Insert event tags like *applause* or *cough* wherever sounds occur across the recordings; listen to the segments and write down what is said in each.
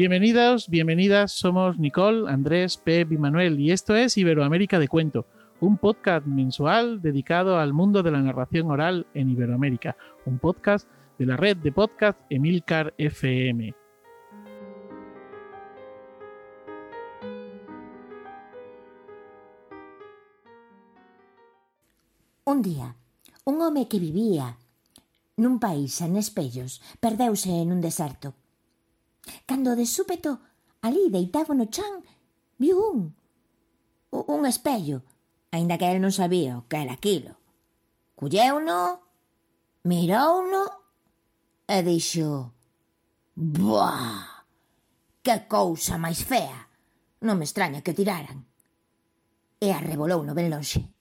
Bienvenidos, bienvenidas, somos Nicole, Andrés, Pep y Manuel y esto es Iberoamérica de Cuento, un podcast mensual dedicado al mundo de la narración oral en Iberoamérica, un podcast de la red de podcast Emilcar FM. Un día, un home que vivía nun país sen espellos perdeuse nun deserto. Cando de súpeto, ali deitado no chan, viu un, un espello, aínda que el non sabía o que era aquilo. Colleuno, mirouno e dixo Buah, que cousa máis fea! Non me extraña que tiraran. E arrebolou no ben lonxe.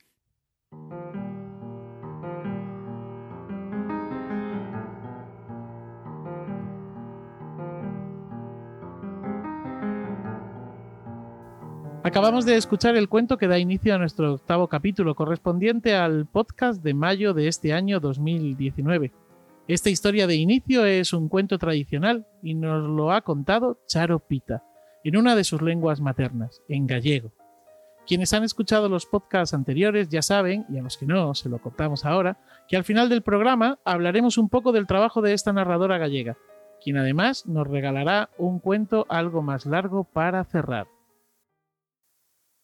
Acabamos de escuchar el cuento que da inicio a nuestro octavo capítulo, correspondiente al podcast de mayo de este año 2019. Esta historia de inicio es un cuento tradicional y nos lo ha contado Charo Pita, en una de sus lenguas maternas, en gallego. Quienes han escuchado los podcasts anteriores ya saben, y a los que no se lo contamos ahora, que al final del programa hablaremos un poco del trabajo de esta narradora gallega, quien además nos regalará un cuento algo más largo para cerrar.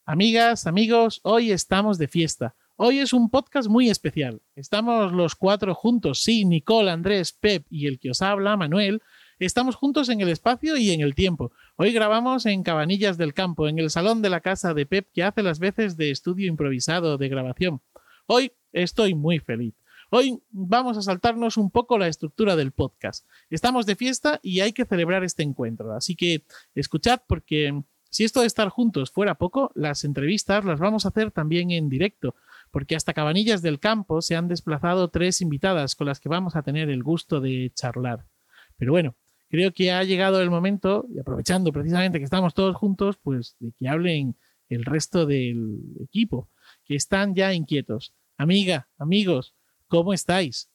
Amigas, amigos, hoy estamos de fiesta. Hoy es un podcast muy especial. Estamos los cuatro juntos, sí, Nicole, Andrés, Pep y el que os habla, Manuel. Estamos juntos en el espacio y en el tiempo. Hoy grabamos en Cabanillas del Campo, en el salón de la casa de Pep que hace las veces de estudio improvisado de grabación. Hoy estoy muy feliz. Hoy vamos a saltarnos un poco la estructura del podcast. Estamos de fiesta y hay que celebrar este encuentro. Así que escuchad porque si esto de estar juntos fuera poco, las entrevistas las vamos a hacer también en directo, porque hasta Cabanillas del Campo se han desplazado tres invitadas con las que vamos a tener el gusto de charlar. Pero bueno, creo que ha llegado el momento, y aprovechando precisamente que estamos todos juntos, pues de que hablen el resto del equipo, que están ya inquietos. Amiga, amigos, ¿cómo estáis?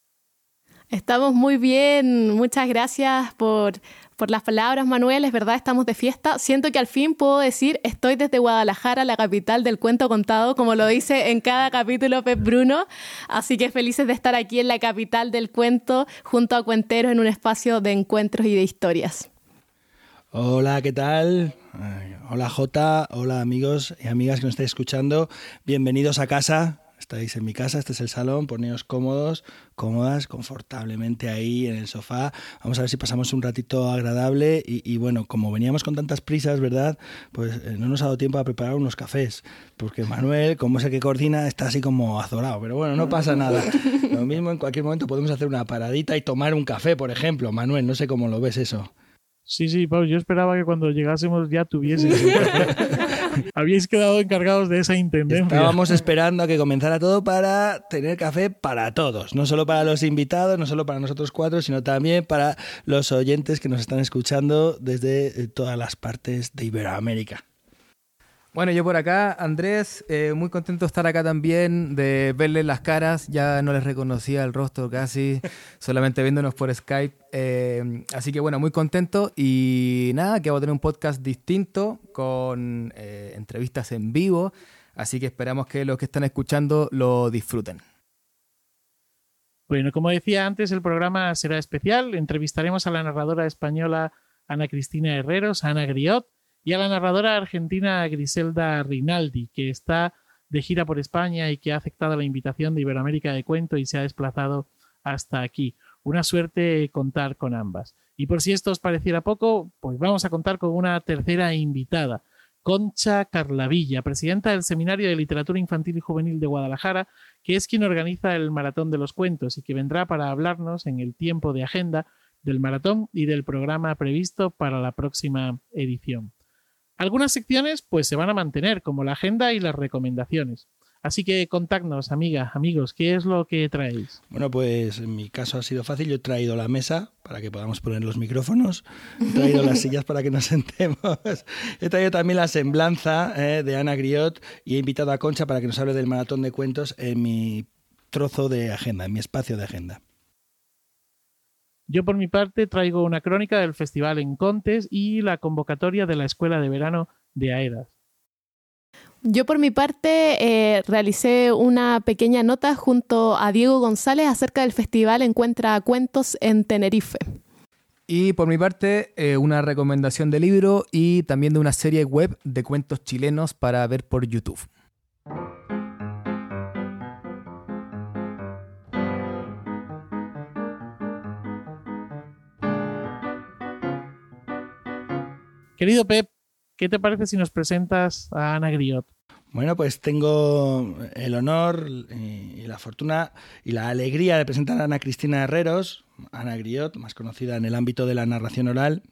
Estamos muy bien, muchas gracias por, por las palabras, Manuel. Es verdad, estamos de fiesta. Siento que al fin puedo decir, estoy desde Guadalajara, la capital del cuento contado, como lo dice en cada capítulo Pep Bruno. Así que felices de estar aquí en la capital del cuento, junto a cuenteros en un espacio de encuentros y de historias. Hola, ¿qué tal? Hola Jota, hola amigos y amigas que nos estáis escuchando. Bienvenidos a casa. Estáis en mi casa, este es el salón, poneos cómodos, cómodas, confortablemente ahí en el sofá. Vamos a ver si pasamos un ratito agradable y, bueno, como veníamos con tantas prisas, ¿verdad? Pues eh, no nos ha dado tiempo a preparar unos cafés, porque Manuel, como es el que coordina, está así como azorado, pero bueno, no pasa nada. *laughs* Lo mismo en cualquier momento podemos hacer una paradita y tomar un café, por ejemplo. Manuel, no sé cómo lo ves eso. Sí, sí, Pau, yo esperaba que cuando llegásemos ya tuviese. *laughs* *laughs* Habíais quedado encargados de esa intendencia. Estábamos esperando a que comenzara todo para tener café para todos, no solo para los invitados, no solo para nosotros cuatro, sino también para los oyentes que nos están escuchando desde eh, todas las partes de Iberoamérica. Bueno, yo por acá, Andrés, eh, muy contento de estar acá también, de verles las caras, ya no les reconocía el rostro casi, *laughs* solamente viéndonos por Skype. Eh, así que bueno, muy contento y nada, que vamos a tener un podcast distinto con eh, entrevistas en vivo, así que esperamos que los que están escuchando lo disfruten. Bueno, como decía antes, el programa será especial, entrevistaremos a la narradora española Ana Cristina Herreros, Ana Griot, y a la narradora argentina Griselda Rinaldi, que está de gira por España y que ha aceptado la invitación de Iberoamérica de Cuento y se ha desplazado hasta aquí. Una suerte contar con ambas. Y por si esto os pareciera poco, pues vamos a contar con una tercera invitada, Concha Carlavilla, presidenta del Seminario de Literatura Infantil y Juvenil de Guadalajara, que es quien organiza el Maratón de los Cuentos y que vendrá para hablarnos en el tiempo de agenda del maratón y del programa previsto para la próxima edición. Algunas secciones pues se van a mantener, como la agenda y las recomendaciones. Así que contactnos, amiga, amigos, ¿qué es lo que traéis? Bueno, pues en mi caso ha sido fácil. Yo he traído la mesa para que podamos poner los micrófonos, he traído las *laughs* sillas para que nos sentemos, he traído también la semblanza eh, de Ana Griot y he invitado a Concha para que nos hable del maratón de cuentos en mi trozo de agenda, en mi espacio de agenda. Yo por mi parte traigo una crónica del festival en Contes y la convocatoria de la Escuela de Verano de AEDAS. Yo por mi parte eh, realicé una pequeña nota junto a Diego González acerca del festival Encuentra Cuentos en Tenerife. Y por mi parte, eh, una recomendación de libro y también de una serie web de cuentos chilenos para ver por YouTube. Querido Pep, ¿qué te parece si nos presentas a Ana Griot? Bueno, pues tengo el honor y la fortuna y la alegría de presentar a Ana Cristina Herreros, Ana Griot, más conocida en el ámbito de la narración oral.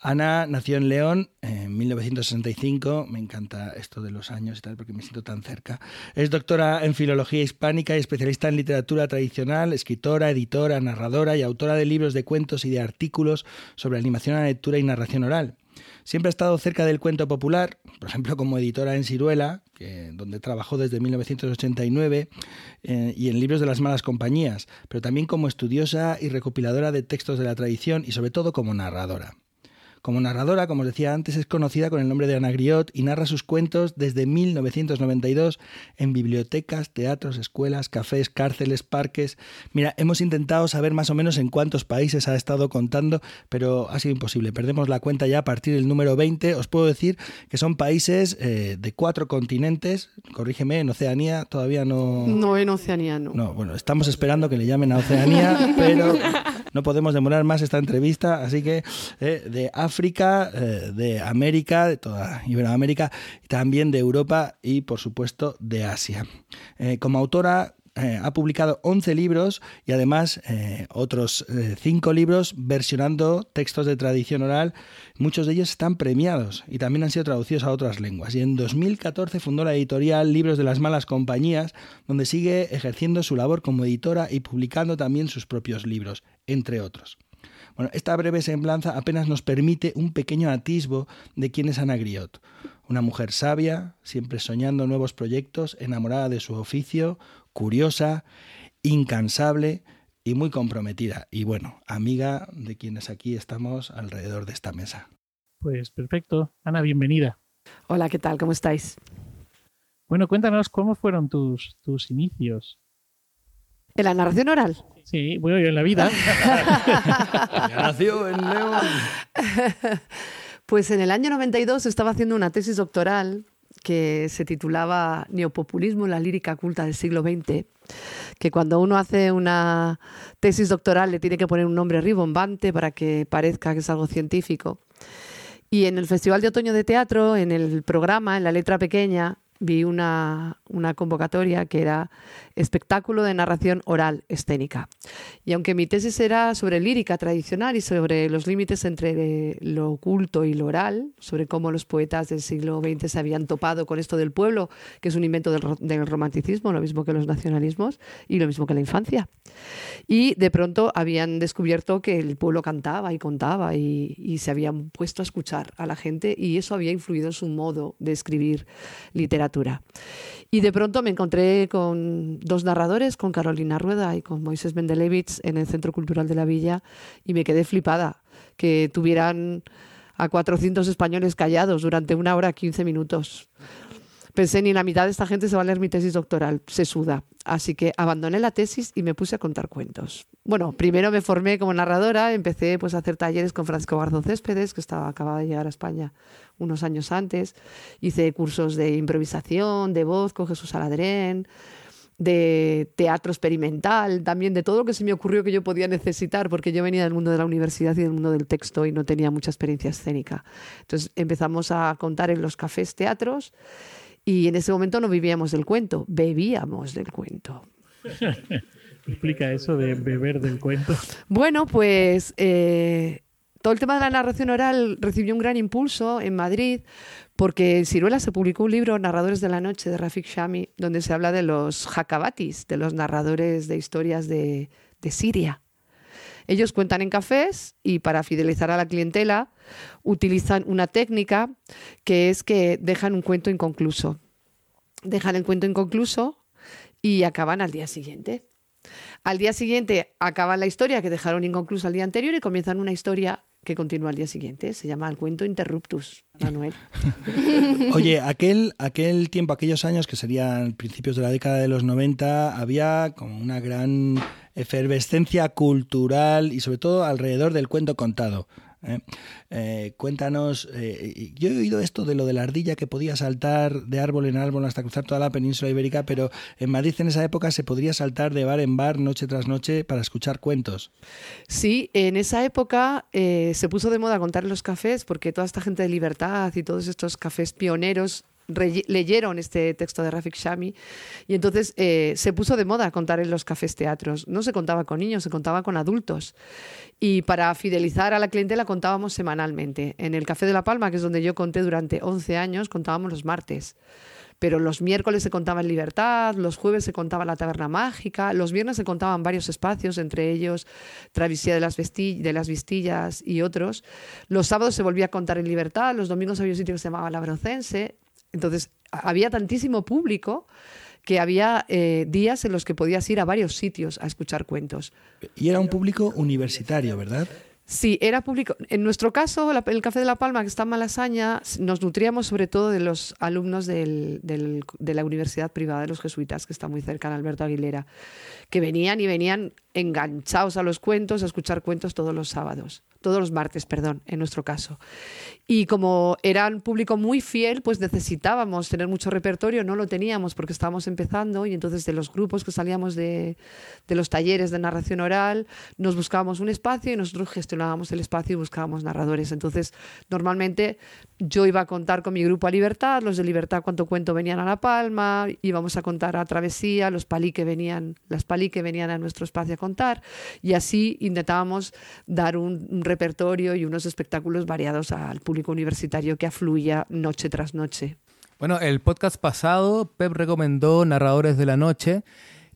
Ana nació en León en 1965. Me encanta esto de los años y tal porque me siento tan cerca. Es doctora en filología hispánica y especialista en literatura tradicional, escritora, editora, narradora y autora de libros de cuentos y de artículos sobre animación a la lectura y narración oral. Siempre ha estado cerca del cuento popular, por ejemplo como editora en Ciruela, donde trabajó desde 1989, eh, y en libros de las malas compañías, pero también como estudiosa y recopiladora de textos de la tradición y sobre todo como narradora. Como narradora, como os decía antes, es conocida con el nombre de Ana Griot y narra sus cuentos desde 1992 en bibliotecas, teatros, escuelas, cafés, cárceles, parques. Mira, hemos intentado saber más o menos en cuántos países ha estado contando, pero ha sido imposible. Perdemos la cuenta ya a partir del número 20. Os puedo decir que son países eh, de cuatro continentes. Corrígeme, en Oceanía todavía no. No, en Oceanía no. No, bueno, estamos esperando que le llamen a Oceanía, pero *laughs* no podemos demorar más esta entrevista, así que eh, de África, eh, de América, de toda Iberoamérica, también de Europa y por supuesto de Asia. Eh, como autora eh, ha publicado 11 libros y además otros 5 libros versionando textos de tradición oral. Muchos de ellos están premiados y también han sido traducidos a otras lenguas. Y en 2014 fundó la editorial Libros de las Malas Compañías, donde sigue ejerciendo su labor como editora y publicando también sus propios libros, entre otros. Bueno, esta breve semblanza apenas nos permite un pequeño atisbo de quién es Ana Griot. Una mujer sabia, siempre soñando nuevos proyectos, enamorada de su oficio, curiosa, incansable y muy comprometida. Y bueno, amiga de quienes aquí estamos alrededor de esta mesa. Pues perfecto. Ana, bienvenida. Hola, ¿qué tal? ¿Cómo estáis? Bueno, cuéntanos cómo fueron tus, tus inicios. ¿En la narración oral? Sí, bueno, yo en la vida. *laughs* Nació en León. *laughs* Pues en el año 92 estaba haciendo una tesis doctoral que se titulaba Neopopulismo en la lírica culta del siglo XX, que cuando uno hace una tesis doctoral le tiene que poner un nombre ribombante para que parezca que es algo científico. Y en el Festival de Otoño de Teatro, en el programa, en la letra pequeña, vi una, una, convocatoria que era espectáculo de narración oral escénica. Y aunque mi tesis era sobre lírica tradicional y sobre los límites entre lo oculto y lo oral, sobre cómo los poetas del siglo XX se habían topado con esto del pueblo, que es un invento del, del romanticismo, lo mismo que los nacionalismos y lo mismo que la infancia. Y de pronto habían descubierto que el pueblo cantaba y contaba y, y se habían puesto a escuchar a la gente y eso había influido en su modo de escribir literatura. Y de pronto me encontré con dos narradores, con Carolina Rueda y con Moisés Mendelevich en el Centro Cultural de la Villa y me quedé flipada que tuvieran a 400 españoles callados durante una hora 15 minutos. Pensé, ni la mitad de esta gente se va a leer mi tesis doctoral, se suda. Así que abandoné la tesis y me puse a contar cuentos. Bueno, primero me formé como narradora, empecé pues, a hacer talleres con Francisco Garzón Céspedes, que estaba, acababa de llegar a España unos años antes. Hice cursos de improvisación, de voz con Jesús Aladrén, de teatro experimental, también de todo lo que se me ocurrió que yo podía necesitar, porque yo venía del mundo de la universidad y del mundo del texto y no tenía mucha experiencia escénica. Entonces empezamos a contar en los cafés teatros y en ese momento no vivíamos del cuento, bebíamos del cuento. *laughs* Explica eso de beber del cuento. Bueno, pues eh, todo el tema de la narración oral recibió un gran impulso en Madrid porque en Ciruela se publicó un libro, Narradores de la Noche, de Rafik Shami, donde se habla de los jacabatis, de los narradores de historias de, de Siria. Ellos cuentan en cafés y para fidelizar a la clientela utilizan una técnica que es que dejan un cuento inconcluso. Dejan el cuento inconcluso y acaban al día siguiente. Al día siguiente acaban la historia que dejaron inconclusa el día anterior y comienzan una historia que continúa al día siguiente. Se llama El cuento interruptus, Manuel. *laughs* Oye, aquel, aquel tiempo, aquellos años que serían principios de la década de los 90, había como una gran efervescencia cultural y sobre todo alrededor del cuento contado. ¿eh? Eh, cuéntanos, eh, yo he oído esto de lo de la ardilla que podía saltar de árbol en árbol hasta cruzar toda la península ibérica, pero en Madrid en esa época se podría saltar de bar en bar noche tras noche para escuchar cuentos. Sí, en esa época se puso de moda contar los cafés porque toda esta gente de libertad y todos estos cafés pioneros leyeron este texto de Rafik Shami y entonces eh, se puso de moda contar en los cafés teatros. No se contaba con niños, se contaba con adultos. Y para fidelizar a la clientela contábamos semanalmente. En el Café de la Palma, que es donde yo conté durante 11 años, contábamos los martes. Pero los miércoles se contaba en Libertad, los jueves se contaba la Taberna Mágica, los viernes se contaban varios espacios, entre ellos Travesía de las, de las Vistillas y otros. Los sábados se volvía a contar en Libertad, los domingos había un sitio que se llamaba La Brocense entonces, había tantísimo público que había eh, días en los que podías ir a varios sitios a escuchar cuentos. Y era un público universitario, ¿verdad? Sí, era público. En nuestro caso, el Café de la Palma, que está en Malasaña, nos nutríamos sobre todo de los alumnos de la Universidad Privada de los Jesuitas, que está muy cerca de Alberto Aguilera, que venían y venían enganchados a los cuentos, a escuchar cuentos todos los sábados todos los martes, perdón, en nuestro caso. Y como era un público muy fiel, pues necesitábamos tener mucho repertorio, no lo teníamos porque estábamos empezando y entonces de los grupos que salíamos de, de los talleres de narración oral, nos buscábamos un espacio y nosotros gestionábamos el espacio y buscábamos narradores. Entonces, normalmente yo iba a contar con mi grupo a Libertad, los de Libertad Cuánto Cuento venían a La Palma, íbamos a contar a Travesía, los palí que venían, las palí que venían a nuestro espacio a contar y así intentábamos dar un, un repertorio y unos espectáculos variados al público universitario que afluía noche tras noche. Bueno, el podcast pasado Pep recomendó Narradores de la Noche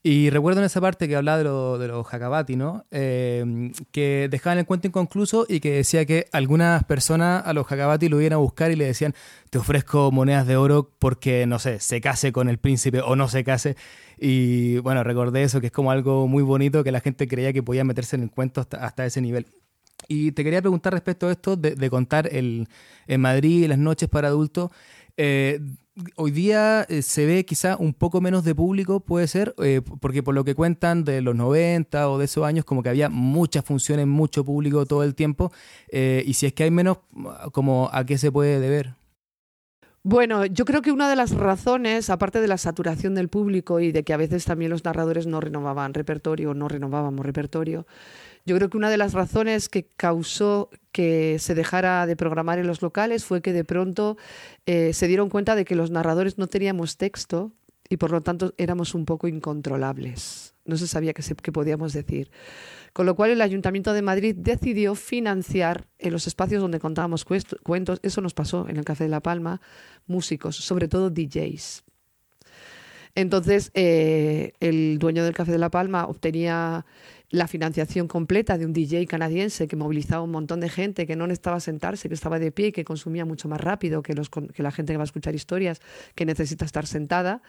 y recuerdo en esa parte que hablaba de, lo, de los Hakabati, ¿no? Eh, que dejaban el cuento inconcluso y que decía que algunas personas a los Hakabati lo iban a buscar y le decían, te ofrezco monedas de oro porque, no sé, se case con el príncipe o no se case. Y bueno, recordé eso, que es como algo muy bonito que la gente creía que podía meterse en el cuento hasta ese nivel. Y te quería preguntar respecto a esto de, contar el, en Madrid las noches para adultos. Eh, hoy día eh, se ve quizá un poco menos de público, puede ser, eh, porque por lo que cuentan de los 90 o de esos años, como que había muchas funciones, mucho público todo el tiempo. y si es que hay menos, como ¿a qué se puede deber? Bueno, yo creo que una de las razones, aparte de la saturación del público y de que a veces también los narradores no renovaban repertorio, no renovábamos repertorio, yo creo que una de las razones que causó que se dejara de programar en los locales fue que de pronto eh, se dieron cuenta de que los narradores no teníamos texto y por lo tanto éramos un poco incontrolables. No se sabía qué, podíamos decir. Con lo cual el Ayuntamiento de Madrid decidió financiar en los espacios donde contábamos cuentos, eso nos pasó en el Café de la Palma, músicos, sobre todo DJs. Entonces, eh, el dueño del Café de la Palma obtenía la financiación completa de un DJ canadiense que movilizaba un montón de gente, que no necesitaba sentarse, que estaba de pie y que consumía mucho más rápido que, los, que la gente que va a escuchar historias, que necesita estar sentada.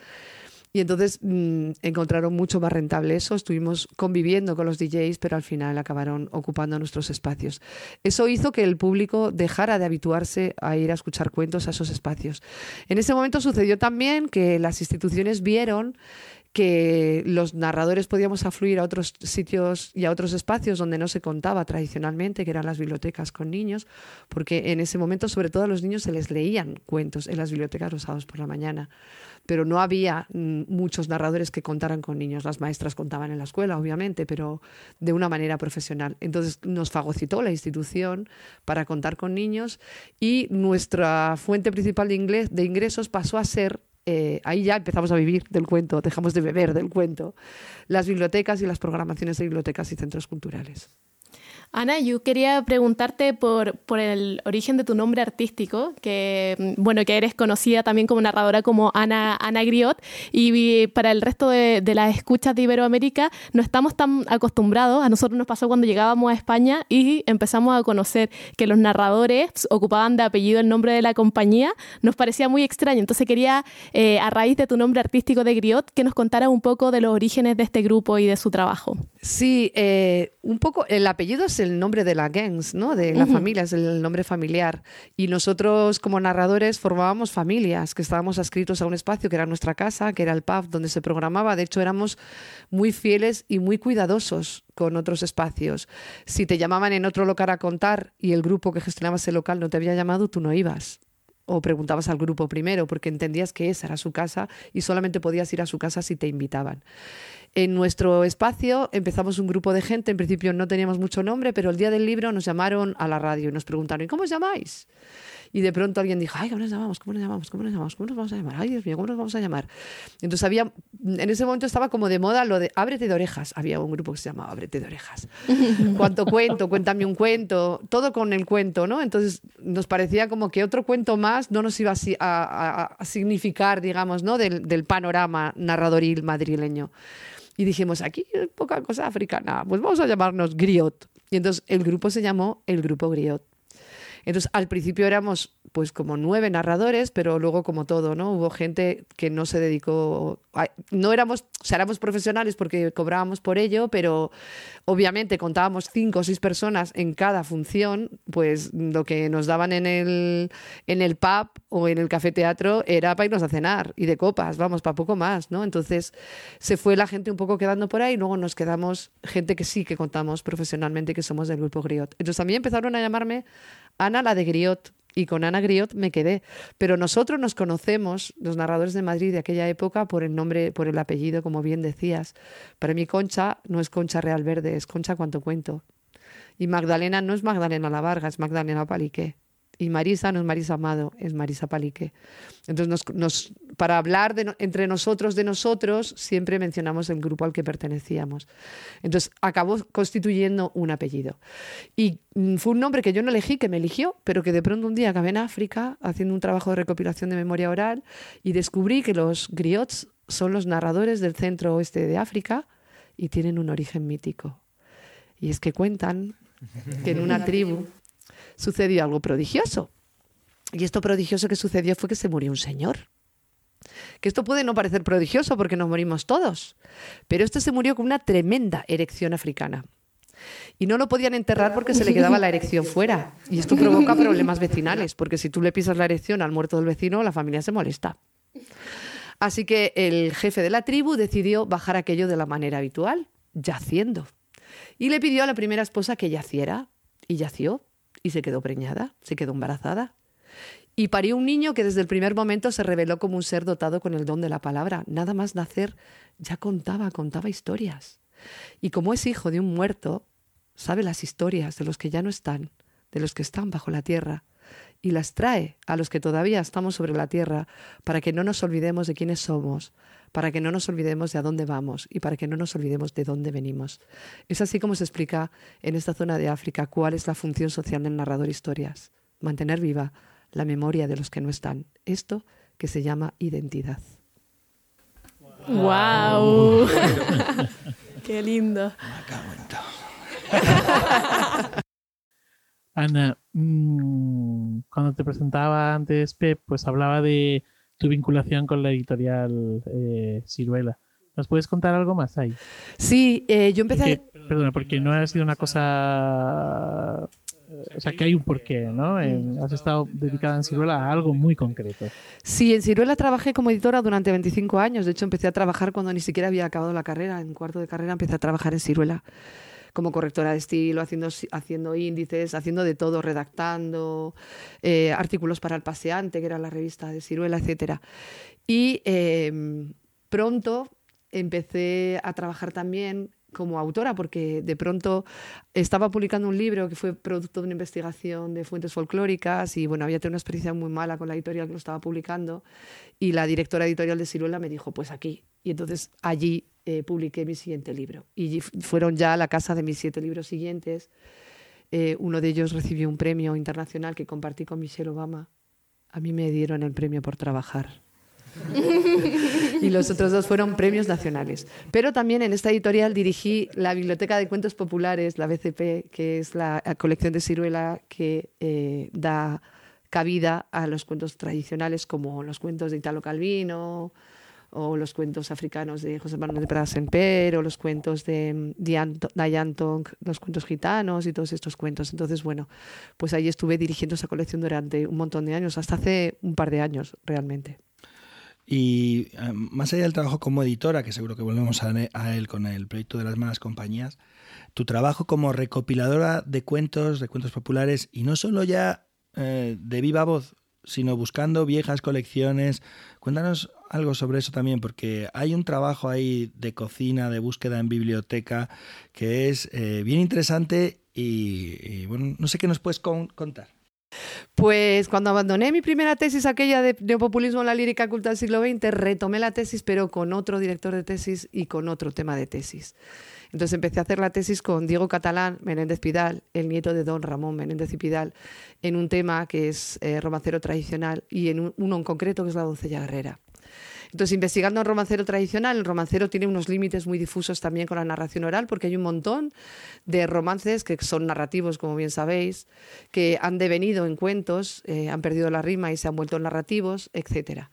Y entonces mm, encontraron mucho más rentable eso. Estuvimos conviviendo con los DJs, pero al final acabaron ocupando nuestros espacios. Eso hizo que el público dejara de habituarse a ir a escuchar cuentos a esos espacios. En ese momento sucedió también que las instituciones vieron que los narradores podíamos afluir a otros sitios y a otros espacios donde no se contaba tradicionalmente, que eran las bibliotecas con niños, porque en ese momento sobre todo a los niños se les leían cuentos en las bibliotecas los sábados por la mañana, pero no había mm, muchos narradores que contaran con niños. Las maestras contaban en la escuela, obviamente, pero de una manera profesional. Entonces nos fagocitó la institución para contar con niños y nuestra fuente principal de, de ingresos pasó a ser eh, ahí ya empezamos a vivir del cuento, dejamos de beber del cuento, las bibliotecas y las programaciones de bibliotecas y centros culturales. Ana, yo quería preguntarte por, por, el origen de tu nombre artístico, que mm, bueno, que eres conocida también como narradora como Ana, Ana Griot, y para el resto de, las escuchas de Iberoamérica no estamos tan acostumbrados, a nosotros nos pasó cuando llegábamos a España y empezamos a conocer que los narradores ocupaban de apellido el nombre de la compañía, nos parecía muy extraño, entonces quería, eh, a raíz de tu nombre artístico de Griot, que nos contaras un poco de los orígenes de este grupo y de su trabajo. Sí, eh, un poco, el apellido es el nombre de la gangs, ¿no? De la familia, es el nombre familiar. Y nosotros como narradores formábamos familias, que estábamos adscritos a un espacio que era nuestra casa, que era el pub donde se programaba. De hecho, éramos muy fieles y muy cuidadosos con otros espacios. Si te llamaban en otro local a contar y el grupo que gestionaba ese local no te había llamado, tú no ibas o preguntabas al grupo primero porque entendías que esa era su casa y solamente podías ir a su casa si te invitaban. En nuestro espacio empezamos un grupo de gente, en principio no teníamos mucho nombre, pero el día del libro nos llamaron a la radio y nos preguntaron, ¿y cómo os llamáis? Y de pronto alguien dijo, ay, ¿cómo nos llamamos? ¿Cómo nos llamamos? ¿Cómo nos llamamos? ¿Cómo nos vamos a llamar? Ay, Dios mío, ¿cómo nos vamos a llamar? Entonces había, en ese momento estaba como de moda lo de ábrete de orejas. Había un grupo que se llamaba ábrete de orejas. *laughs* ¿Cuánto cuento? Cuéntame un cuento. Todo con el cuento, ¿no? Entonces nos parecía como que otro cuento más no nos iba a, a, a significar, digamos, ¿no? Del, del panorama narradoril madrileño. Y dijimos, aquí hay poca cosa africana, pues vamos a llamarnos Griot. Y entonces el grupo se llamó el Grupo Griot. Entonces, al principio éramos pues como nueve narradores, pero luego como todo, ¿no? Hubo gente que no se dedicó, a, no éramos, o sea, éramos profesionales porque cobrábamos por ello, pero obviamente contábamos cinco o seis personas en cada función, pues lo que nos daban en el, en el pub o en el café teatro era para irnos a cenar y de copas, vamos, para poco más, ¿no? Entonces se fue la gente un poco quedando por ahí y luego nos quedamos gente que sí que contamos profesionalmente que somos del grupo Griot. Entonces mí empezaron a llamarme Ana la de Griot, y con Ana Griot me quedé. Pero nosotros nos conocemos, los narradores de Madrid de aquella época, por el nombre, por el apellido, como bien decías. Para mí Concha no es Concha Real Verde, es Concha Cuanto Cuento. Y Magdalena no es Magdalena La Varga, es Magdalena Palique. Y Marisa no es Marisa Amado, es Marisa Palique. Entonces, nos, nos, para hablar de, entre nosotros de nosotros, siempre mencionamos el grupo al que pertenecíamos. Entonces, acabó constituyendo un apellido. Y mm, fue un nombre que yo no elegí, que me eligió, pero que de pronto un día acabé en África haciendo un trabajo de recopilación de memoria oral y descubrí que los griots son los narradores del centro oeste de África y tienen un origen mítico. Y es que cuentan que en una *laughs* tribu sucedió algo prodigioso. Y esto prodigioso que sucedió fue que se murió un señor. Que esto puede no parecer prodigioso porque nos morimos todos, pero este se murió con una tremenda erección africana. Y no lo podían enterrar porque se le quedaba la erección fuera. Y esto provoca problemas vecinales, porque si tú le pisas la erección al muerto del vecino, la familia se molesta. Así que el jefe de la tribu decidió bajar aquello de la manera habitual, yaciendo. Y le pidió a la primera esposa que yaciera, y yació y se quedó preñada, se quedó embarazada. Y parió un niño que desde el primer momento se reveló como un ser dotado con el don de la palabra. Nada más nacer ya contaba, contaba historias. Y como es hijo de un muerto, sabe las historias de los que ya no están, de los que están bajo la tierra, y las trae a los que todavía estamos sobre la tierra para que no nos olvidemos de quiénes somos, para que no nos olvidemos de a dónde vamos y para que no nos olvidemos de dónde venimos. Es así como se explica en esta zona de África cuál es la función social del narrador historias, mantener viva la memoria de los que no están. Esto que se llama identidad. ¡Wow! *laughs* ¡Qué lindo! Ana, mmm, cuando te presentaba antes Pep, pues hablaba de tu vinculación con la editorial eh, Ciruela. ¿Nos puedes contar algo más ahí? Sí, eh, yo empecé... Porque, perdona, porque no ha sido una cosa... O sea, que hay un porqué, ¿no? En, has estado dedicada en Ciruela a algo muy concreto. Sí, en Ciruela trabajé como editora durante 25 años. De hecho, empecé a trabajar cuando ni siquiera había acabado la carrera. En cuarto de carrera empecé a trabajar en Ciruela como correctora de estilo, haciendo, haciendo índices, haciendo de todo, redactando, eh, artículos para El Paseante, que era la revista de Ciruela, etc. Y eh, pronto empecé a trabajar también como autora, porque de pronto estaba publicando un libro que fue producto de una investigación de fuentes folclóricas y bueno, había tenido una experiencia muy mala con la editorial que lo estaba publicando y la directora editorial de Ciruela me dijo, pues aquí. Y entonces allí eh, publiqué mi siguiente libro. Y fueron ya a la casa de mis siete libros siguientes. Eh, uno de ellos recibió un premio internacional que compartí con Michelle Obama. A mí me dieron el premio por trabajar. *laughs* y los otros dos fueron premios nacionales. Pero también en esta editorial dirigí la Biblioteca de Cuentos Populares, la BCP, que es la colección de ciruela que eh, da cabida a los cuentos tradicionales como los cuentos de Italo Calvino o los cuentos africanos de José Manuel de Prada Semper o los cuentos de Diane Tong, los cuentos gitanos y todos estos cuentos. Entonces, bueno, pues ahí estuve dirigiendo esa colección durante un montón de años, hasta hace un par de años realmente. Y eh, más allá del trabajo como editora, que seguro que volvemos a, él con el proyecto de las malas compañías, tu trabajo como recopiladora de cuentos, de cuentos populares, y no solo ya eh, de viva voz, sino buscando viejas colecciones. Cuéntanos algo sobre eso también, porque hay un trabajo ahí de cocina, de búsqueda en biblioteca, que es eh, bien interesante y, bueno, no sé qué nos puedes contar. Pues cuando abandoné mi primera tesis, aquella de neopopulismo en la lírica culta del siglo XX, retomé la tesis, pero con otro director de tesis y con otro tema de tesis. Entonces empecé a hacer la tesis con Diego Catalán Menéndez Pidal, el nieto de don Ramón Menéndez y Pidal, en un tema que es eh, romancero tradicional y en uno en concreto que es la doncella guerrera. Entonces, investigando el romancero tradicional, el romancero tiene unos límites muy difusos también con la narración oral, porque hay un montón de romances que son narrativos, como bien sabéis, que han devenido en cuentos, eh, han perdido la rima y se han vuelto narrativos, etc.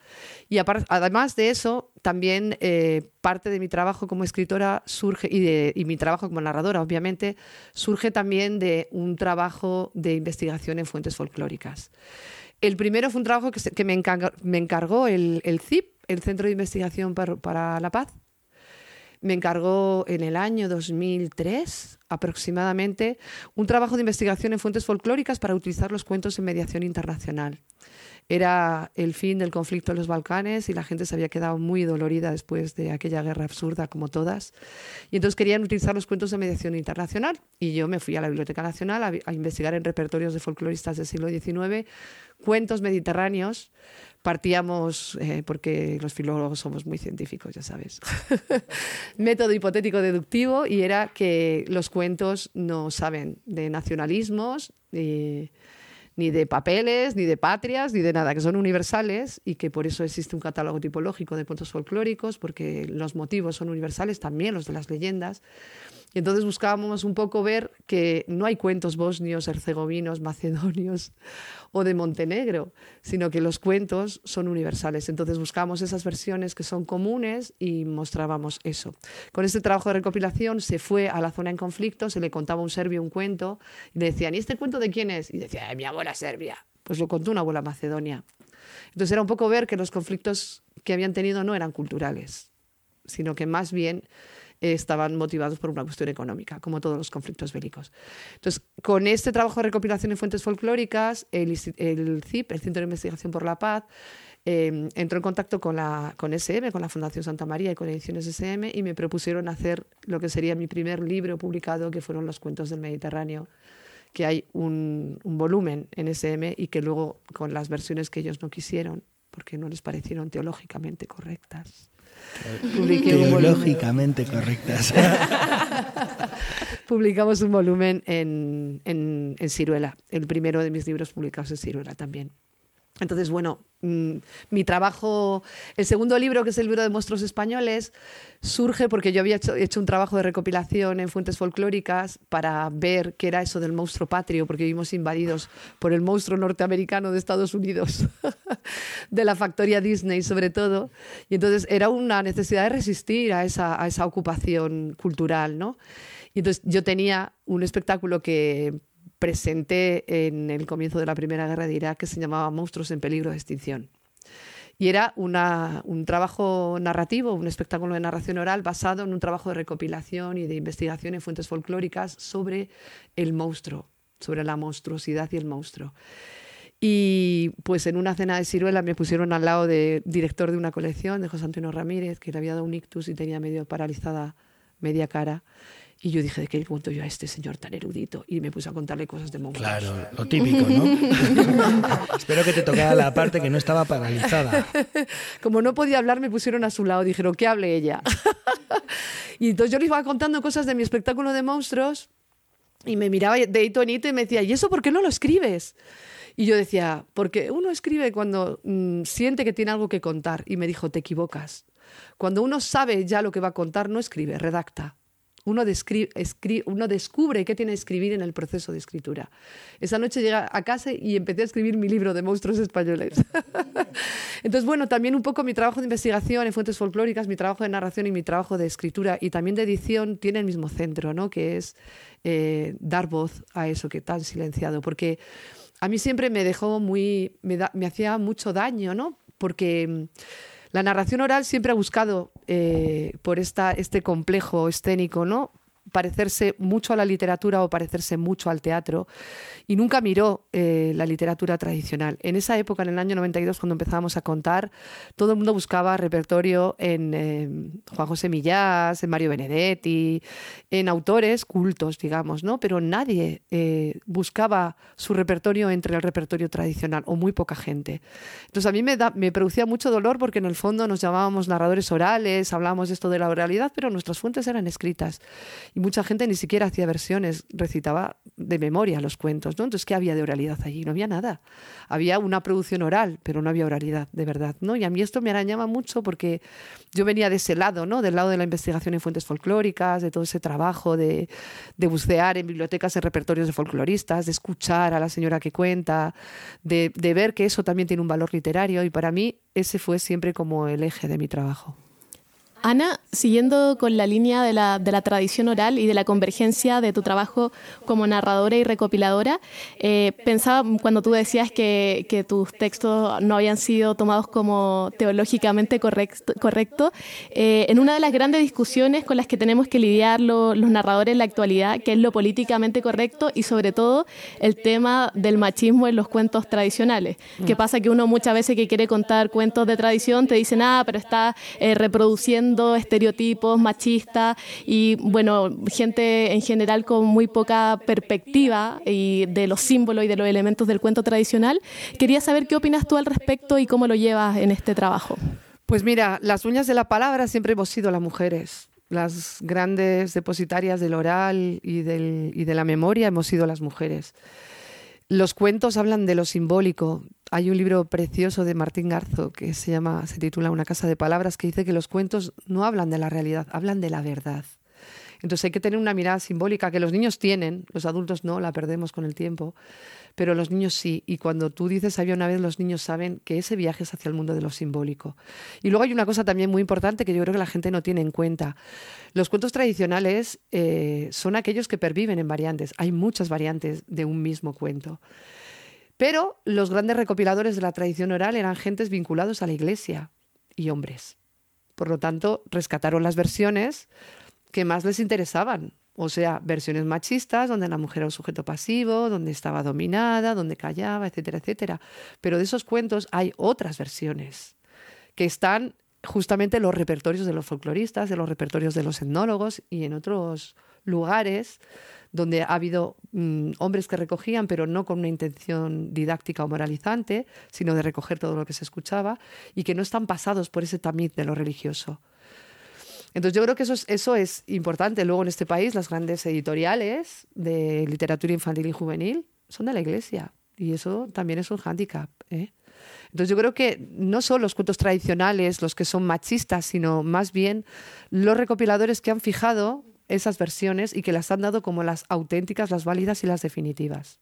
Y además de eso, también eh, parte de mi trabajo como escritora surge, y, mi trabajo como narradora, obviamente, surge también de un trabajo de investigación en fuentes folclóricas. El primero fue un trabajo que, me, encargó, el, CIP, el Centro de Investigación para, la Paz. Me encargó en el año 2003 aproximadamente un trabajo de investigación en fuentes folclóricas para utilizar los cuentos en mediación internacional. Era el fin del conflicto en los Balcanes y la gente se había quedado muy dolorida después de aquella guerra absurda como todas. Y entonces querían utilizar los cuentos de mediación internacional. Y yo me fui a la Biblioteca Nacional a, investigar en repertorios de folcloristas del siglo XIX cuentos mediterráneos. Partíamos, eh, porque los filólogos somos muy científicos, ya sabes, *laughs* método hipotético deductivo y era que los cuentos no saben de nacionalismos, ni, ni de papeles, ni de patrias, ni de nada, que son universales y que por eso existe un catálogo tipológico de cuentos folclóricos, porque los motivos son universales, también los de las leyendas. Y entonces buscábamos un poco ver que no hay cuentos bosnios, herzegovinos, macedonios o de Montenegro, sino que los cuentos son universales. Entonces buscábamos esas versiones que son comunes y mostrábamos eso. Con este trabajo de recopilación se fue a la zona en conflicto, se le contaba a un serbio un cuento y le decían, ¿y este cuento de quién es? Y decía, de mi abuela serbia. Pues lo contó una abuela macedonia. Entonces era un poco ver que los conflictos que habían tenido no eran culturales, sino que más bien estaban motivados por una cuestión económica, como todos los conflictos bélicos. Entonces, con este trabajo de recopilación en fuentes folclóricas, el, CIP, el Centro de Investigación por la Paz, em, entró en contacto con, la, con SM, con la Fundación Santa María y con Ediciones SM, y me propusieron hacer lo que sería mi primer libro publicado, que fueron los cuentos del Mediterráneo que hay un, un volumen en SM y que luego con las versiones que ellos no quisieron, porque no les parecieron teológicamente correctas, Teológicamente correctas. *laughs* Publicamos un volumen en, en, en Ciruela, el primero de mis libros publicados en Ciruela también. Entonces, bueno, mm, mi trabajo, el segundo libro, que es el libro de monstruos españoles, surge porque yo había hecho, un trabajo de recopilación en fuentes folclóricas para ver qué era eso del monstruo patrio, porque vivimos invadidos por el monstruo norteamericano de Estados Unidos, *laughs* de la factoría Disney sobre todo. Y entonces era una necesidad de resistir a esa, a esa ocupación cultural, ¿no? Y entonces yo tenía un espectáculo que presenté en el comienzo de la Primera Guerra de Irak que se llamaba Monstruos en peligro de extinción. Y era un trabajo narrativo, un espectáculo de narración oral basado en un trabajo de recopilación y de investigación en fuentes folclóricas sobre el monstruo, sobre la monstruosidad y el monstruo. Y pues en una cena de ciruela me pusieron al lado de director de una colección, de José Antonio Ramírez, que le había dado un ictus y tenía medio paralizada media cara. Y yo dije, ¿de qué le cuento yo a este señor tan erudito? Y me puse a contarle cosas de monstruos. Claro, lo típico, ¿no? *laughs* Espero que te tocara la parte que no estaba paralizada. *laughs* Como no podía hablar, me pusieron a su lado. Dijeron, que hable ella. *laughs* y entonces yo le iba contando cosas de mi espectáculo de monstruos Y me miraba de hito en hito y me decía, ¿y eso por qué no lo escribes? Y yo decía, porque uno escribe cuando mm, siente que tiene algo que contar. Y me dijo, te equivocas. Cuando uno sabe ya lo que va a contar, no escribe, redacta uno, descubre qué tiene que escribir en el proceso de escritura. Esa noche llegué a casa y empecé a escribir mi libro de monstruos españoles. *laughs* Entonces, bueno, también un poco mi trabajo de investigación en fuentes folclóricas, mi trabajo de narración y mi trabajo de escritura y también de edición tiene el mismo centro, ¿no? que es eh, dar voz a eso que tan silenciado. Porque a mí siempre me dejó muy, me, me hacía mucho daño, ¿no? Porque la narración oral siempre ha buscado eh, por esta, este complejo escénico, ¿no? Parecerse mucho a la literatura o parecerse mucho al teatro y nunca miró eh, la literatura tradicional. En esa época, en el año 92, cuando empezábamos a contar, todo el mundo buscaba repertorio en eh, Juan José Millás, en Mario Benedetti, en autores cultos, digamos, ¿no? Pero nadie eh, buscaba su repertorio entre el repertorio tradicional, o muy poca gente. Entonces a mí me, me producía mucho dolor porque en el fondo nos llamábamos narradores orales, hablábamos de esto de la oralidad, pero nuestras fuentes eran escritas y mucha gente ni siquiera hacía versiones, recitaba de memoria los cuentos, ¿no? Entonces, ¿qué había de oralidad allí? No había nada. Había una producción oral, pero no había oralidad, de verdad, ¿no? Y a mí esto me arañaba mucho porque yo venía de ese lado, ¿no? Del lado de la investigación en fuentes folclóricas, de todo ese trabajo de, bucear en bibliotecas, en repertorios de folcloristas, de escuchar a la señora que cuenta, de, de ver que eso también tiene un valor literario y para mí ese fue siempre como el eje de mi trabajo. Ana, siguiendo con la línea de la, tradición oral y de la convergencia de tu trabajo como narradora y recopiladora, eh, pensaba cuando tú decías que, tus textos no habían sido tomados como teológicamente correcto, eh, en una de las grandes discusiones con las que tenemos que lidiar los narradores en la actualidad, que es lo políticamente correcto y sobre todo el tema del machismo en los cuentos tradicionales. ¿Qué mm. pasa? Que uno muchas veces que quiere contar cuentos de tradición te dicen, ah, pero está eh, reproduciendo estereotipos machistas y, bueno, gente en general con muy poca perspectiva y de los símbolos y de los elementos del cuento tradicional. Quería saber qué opinas tú al respecto y cómo lo llevas en este trabajo. Pues mira, las uñas de la palabra siempre hemos sido las mujeres. Las grandes depositarias del oral y, del, y de la memoria hemos sido las mujeres. Los cuentos hablan de lo simbólico. Hay un libro precioso de Martín Garzo que se llama, se titula Una casa de palabras, que dice que los cuentos no hablan de la realidad, hablan de la verdad. Entonces hay que tener una mirada simbólica que los niños tienen, los adultos no, la perdemos con el tiempo, pero los niños sí. Y cuando tú dices había una vez, los niños saben que ese viaje es hacia el mundo de lo simbólico. Y luego hay una cosa también muy importante que yo creo que la gente no tiene en cuenta. Los cuentos tradicionales eh, son aquellos que perviven en variantes. Hay muchas variantes de un mismo cuento. Pero los grandes recopiladores de la tradición oral eran gentes vinculados a la iglesia y hombres. Por lo tanto, rescataron las versiones que más les interesaban. O sea, versiones machistas donde la mujer era un sujeto pasivo, donde estaba dominada, donde callaba, etcétera, etcétera. Pero de esos cuentos hay otras versiones que están justamente en los repertorios de los folcloristas, en los repertorios de los etnólogos y en otros lugares donde ha habido mm, hombres que recogían, pero no con una intención didáctica o moralizante, sino de recoger todo lo que se escuchaba y que no están pasados por ese tamiz de lo religioso. Entonces yo creo que eso es, eso es importante. Luego en este país las grandes editoriales de literatura infantil y juvenil son de la iglesia y eso también es un hándicap. ¿eh? Entonces yo creo que no son los cuentos tradicionales los que son machistas, sino más bien los recopiladores que han fijado esas versiones y que las han dado como las auténticas, las válidas y las definitivas.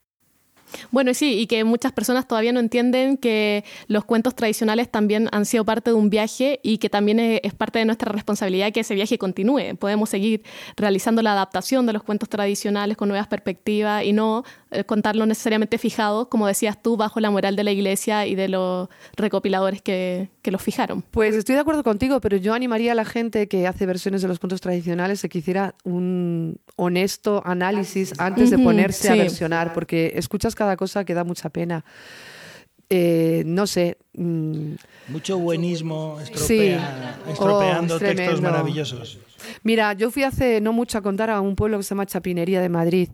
Bueno, sí, y que muchas personas todavía no entienden que los cuentos tradicionales también han sido parte de un viaje y que también es parte de nuestra responsabilidad que ese viaje continúe. Podemos seguir realizando la adaptación de los cuentos tradicionales con nuevas perspectivas y no contarlo necesariamente fijado, como decías tú, bajo la moral de la iglesia y de los recopiladores que, que los fijaron. Pues estoy de acuerdo contigo, pero yo animaría a la gente que hace versiones de los cuentos tradicionales a que hiciera un honesto análisis antes de ponerse a versionar, porque escuchas cada cosa que da mucha pena. Eh, no sé. Mm, Mucho buenísimo estropeando oh, textos maravillosos. Mira, yo fui hace no mucho a contar a un pueblo que se llama Chapinería de Madrid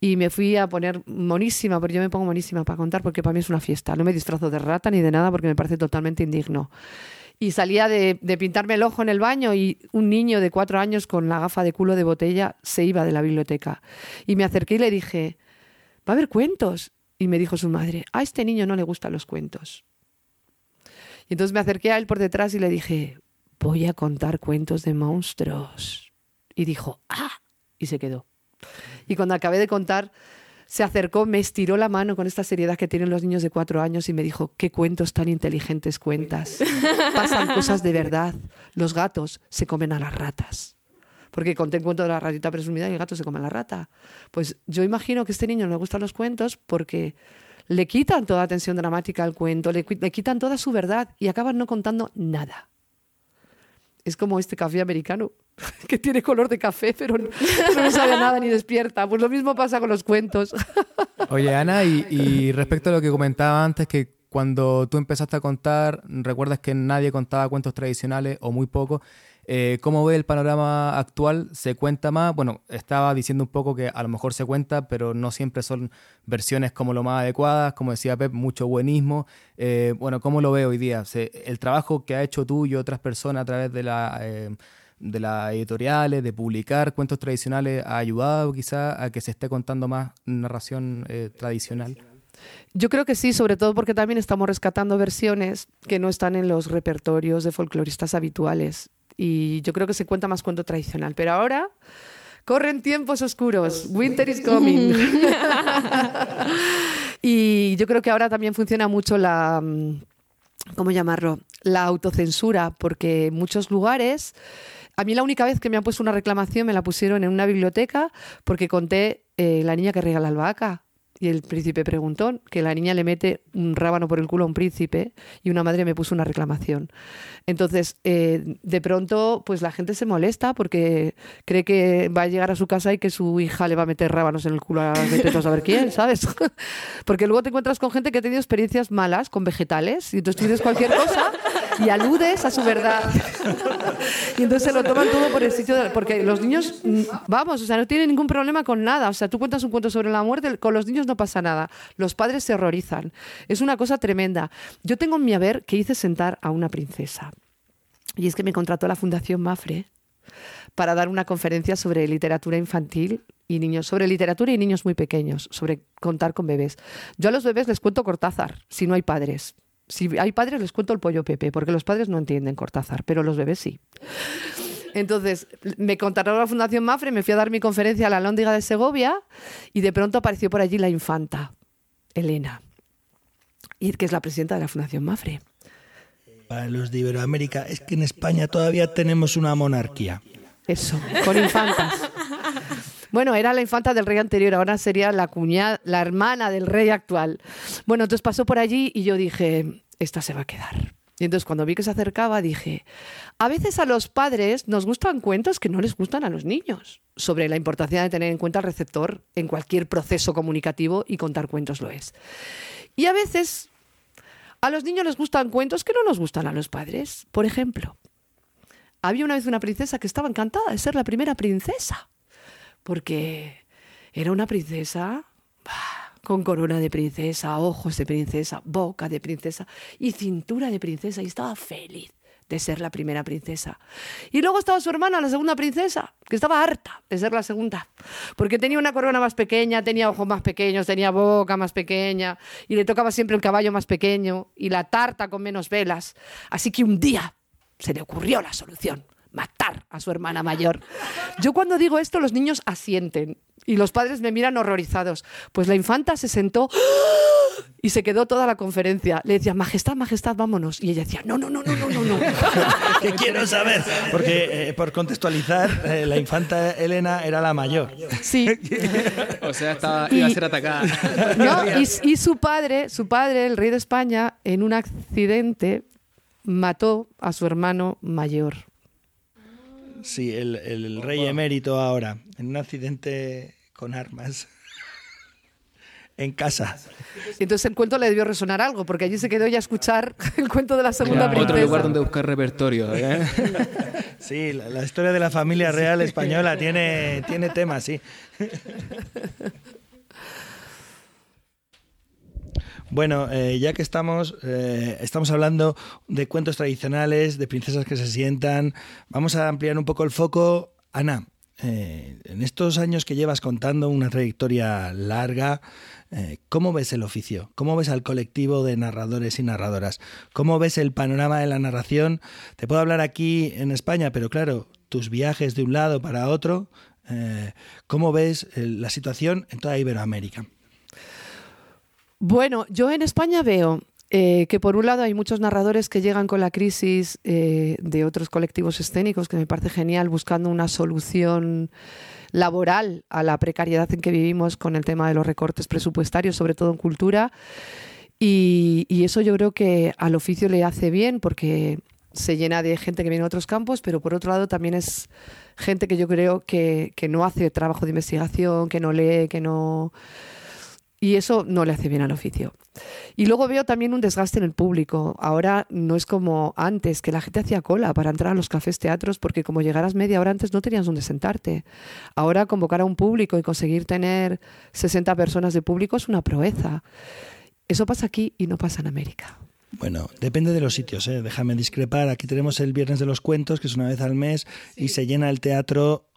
y me fui a poner monísima, porque yo me pongo monísima para contar porque para mí es una fiesta. No me disfrazo de rata ni de nada porque me parece totalmente indigno. y salía de, pintarme el ojo en el baño y un niño de cuatro años con la gafa de culo de botella se iba de la biblioteca. Y me acerqué y le dije, va a haber cuentos. Y me dijo su madre, a este niño no le gustan los cuentos. Y entonces me acerqué a él por detrás y le dije, voy a contar cuentos de monstruos. Y dijo, ah, y se quedó. Y cuando acabé de contar, se acercó, me estiró la mano con esta seriedad que tienen los niños de cuatro años y me dijo, qué cuentos tan inteligentes cuentas. Pasan cosas de verdad. Los gatos se comen a las ratas. Porque conté un cuento de la ratita presumida y el gato se come a la rata. Pues yo imagino que a este niño le gustan los cuentos porque le quitan toda la tensión dramática al cuento, le, le quitan toda su verdad y acaban no contando nada. Es como este café americano, *laughs* que tiene color de café, pero no, sabe nada ni despierta. Pues lo mismo pasa con los cuentos. *laughs* Oye, Ana, y, y respecto a lo que comentaba antes, que cuando tú empezaste a contar, recuerdas que nadie contaba cuentos tradicionales o muy poco. Eh, ¿Cómo ve el panorama actual? ¿Se cuenta más? Bueno, estaba diciendo un poco que a lo mejor se cuenta, pero no siempre son versiones como lo más adecuadas. Como decía Pep, mucho buenismo. Eh, bueno, ¿cómo lo ve hoy día? El trabajo que ha hecho tú y otras personas a través de la... eh, de las editoriales, de publicar cuentos tradicionales, ha ayudado quizá a que se esté contando más narración tradicional. Yo creo que sí, sobre todo porque también estamos rescatando versiones que no están en los repertorios de folcloristas habituales. Y yo creo que se cuenta más cuento tradicional. Pero ahora corren tiempos oscuros. Winter is coming. *laughs* *laughs* y yo creo que ahora también funciona mucho la. mm, ¿Cómo llamarlo? La autocensura, porque en muchos lugares. A mí la única vez que me han puesto una reclamación me la pusieron en una biblioteca porque conté eh, La niña que regala albahaca. Y el príncipe preguntó que la niña le mete un rábano por el culo a un príncipe y una madre me puso una reclamación. Entonces, eh, de pronto, pues la gente se molesta porque cree que va a llegar a su casa y que su hija le va a meter rábanos en el culo a a saber quién, ¿sabes? *laughs* porque luego te encuentras con gente que ha tenido experiencias malas con vegetales y entonces dices cualquier cosa y aludes a su verdad. y entonces se lo toman todo por el sitio. Porque los niños, mm, vamos, o sea, no tienen ningún problema con nada. O sea, tú cuentas un cuento sobre la muerte, con los niños no pasa nada. Los padres se horrorizan. Es una cosa tremenda. Yo tengo en mi haber que hice sentar a una princesa. Y es que me contrató la Fundación Mafre para dar una conferencia sobre literatura infantil y niños, sobre literatura y niños muy pequeños, sobre contar con bebés. Yo a los bebés les cuento Cortázar, si no hay padres. Si hay padres les cuento el pollo Pepe, porque los padres no entienden Cortázar, pero los bebés sí. Entonces, me contrató la Fundación Mafre, me fui a dar mi conferencia a la Lóndiga de Segovia y de pronto apareció por allí la infanta, Elena, y que es la presidenta de la Fundación Mafre. Para los de Iberoamérica, es que en España todavía tenemos una monarquía. Eso, con infantas. Bueno, era la infanta del rey anterior, ahora sería la cuñada, la hermana del rey actual. Bueno, entonces pasó por allí y yo dije, esta se va a quedar. Y entonces cuando vi que se acercaba dije, a veces a los padres nos gustan cuentos que no les gustan a los niños, sobre la importancia de tener en cuenta el receptor en cualquier proceso comunicativo y contar cuentos lo es. Y a veces a los niños les gustan cuentos que no nos gustan a los padres. Por ejemplo, había una vez una princesa que estaba encantada de ser la primera princesa, porque era una princesa con corona de princesa, ojos de princesa, boca de princesa y cintura de princesa y estaba feliz de ser la primera princesa. Y luego estaba su hermana, la segunda princesa, que estaba harta de ser la segunda, porque tenía una corona más pequeña, tenía ojos más pequeños, tenía boca más pequeña, y le tocaba siempre el caballo más pequeño y la tarta con menos velas. Así que un día se le ocurrió la solución, matar a su hermana mayor. Yo cuando digo esto, los niños asienten y los padres me miran horrorizados. Pues la infanta se sentó *gasps* y se quedó toda la conferencia. Le decía, Majestad, Majestad, vámonos. Y ella decía, no, no, no, no, no, no, no. *laughs* ¿Qué quiero saber? Porque, eh, por contextualizar, eh, la infanta Elena era la mayor. Sí. O sea, estaba, Y- iba a ser atacada. *laughs* ¿No? Y, y su padre, su padre, el rey de España, en un accidente mató a su hermano mayor. Sí, el, el rey emérito ahora, en un accidente con armas. *laughs* En casa. Y entonces el cuento le debió resonar algo, porque allí se quedó ya a escuchar *laughs* el cuento de la segunda Otro princesa. lugar donde buscar repertorio. ¿eh? *laughs* Sí, la, la historia de la familia real española tiene, tiene tema, sí. Bueno, eh, ya que estamos, eh, estamos hablando de cuentos tradicionales, de princesas que se sientan, vamos a ampliar un poco el foco. Ana, eh, en estos años que llevas contando una trayectoria larga, eh, ¿cómo ves el oficio? ¿Cómo ves al colectivo de narradores y narradoras? ¿Cómo ves el panorama de la narración? Te puedo hablar aquí en España, pero claro, tus viajes de un lado para otro, eh, ¿cómo ves la situación en toda Iberoamérica? Bueno, yo en España veo eh, que por un lado hay muchos narradores que llegan con la crisis eh, de otros colectivos escénicos, que me parece genial, buscando una solución laboral a la precariedad en que vivimos con el tema de los recortes presupuestarios, sobre todo en cultura. Y, eso yo creo que al oficio le hace bien porque se llena de gente que viene de otros campos, pero por otro lado también es gente que yo creo que, que no hace trabajo de investigación, que no lee, que no y eso no le hace bien al oficio. Y luego veo también un desgaste en el público. Ahora no es como antes, que la gente hacía cola para entrar a los cafés teatros porque como llegaras media hora antes no tenías donde sentarte. Ahora convocar a un público y conseguir tener 60 personas de público es una proeza. Eso pasa aquí y no pasa en América. Bueno, depende de los sitios, ¿eh? déjame discrepar. Aquí tenemos el Viernes de los Cuentos, que es una vez al mes, y se llena el teatro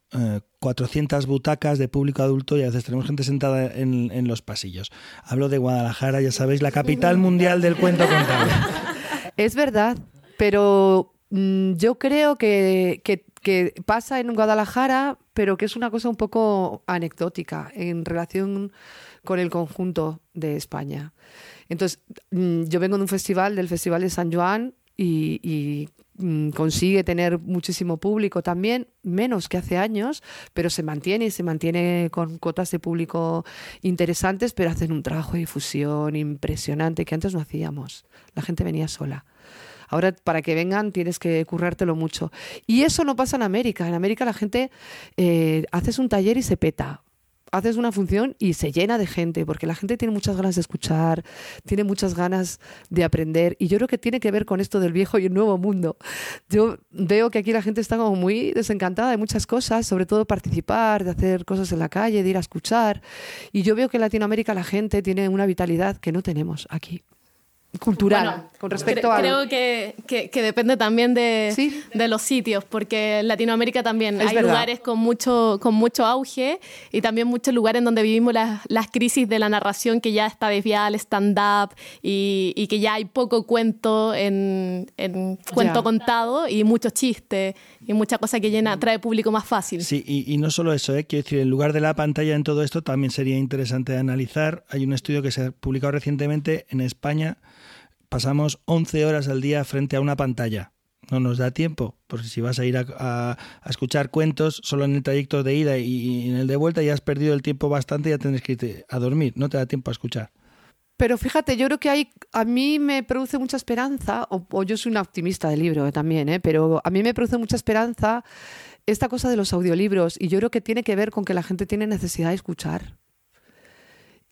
400 eh, butacas de público adulto y a veces tenemos gente sentada en, los pasillos. Hablo de Guadalajara, ya sabéis, la capital mundial del cuento contable. *laughs* Es verdad, pero mm, yo creo que, pasa en Guadalajara, pero que es una cosa un poco anecdótica en relación con el conjunto de España. Entonces, mm, yo vengo de un festival, del Festival de San Juan, y consigue tener muchísimo público también, menos que hace años, pero se mantiene y se mantiene con cuotas de público interesantes, pero hacen un trabajo de difusión impresionante que antes no hacíamos. La gente venía sola. Ahora, para que vengan, tienes que currártelo mucho. Y eso no pasa en América. En América la gente eh, haces un taller y se peta haces una función y se llena de gente, porque la gente tiene muchas ganas de escuchar, tiene muchas ganas de aprender, y yo creo que tiene que ver con esto del viejo y el nuevo mundo. Yo veo que aquí la gente está como muy desencantada de muchas cosas, sobre todo participar, de hacer cosas en la calle, de ir a escuchar, y yo veo que en Latinoamérica la gente tiene una vitalidad que no tenemos aquí cultural con respecto a creo que, que, depende también de, de, los sitios porque en Latinoamérica también hay lugares con mucho con mucho auge y también muchos lugares en donde vivimos las, las crisis de la narración que ya está desviada al stand up y, y, que ya hay poco cuento en, en cuento contado y muchos chistes y mucha cosa que llena trae público más fácil. Sí y, y no solo eso ¿eh? quiero decir en lugar de la pantalla en todo esto también sería interesante analizar. Hay un estudio que se ha publicado recientemente en España pasamos 11 horas al día frente a una pantalla. No nos da tiempo, porque si vas a ir a, escuchar cuentos solo en el trayecto de ida y, en el de vuelta ya has perdido el tiempo bastante y ya tienes que irte a dormir, no te da tiempo a escuchar. Pero fíjate, yo creo que hay, a mí me produce mucha esperanza, o, yo soy una optimista del libro también, ¿eh? pero a mí me produce mucha esperanza esta cosa de los audiolibros y yo creo que tiene que ver con que la gente tiene necesidad de escuchar.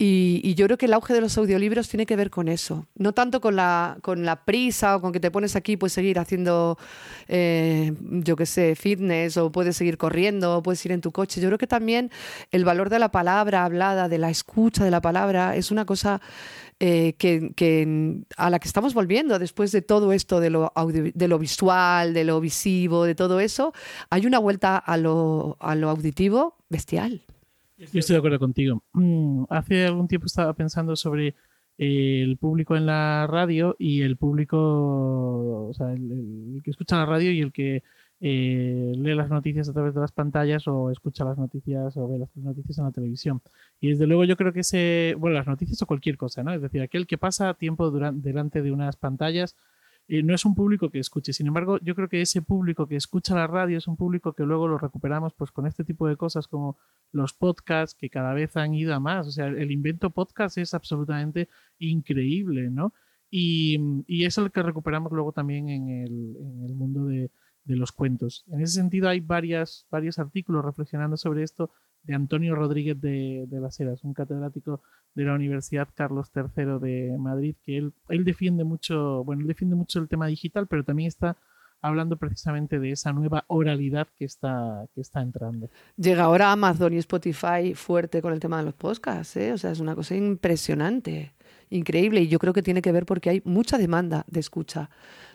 Y, yo creo que el auge de los audiolibros tiene que ver con eso. No tanto con la, con la prisa o con que te pones aquí, puedes seguir haciendo, eh, yo qué sé, fitness o puedes seguir corriendo o puedes ir en tu coche. Yo creo que también el valor de la palabra hablada, de la escucha de la palabra, es una cosa eh, que, a la que estamos volviendo después de todo esto de lo, de lo visual, de lo visivo, de todo eso. Hay una vuelta a lo, a lo auditivo bestial. Yo estoy de acuerdo contigo. Mm, hace algún tiempo estaba pensando sobre eh, el público en la radio y el público, o sea, el, que escucha la radio y el que eh, lee las noticias a través de las pantallas o escucha las noticias o ve las noticias en la televisión. Y desde luego yo creo que ese, bueno, las noticias o cualquier cosa, ¿no? Es decir, aquel que pasa tiempo durante, delante de unas pantallas no es un público que escuche. Sin embargo, yo creo que ese público que escucha la radio es un público que luego lo recuperamos pues con este tipo de cosas como los podcasts que cada vez han ido a más. O sea, el invento podcast es absolutamente increíble, ¿no? Y, y es el que recuperamos luego también en el, en el mundo de, de, los cuentos. En ese sentido hay varias, varios artículos reflexionando sobre esto de Antonio Rodríguez de, de las un catedrático de la Universidad Carlos III de Madrid, que él, él defiende mucho, bueno, defiende mucho el tema digital, pero también está hablando precisamente de esa nueva oralidad que está, que está entrando. Llega ahora Amazon y Spotify fuerte con el tema de los podcasts, ¿eh? o sea, es una cosa impresionante. increíble y yo creo que tiene que ver porque hay mucha demanda de escucha.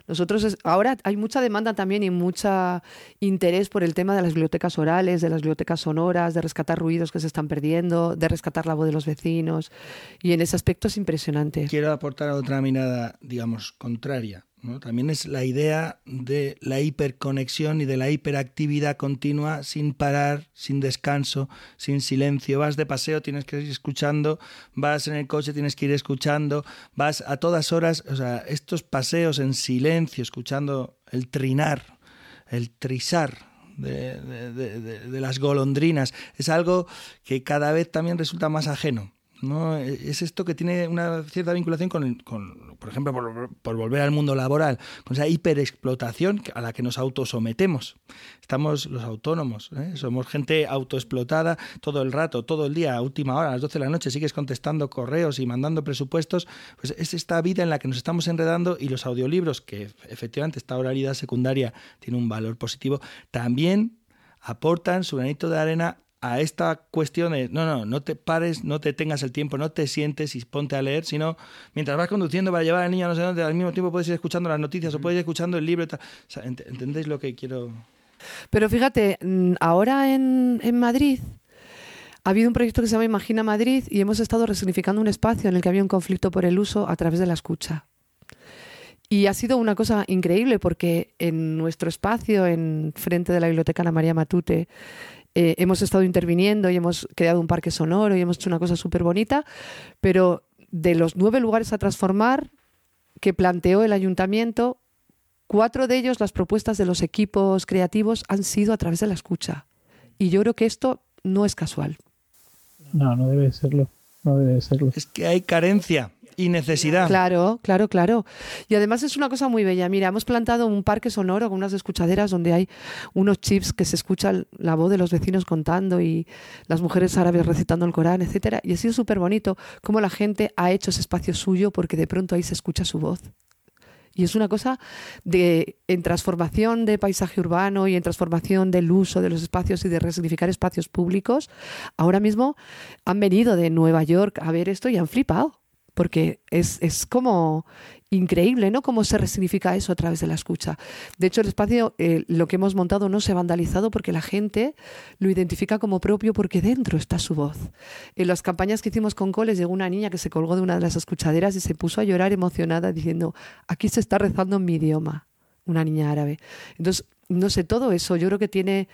Nosotros ahora hay mucha demanda también y mucho interés por el tema de las bibliotecas orales, de las bibliotecas sonoras, de rescatar ruidos que se están perdiendo, de rescatar la voz de los vecinos y en ese aspecto es impresionante. Quiero aportar otra mirada, digamos, contraria. También es la idea de la hiperconexión y de la hiperactividad continua sin parar, sin descanso, sin silencio. Vas de paseo, tienes que ir escuchando, vas en el coche, tienes que ir escuchando, vas a todas horas, o sea, estos paseos en silencio, escuchando el trinar, el trisar de, de las golondrinas, es algo que cada vez también resulta más ajeno. ¿No? Es esto que tiene una cierta vinculación con, con por ejemplo, por, volver al mundo laboral, con esa hiperexplotación a la que nos autosometemos. Estamos los autónomos, ¿eh? somos gente autoexplotada todo el rato, todo el día, a última hora, a las 12 de la noche, sigues contestando correos y mandando presupuestos. Pues es esta vida en la que nos estamos enredando y los audiolibros, que efectivamente esta oralidad secundaria tiene un valor positivo, también aportan su granito de arena a esta cuestión de, no, no, no te pares, no te tengas el tiempo, no te sientes y ponte a leer, sino mientras vas conduciendo para llevar al niño a no sé dónde, al mismo tiempo puedes ir escuchando las noticias o puedes ir escuchando el libro. ¿Entendéis lo que quiero? Pero fíjate, mm, ahora en, en Madrid ha habido un proyecto que se llama Imagina Madrid y hemos estado resignificando un espacio en el que había un conflicto por el uso a través de la escucha. Y ha sido una cosa increíble porque en nuestro espacio, en frente de la Biblioteca Ana María Matute, eh, hemos estado interviniendo y hemos creado un parque sonoro y hemos hecho una cosa súper bonita, pero de los nueve lugares a transformar que planteó el ayuntamiento, cuatro de ellos, las propuestas de los equipos creativos, han sido a través de la escucha. Y yo creo que esto no es casual. No, no debe serlo. No debe serlo. Es que hay carencia y necesidad. Claro, claro, claro. Y además es una cosa muy bella. Mira, hemos plantado un parque sonoro con unas escuchaderas donde hay unos chips que se escucha la voz de los vecinos contando y las mujeres árabes recitando el Corán, etcétera. Y ha sido súper bonito cómo la gente ha hecho ese espacio suyo porque de pronto ahí se escucha su voz. Y es una cosa de en transformación de paisaje urbano y en transformación del uso de los espacios y de resignificar espacios públicos. Ahora mismo han venido de Nueva York a ver esto y han flipado porque es, es, como increíble, ¿no? Cómo se resignifica eso a través de la escucha. De hecho, el espacio, eh, lo que hemos montado no se ha vandalizado porque la gente lo identifica como propio porque dentro está su voz. En las campañas que hicimos con Coles llegó una niña que se colgó de una de las escuchaderas y se puso a llorar emocionada diciendo, aquí se está rezando en mi idioma, una niña árabe. Entonces, no sé, todo eso yo creo que tiene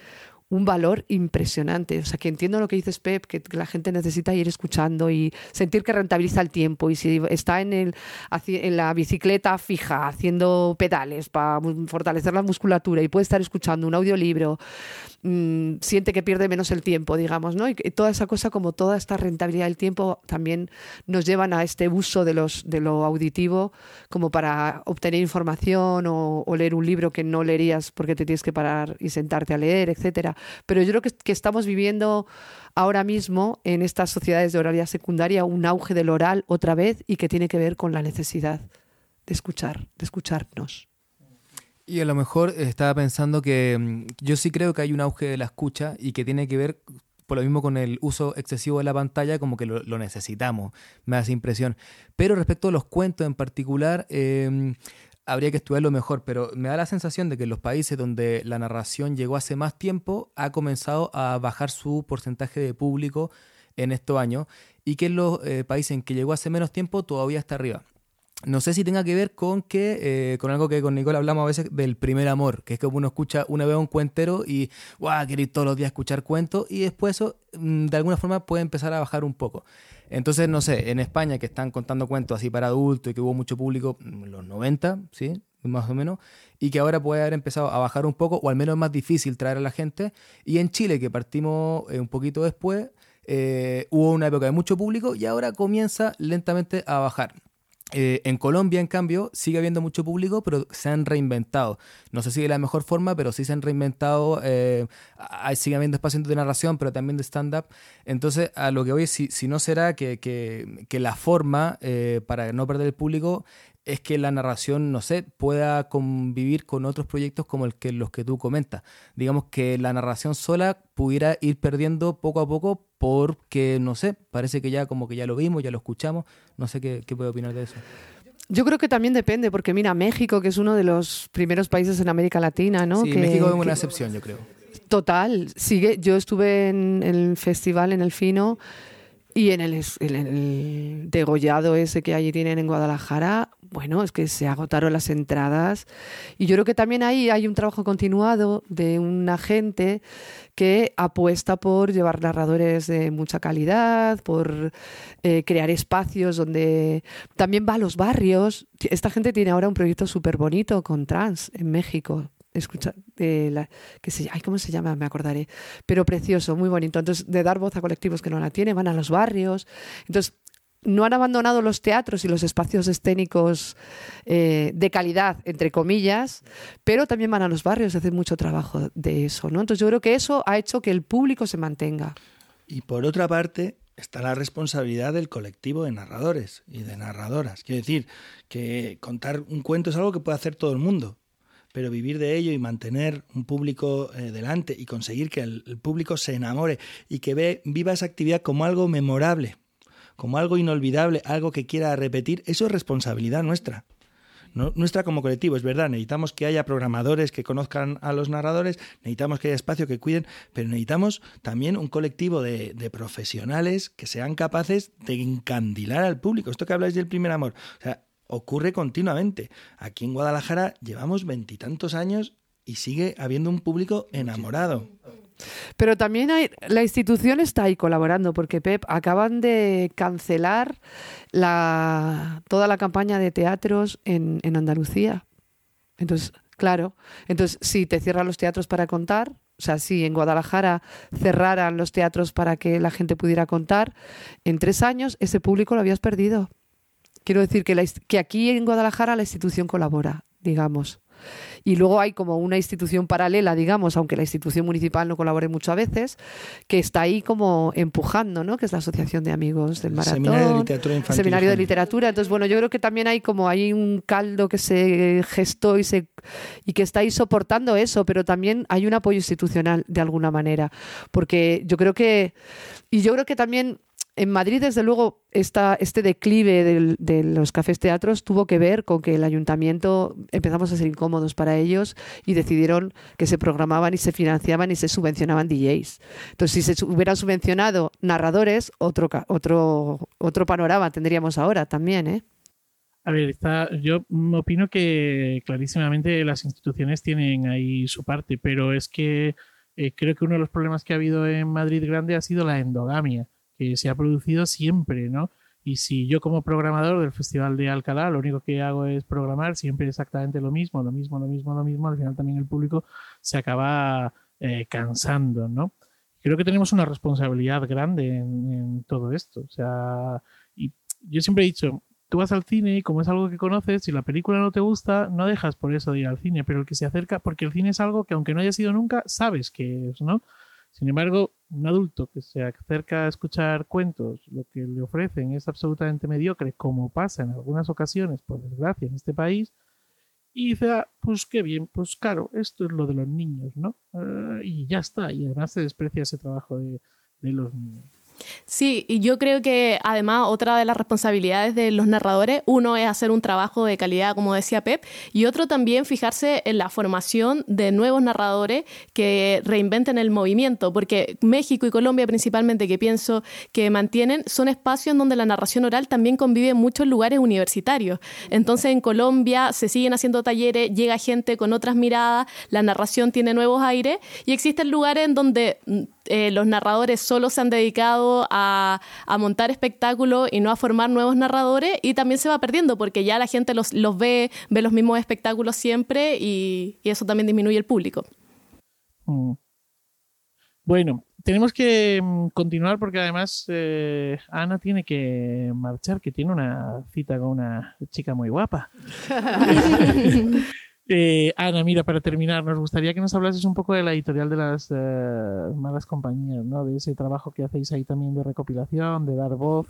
un valor impresionante. O sea, que entiendo lo que dices, Pep, que la gente necesita ir escuchando y sentir que rentabiliza el tiempo. Y si está en, el, en la bicicleta fija, haciendo pedales para fortalecer la musculatura y puede estar escuchando un audiolibro, mmm, siente que pierde menos el tiempo, digamos, ¿no? Y toda esa cosa, como toda esta rentabilidad del tiempo, también nos llevan a este uso de, los, de lo auditivo como para obtener información o, o leer un libro que no leerías porque te tienes que parar y sentarte a leer, etcétera. Pero yo creo que, que estamos viviendo ahora mismo en estas sociedades de oralidad secundaria un auge del oral otra vez y que tiene que ver con la necesidad de escuchar, de escucharnos. Y a lo mejor estaba pensando que mm, yo sí creo que hay un auge de la escucha y que tiene que ver por lo mismo con el uso excesivo de la pantalla, como que lo, necesitamos, me esa impresión. Pero respecto a los cuentos en particular, eh, habría que estudiarlo mejor, pero me da la sensación de que en los países donde la narración llegó hace más tiempo, ha comenzado a bajar su porcentaje de público en estos años y que en los eh, países en que llegó hace menos tiempo todavía está arriba. No sé si tenga que ver con que, eh, con algo que con Nicole hablamos a veces del primer amor, que es que uno escucha una vez un cuentero y, guau, quiero ir todos los días a escuchar cuentos y después eso mm, de alguna forma puede empezar a bajar un poco. Entonces, no sé, en España que están contando cuentos así para adultos y que hubo mucho público en los 90, ¿sí? Más o menos, y que ahora puede haber empezado a bajar un poco, o al menos es más difícil traer a la gente. Y en Chile, que partimos eh, un poquito después, eh, hubo una época de mucho público y ahora comienza lentamente a bajar. Eh, en Colombia, en cambio, sigue habiendo mucho público, pero se han reinventado. No sé si de la mejor forma, pero sí se han reinventado. Eh, sigue habiendo espacios de narración, pero también de stand-up. Entonces, a lo que voy, si, si no será que, que, que la forma, eh, para no perder el público, es que la narración, no sé, pueda convivir con otros proyectos como el que, los que tú comentas. Digamos que la narración sola pudiera ir perdiendo poco a poco porque, no sé, parece que ya como que ya lo vimos, ya lo escuchamos. No sé qué, qué puede opinar de eso. Yo creo que también depende, porque mira, México, que es uno de los primeros países en América Latina, ¿no? Sí, que, México es una que- excepción, yo creo. Total, sigue. Yo estuve en el festival en el Fino y en el, en el degollado ese que allí tienen en Guadalajara. Bueno, es que se agotaron las entradas y yo creo que también ahí hay un trabajo continuado de una gente que apuesta por llevar narradores de mucha calidad, por eh, crear espacios donde también va a los barrios. Esta gente tiene ahora un proyecto súper bonito con trans en México. Escucha, de la, que se, ay, ¿cómo se llama? Me acordaré. Pero precioso, muy bonito. Entonces, de dar voz a colectivos que no la tienen, van a los barrios. Entonces, no han abandonado los teatros y los espacios escénicos eh, de calidad, entre comillas, pero también van a los barrios a hacer mucho trabajo de eso, ¿no? Entonces yo creo que eso ha hecho que el público se mantenga. Y por otra parte, está la responsabilidad del colectivo de narradores y de narradoras. Quiero decir que contar un cuento es algo que puede hacer todo el mundo, pero vivir de ello y mantener un público eh, delante y conseguir que el, el público se enamore y que ve, viva esa actividad como algo memorable, como algo inolvidable, algo que quiera repetir, eso es responsabilidad nuestra. No- nuestra como colectivo, es verdad, necesitamos que haya programadores que conozcan a los narradores, necesitamos que haya espacio que cuiden, pero necesitamos también un colectivo de, de profesionales que sean capaces de encandilar al público. Esto que habláis del primer amor, o sea, ocurre continuamente. Aquí en Guadalajara llevamos veintitantos años y sigue habiendo un público enamorado. Pero también hay, la institución está ahí colaborando, porque Pep, acaban de cancelar la, toda la campaña de teatros en, en Andalucía. Entonces, claro, entonces si te cierran los teatros para contar, o sea, si en Guadalajara cerraran los teatros para que la gente pudiera contar, en tres años ese público lo habías perdido. Quiero decir que, la que aquí en Guadalajara la institución colabora, digamos. Y luego hay como una institución paralela, digamos, aunque la institución municipal no colabore mucho a veces, que está ahí como empujando, ¿no? Que es la Asociación de Amigos del El Maratón. Seminario de Literatura Infantil Seminario de. Literatura. Entonces, bueno, yo creo que también hay como hay un caldo que se gestó y se y que está ahí soportando eso, pero también hay un apoyo institucional de alguna manera, porque yo creo que y yo creo que también en Madrid, desde luego, esta, este declive de los cafés teatros tuvo que ver con que el ayuntamiento empezamos a ser incómodos para ellos y decidieron que se programaban y se financiaban y se subvencionaban DJs. Entonces, si se hubieran subvencionado narradores, otro, otro, otro panorama tendríamos ahora también, ¿eh? A ver, está, yo opino que clarísimamente las instituciones tienen ahí su parte, pero es que eh, creo que uno de los problemas que ha habido en Madrid Grande ha sido la endogamia, se ha producido siempre, ¿no? Y si yo como programador del Festival de Alcalá lo único que hago es programar siempre exactamente lo mismo, lo mismo, lo mismo, lo mismo, al final también el público se acaba eh, cansando, ¿no? Creo que tenemos una responsabilidad grande en, todo esto. O sea, y yo siempre he dicho, tú vas al cine y como es algo que conoces, si la película no te gusta, no dejas por eso de ir al cine, pero el que se acerca, porque el cine es algo que aunque no haya sido nunca, sabes que es, ¿no? Sin embargo, un adulto que se acerca a escuchar cuentos, lo que le ofrecen es absolutamente mediocre, como pasa en algunas ocasiones, por desgracia, en este país, y dice, ah, pues qué bien, pues claro, esto es lo de los niños, ¿no? Eh, y ya está, y además se desprecia ese trabajo de, de los niños. Sí, y yo creo que además otra de las responsabilidades de los narradores, uno es hacer un trabajo de calidad, como decía Pep, y otro también fijarse en la formación de nuevos narradores que reinventen el movimiento, porque México y Colombia principalmente, que pienso que mantienen, son espacios donde la narración oral también convive en muchos lugares universitarios. Entonces en Colombia se siguen haciendo talleres, llega gente con otras miradas, la narración tiene nuevos aires, y existen lugares en donde eh, los narradores solo se han dedicado a, a montar espectáculos y no a formar nuevos narradores y también se va perdiendo porque ya la gente los, los ve, ve los mismos espectáculos siempre y, y eso también disminuye el público. Mm. Bueno, tenemos que mm, continuar porque además eh, Ana tiene que marchar, que tiene una cita con una chica muy guapa. *laughs* Eh, Ana, mira, para terminar, nos gustaría que nos hablases un poco de la editorial de las eh, malas compañías, ¿no? De ese trabajo que hacéis ahí también de recopilación, de dar voz.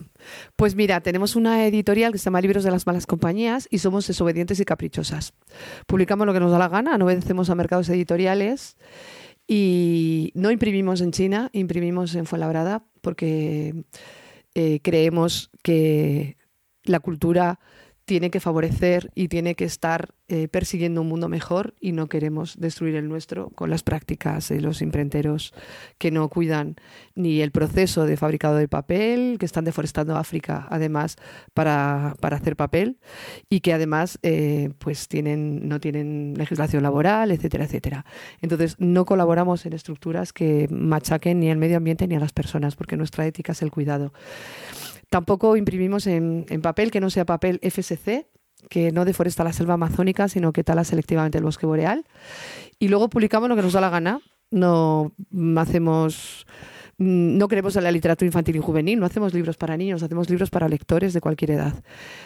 Pues mira, tenemos una editorial que se llama Libros de las Malas Compañías y somos desobedientes y caprichosas. Publicamos lo que nos da la gana, no obedecemos a mercados editoriales y no imprimimos en China, imprimimos en Fuenlabrada porque eh, creemos que la cultura tiene que favorecer y tiene que estar eh, persiguiendo un mundo mejor y no queremos destruir el nuestro con las prácticas de los imprenteros que no cuidan ni el proceso de fabricado de papel, que están deforestando África además para, para hacer papel y que además eh, pues tienen, no tienen legislación laboral, etcétera, etcétera. Entonces no colaboramos en estructuras que machaquen ni al medio ambiente ni a las personas porque nuestra ética es el cuidado. Tampoco imprimimos en, papel que no sea papel FSC, que no deforesta la selva amazónica, sino que tala selectivamente el bosque boreal. Y luego publicamos lo que nos da la gana. No hacemos no creemos en la literatura infantil y juvenil, no hacemos libros para niños, hacemos libros para lectores de cualquier edad.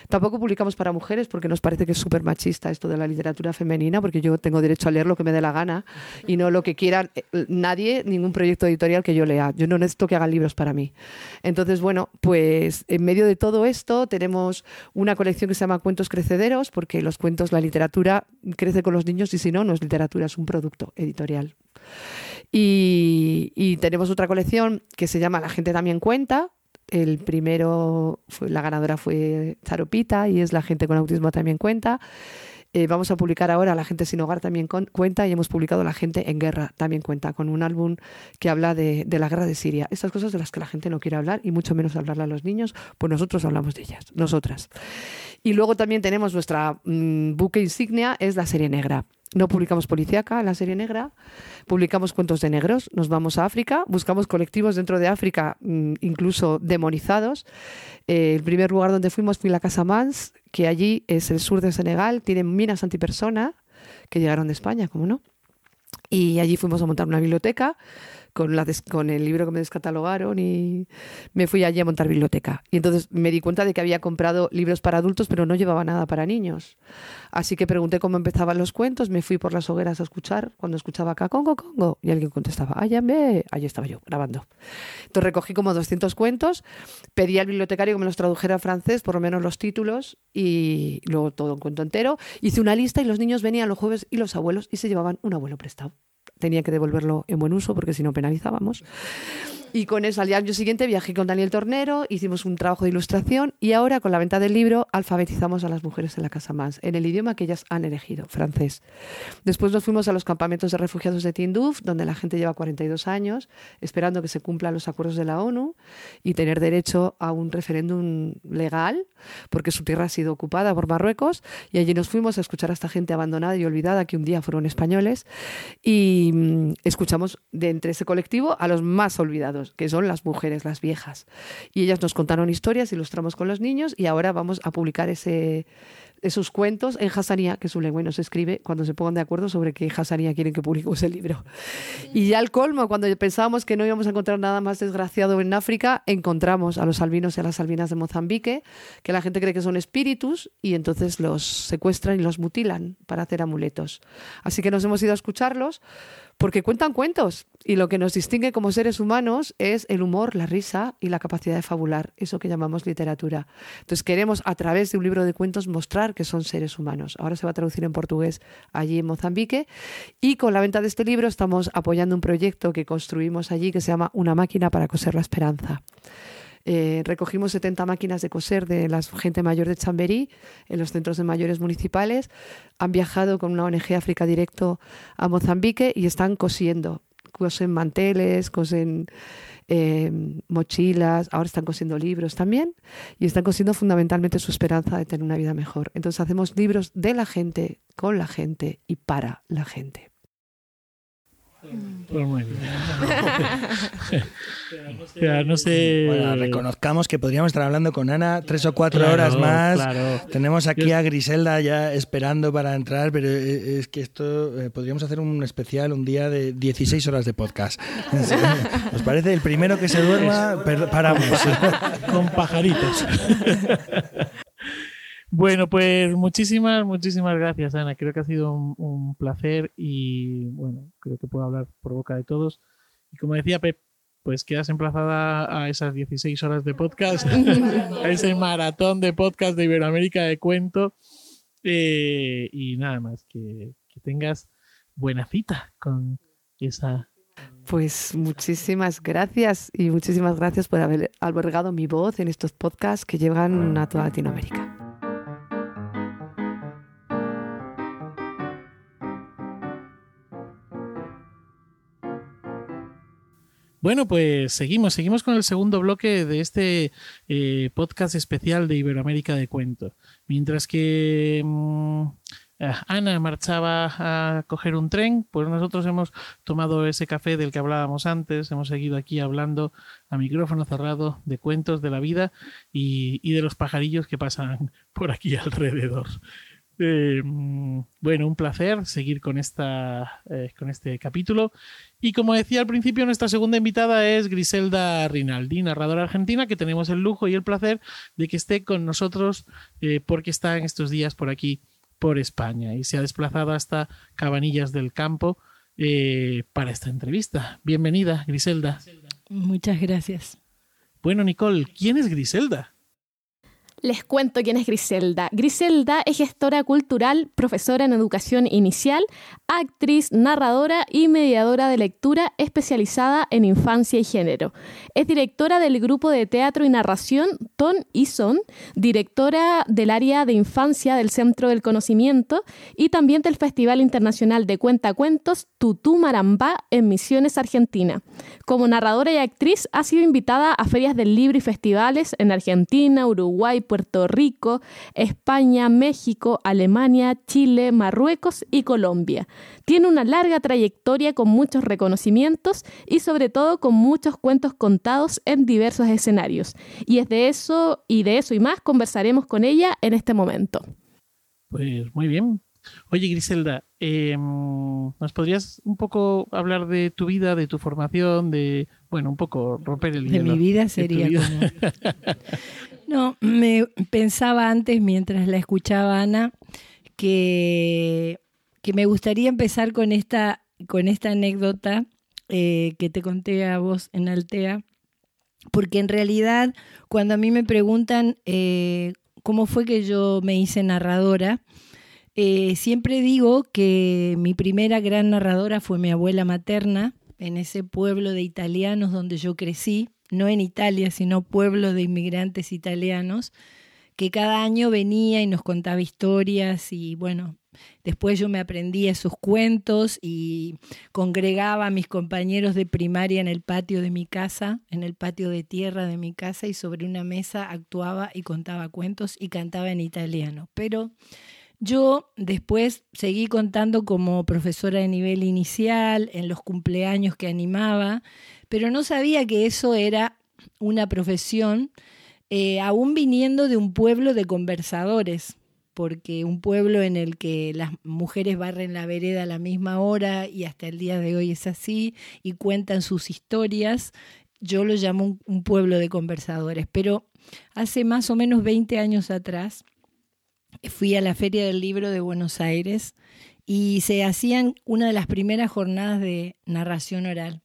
Tampoco publicamos para mujeres porque nos parece que es súper machista esto de la literatura femenina, porque yo tengo derecho a leer lo que me dé la gana y no lo que quiera nadie, ningún proyecto editorial que yo lea. Yo no necesito que hagan libros para mí. Entonces, bueno, pues en medio de todo esto tenemos una colección que se llama Cuentos Crecederos, porque los cuentos, la literatura crece con los niños y si no, no es literatura, es un producto editorial. Y, tenemos otra colección que se llama La gente también cuenta. El primero, fue, la ganadora fue Charopita y es La gente con autismo también cuenta. Eh, vamos a publicar ahora La gente sin hogar también cuenta y hemos publicado La gente en guerra también cuenta con un álbum que habla de, la guerra de Siria. Estas cosas de las que la gente no quiere hablar y mucho menos hablarle a los niños, pues nosotros hablamos de ellas, nosotras. Y luego también tenemos nuestra mm, buque insignia, es la serie negra. No publicamos policíaca, la serie negra, publicamos cuentos de negros, nos vamos a África, buscamos colectivos dentro de África, mm, incluso demonizados. Eh, el primer lugar donde fuimos fue la Casa Mans, que allí es el sur de Senegal, tienen minas antipersona que llegaron de España, como no. Y allí fuimos a montar una biblioteca con, el libro que me descatalogaron y me fui allí a montar biblioteca. Y entonces me di cuenta de que había comprado libros para adultos, pero no llevaba nada para niños. Así que pregunté cómo empezaban los cuentos, me fui por las hogueras a escuchar, cuando escuchaba acá Congo, Congo, y alguien contestaba, Ayame, allí estaba yo, grabando. Entonces recogí como 200 cuentos, pedí al bibliotecario que me los tradujera en francés, por lo menos los títulos, y luego todo un cuento entero. Hice una lista y los niños venían los jueves y los abuelos y se llevaban un abuelo prestado tenía que devolverlo en buen uso porque si no penalizábamos. Y con eso, al año siguiente viajé con Daniel Tornero, hicimos un trabajo de ilustración y ahora con la venta del libro alfabetizamos a las mujeres en la Casa Más, en el idioma que ellas han elegido, francés. Después nos fuimos a los campamentos de refugiados de Tinduf, donde la gente lleva 42 años esperando que se cumplan los acuerdos de la ONU y tener derecho a un referéndum legal, porque su tierra ha sido ocupada por Marruecos. Y allí nos fuimos a escuchar a esta gente abandonada y olvidada que un día fueron españoles y mm, escuchamos de entre ese colectivo a los más olvidados que son las mujeres, las viejas. Y ellas nos contaron historias, ilustramos con los niños y ahora vamos a publicar ese, esos cuentos en Hassanía, que es un lengua nos escribe cuando se pongan de acuerdo sobre qué Hassanía quieren que publiquemos el libro. Y ya al colmo, cuando pensábamos que no íbamos a encontrar nada más desgraciado en África, encontramos a los albinos y a las albinas de Mozambique, que la gente cree que son espíritus y entonces los secuestran y los mutilan para hacer amuletos. Así que nos hemos ido a escucharlos porque cuentan cuentos y lo que nos distingue como seres humanos es el humor, la risa y la capacidad de fabular, eso que llamamos literatura. Entonces queremos a través de un libro de cuentos mostrar que son seres humanos. Ahora se va a traducir en portugués allí en Mozambique y con la venta de este libro estamos apoyando un proyecto que construimos allí que se llama Una máquina para coser la esperanza. Eh, recogimos 70 máquinas de coser de la gente mayor de Chamberí en los centros de mayores municipales. Han viajado con una ONG África Directo a Mozambique y están cosiendo. Cosen manteles, cosen eh, mochilas, ahora están cosiendo libros también y están cosiendo fundamentalmente su esperanza de tener una vida mejor. Entonces hacemos libros de la gente, con la gente y para la gente. Pues muy bien. *laughs* no sé. Bueno, reconozcamos que podríamos estar hablando con Ana tres o cuatro horas más. Tenemos aquí a Griselda ya esperando para entrar, pero e, es que esto eh, podríamos hacer un especial un día de 16 horas de podcast. *laughs* ¿Os parece? El primero que se duerma, paramos. con pajaritos. *laughs* Bueno, pues muchísimas, muchísimas gracias, Ana. Creo que ha sido un, un placer y bueno, creo que puedo hablar por boca de todos. Y como decía Pep, pues quedas emplazada a esas 16 horas de podcast, a ese maratón de podcast de Iberoamérica de cuento. Eh, y nada más, que, que tengas buena cita con esa Pues muchísimas gracias y muchísimas gracias por haber albergado mi voz en estos podcasts que llegan a toda Latinoamérica. Bueno, pues seguimos, seguimos con el segundo bloque de este eh, podcast especial de Iberoamérica de Cuento. Mientras que mm, eh, Ana marchaba a coger un tren, pues nosotros hemos tomado ese café del que hablábamos antes, hemos seguido aquí hablando a micrófono cerrado de cuentos de la vida y, y de los pajarillos que pasan por aquí alrededor. Eh, mm, bueno, un placer seguir con, esta, eh, con este capítulo. Y como decía al principio, nuestra segunda invitada es Griselda Rinaldi, narradora argentina, que tenemos el lujo y el placer de que esté con nosotros eh, porque está en estos días por aquí, por España, y se ha desplazado hasta Cabanillas del Campo eh, para esta entrevista. Bienvenida, Griselda. Muchas gracias. Bueno, Nicole, ¿quién es Griselda? Les cuento quién es Griselda. Griselda es gestora cultural, profesora en educación inicial, actriz, narradora y mediadora de lectura especializada en infancia y género. Es directora del grupo de teatro y narración Ton y Son, directora del área de infancia del Centro del Conocimiento y también del Festival Internacional de Cuentacuentos Tutú Marambá en Misiones, Argentina. Como narradora y actriz ha sido invitada a ferias del libro y festivales en Argentina, Uruguay, Puerto Rico, España, México, Alemania, Chile, Marruecos y Colombia. Tiene una larga trayectoria con muchos reconocimientos y sobre todo con muchos cuentos contados en diversos escenarios. Y es de eso y de eso y más conversaremos con ella en este momento. Pues muy bien. Oye, Griselda, eh, ¿nos podrías un poco hablar de tu vida, de tu formación, de, bueno, un poco romper el De hielo? mi vida sería como... *laughs* No, me pensaba antes, mientras la escuchaba Ana, que, que me gustaría empezar con esta, con esta anécdota eh, que te conté a vos en Altea, porque en realidad cuando a mí me preguntan eh, cómo fue que yo me hice narradora, eh, siempre digo que mi primera gran narradora fue mi abuela materna, en ese pueblo de italianos donde yo crecí, no en Italia, sino pueblo de inmigrantes italianos, que cada año venía y nos contaba historias y bueno, después yo me aprendía esos cuentos y congregaba a mis compañeros de primaria en el patio de mi casa, en el patio de tierra de mi casa y sobre una mesa actuaba y contaba cuentos y cantaba en italiano. Pero yo después seguí contando como profesora de nivel inicial, en los cumpleaños que animaba, pero no sabía que eso era una profesión, eh, aún viniendo de un pueblo de conversadores, porque un pueblo en el que las mujeres barren la vereda a la misma hora y hasta el día de hoy es así y cuentan sus historias, yo lo llamo un, un pueblo de conversadores. Pero hace más o menos 20 años atrás, fui a la Feria del Libro de Buenos Aires y se hacían una de las primeras jornadas de narración oral.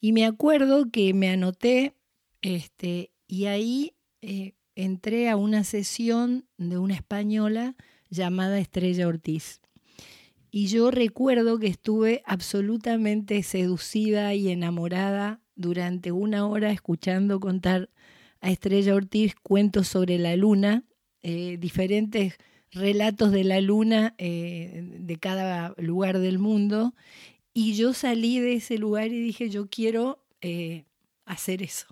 Y me acuerdo que me anoté este, y ahí eh, entré a una sesión de una española llamada Estrella Ortiz. Y yo recuerdo que estuve absolutamente seducida y enamorada durante una hora escuchando contar a Estrella Ortiz cuentos sobre la luna, eh, diferentes relatos de la luna eh, de cada lugar del mundo. Y yo salí de ese lugar y dije, yo quiero eh, hacer eso.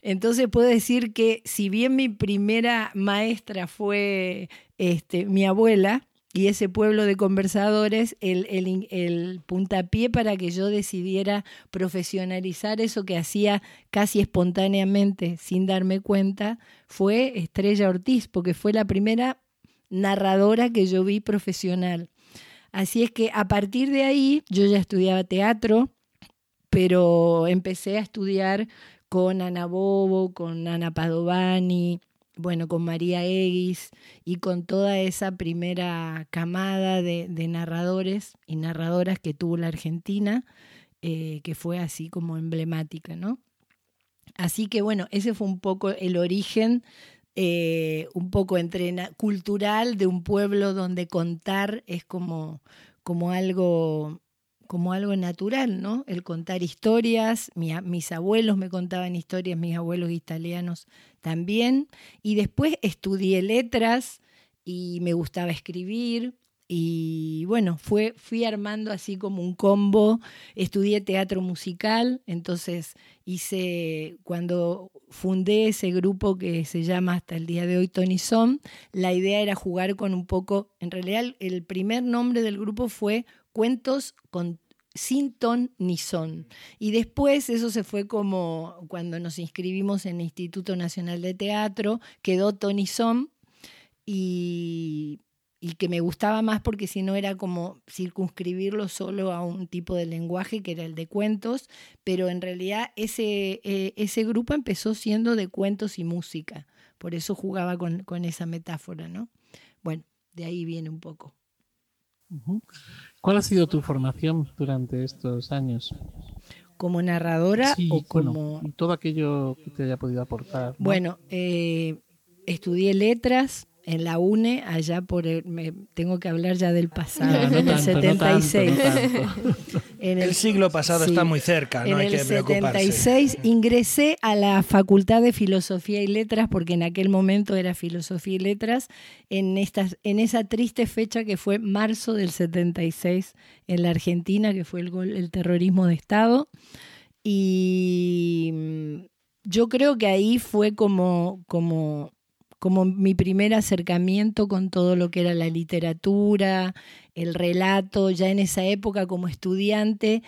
Entonces puedo decir que si bien mi primera maestra fue este, mi abuela y ese pueblo de conversadores, el, el, el, puntapié para que yo decidiera profesionalizar eso que hacía casi espontáneamente, sin darme cuenta, fue Estrella Ortiz, porque fue la primera narradora que yo vi profesional. Así es que a partir de ahí yo ya estudiaba teatro, pero empecé a estudiar con Ana Bobo, con Ana Padovani, bueno, con María Eguis y con toda esa primera camada de, narradores y narradoras que tuvo la Argentina, eh, que fue así como emblemática, ¿no? Así que bueno, ese fue un poco el origen eh, un poco cultural de un pueblo donde contar es como, como algo como algo natural, ¿no? El contar historias, mis abuelos me contaban historias, mis abuelos italianos también, y después estudié letras y me gustaba escribir, y bueno, fue, fui armando así como un combo. Estudié teatro musical, entonces hice, cuando fundé ese grupo que se llama hasta el día de hoy Tony Son, la idea era jugar con un poco, en realidad el primer nombre del grupo fue Cuentos con sin ton son. Y después eso se fue como cuando nos inscribimos en el Instituto Nacional de Teatro, quedó Tony Son y y que me gustaba más porque si no era como circunscribirlo solo a un tipo de lenguaje que era el de cuentos, pero en realidad ese, eh, ese grupo empezó siendo de cuentos y música, por eso jugaba con, esa metáfora, ¿no? Bueno, de ahí viene un poco. ¿Cuál ha sido tu formación durante estos años? ¿Como narradora o como...? todo aquello que te haya podido aportar. Bueno, eh, estudié letras, en la UNE, allá por el, me, tengo que hablar ya del pasado, en el 76. en el, siglo pasado está muy cerca, no en hay el que preocuparse. 76 ingresé a la Facultad de Filosofía y Letras, porque en aquel momento era Filosofía y Letras, en, estas, en esa triste fecha que fue marzo del 76 en la Argentina, que fue el, el terrorismo de Estado. Y mm, yo creo que ahí fue como, como como mi primer acercamiento con todo lo que era la literatura, el relato, ya en esa época como estudiante.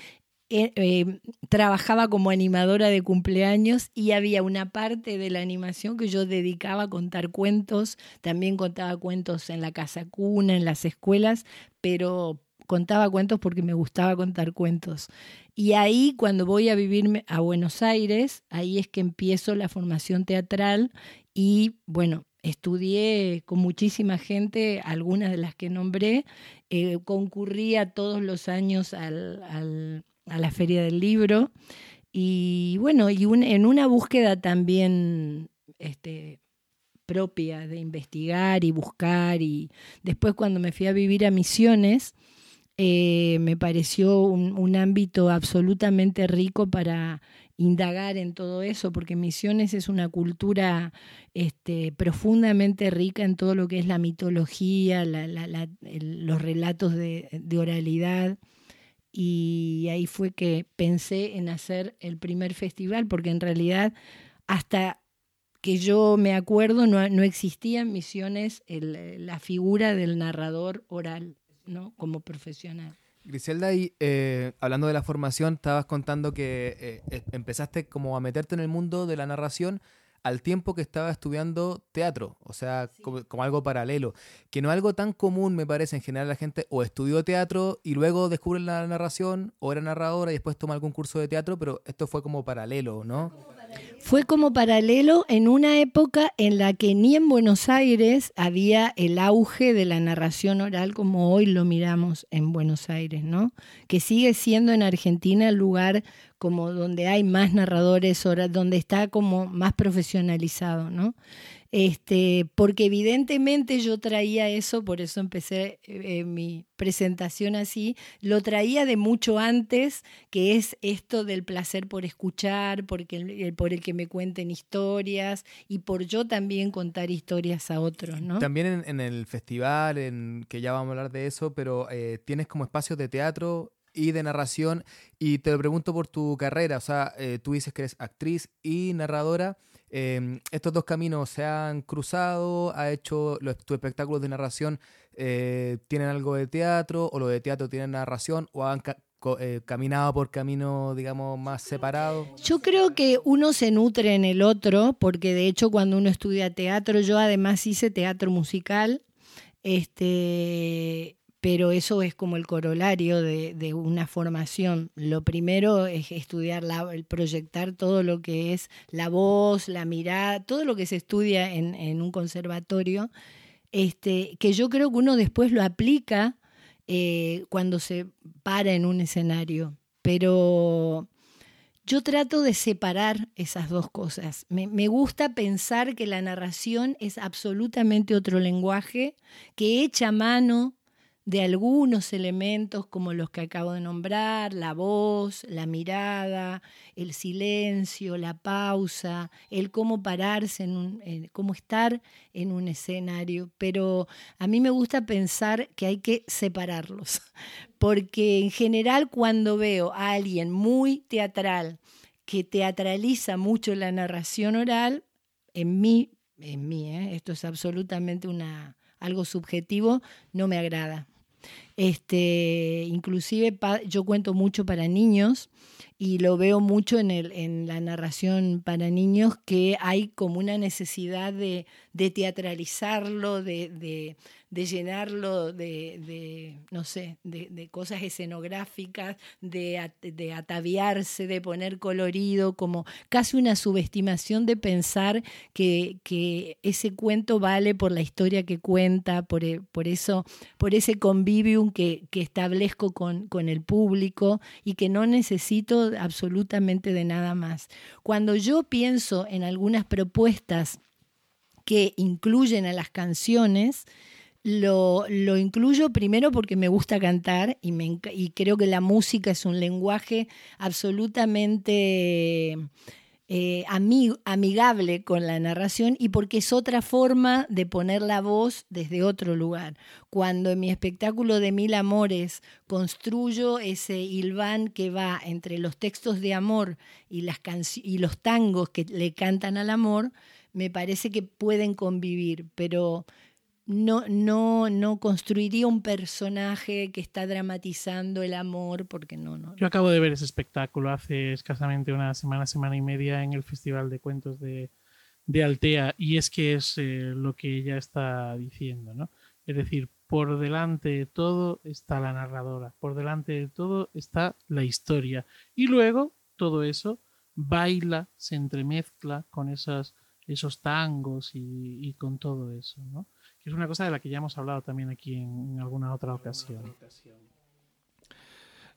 Eh, eh, trabajaba como animadora de cumpleaños y había una parte de la animación que yo dedicaba a contar cuentos, también contaba cuentos en la casa cuna, en las escuelas, pero contaba cuentos porque me gustaba contar cuentos. Y ahí cuando voy a vivir a Buenos Aires, ahí es que empiezo la formación teatral y bueno, estudié con muchísima gente, algunas de las que nombré, eh, concurría todos los años a la Feria del Libro y bueno, y en una búsqueda también este, propia de investigar y buscar y después cuando me fui a vivir a Misiones, eh, me pareció un, ámbito absolutamente rico para indagar en todo eso, porque Misiones es una cultura este, profundamente rica en todo lo que es la mitología, los relatos de, oralidad. Y ahí fue que pensé en hacer el primer festival, porque en realidad hasta que yo me acuerdo no, no existía en Misiones la figura del narrador oral, ¿no? Como profesional. Griselda, y eh, hablando de la formación, estabas contando que eh, eh, empezaste como a meterte en el mundo de la narración al tiempo que estaba estudiando teatro, o sea, como, algo paralelo, que no es algo tan común, me parece, en general la gente o estudió teatro y luego descubre la narración, o era narradora y después toma algún curso de teatro, pero esto fue como paralelo, ¿no? Fue como paralelo en una época en la que ni en Buenos Aires había el auge de la narración oral como hoy lo miramos en Buenos Aires, ¿no? Que sigue siendo en Argentina el lugar como donde hay más narradores, donde está como más profesionalizado, ¿no? Este, porque evidentemente yo traía eso, por eso empecé eh, mi presentación así, lo traía de mucho antes, que es esto del placer por escuchar, porque, por el que me cuenten historias y por yo también contar historias a otros, ¿no? También en, el festival, que ya vamos a hablar de eso, pero eh, tienes como espacios de teatro y de narración y te lo pregunto por tu carrera, o sea, eh, tú dices que eres actriz y narradora. Em, estos dos caminos se han cruzado, ha hecho los, tus espectáculos de narración, eh, tienen algo de teatro, o lo de teatro tienen narración, o han eh, caminado por caminos, digamos, más separados. Yo creo que uno se nutre en el otro, porque de hecho cuando uno estudia teatro, yo además hice teatro musical, este pero eso es como el corolario de, una formación. Lo primero es estudiar, la, proyectar todo lo que es la voz, la mirada, todo lo que se estudia en, un conservatorio, este, que yo creo que uno después lo aplica eh, cuando se para en un escenario. Pero yo trato de separar esas dos cosas. Me, gusta pensar que la narración es absolutamente otro lenguaje, que echa mano de algunos elementos como los que acabo de nombrar, la voz, la mirada, el silencio, la pausa, el cómo pararse, en un, cómo estar en un escenario. Pero a mí me gusta pensar que hay que separarlos, *laughs* porque en general cuando veo a alguien muy teatral, que teatraliza mucho la narración oral, en mí, en mí, ¿eh? esto es absolutamente una, algo subjetivo, no me agrada. Este, inclusive yo cuento mucho para niños y lo veo mucho en, la narración para niños que hay como una necesidad de, teatralizarlo, de, llenarlo de, no sé, de, cosas escenográficas, de, ataviarse, de poner colorido, como casi una subestimación de pensar que, ese cuento vale por la historia que cuenta, por, e, por eso, por ese convivium que, establezco con, con el público y que no necesito absolutamente de nada más. Cuando yo pienso en algunas propuestas que incluyen a las canciones, lo, incluyo primero porque me gusta cantar y, me, y creo que la música es un lenguaje absolutamente eh, amigable con la narración y porque es otra forma de poner la voz desde otro lugar. Cuando en mi espectáculo de Mil Amores construyo ese hilván que va entre los textos de amor y, las y los tangos que le cantan al amor, me parece que pueden convivir, pero no, no, no construiría un personaje que está dramatizando el amor, porque no, no. Yo acabo de ver ese espectáculo hace escasamente una semana, semana y media en el Festival de Cuentos de, Altea, y es que es eh, lo que ella está diciendo, ¿no? Es decir, por delante de todo está la narradora, por delante de todo está la historia, y luego todo eso baila, se entremezcla con esas, esos tangos y, y con todo eso, ¿no? Que es una cosa de la que ya hemos hablado también aquí en, alguna otra ocasión.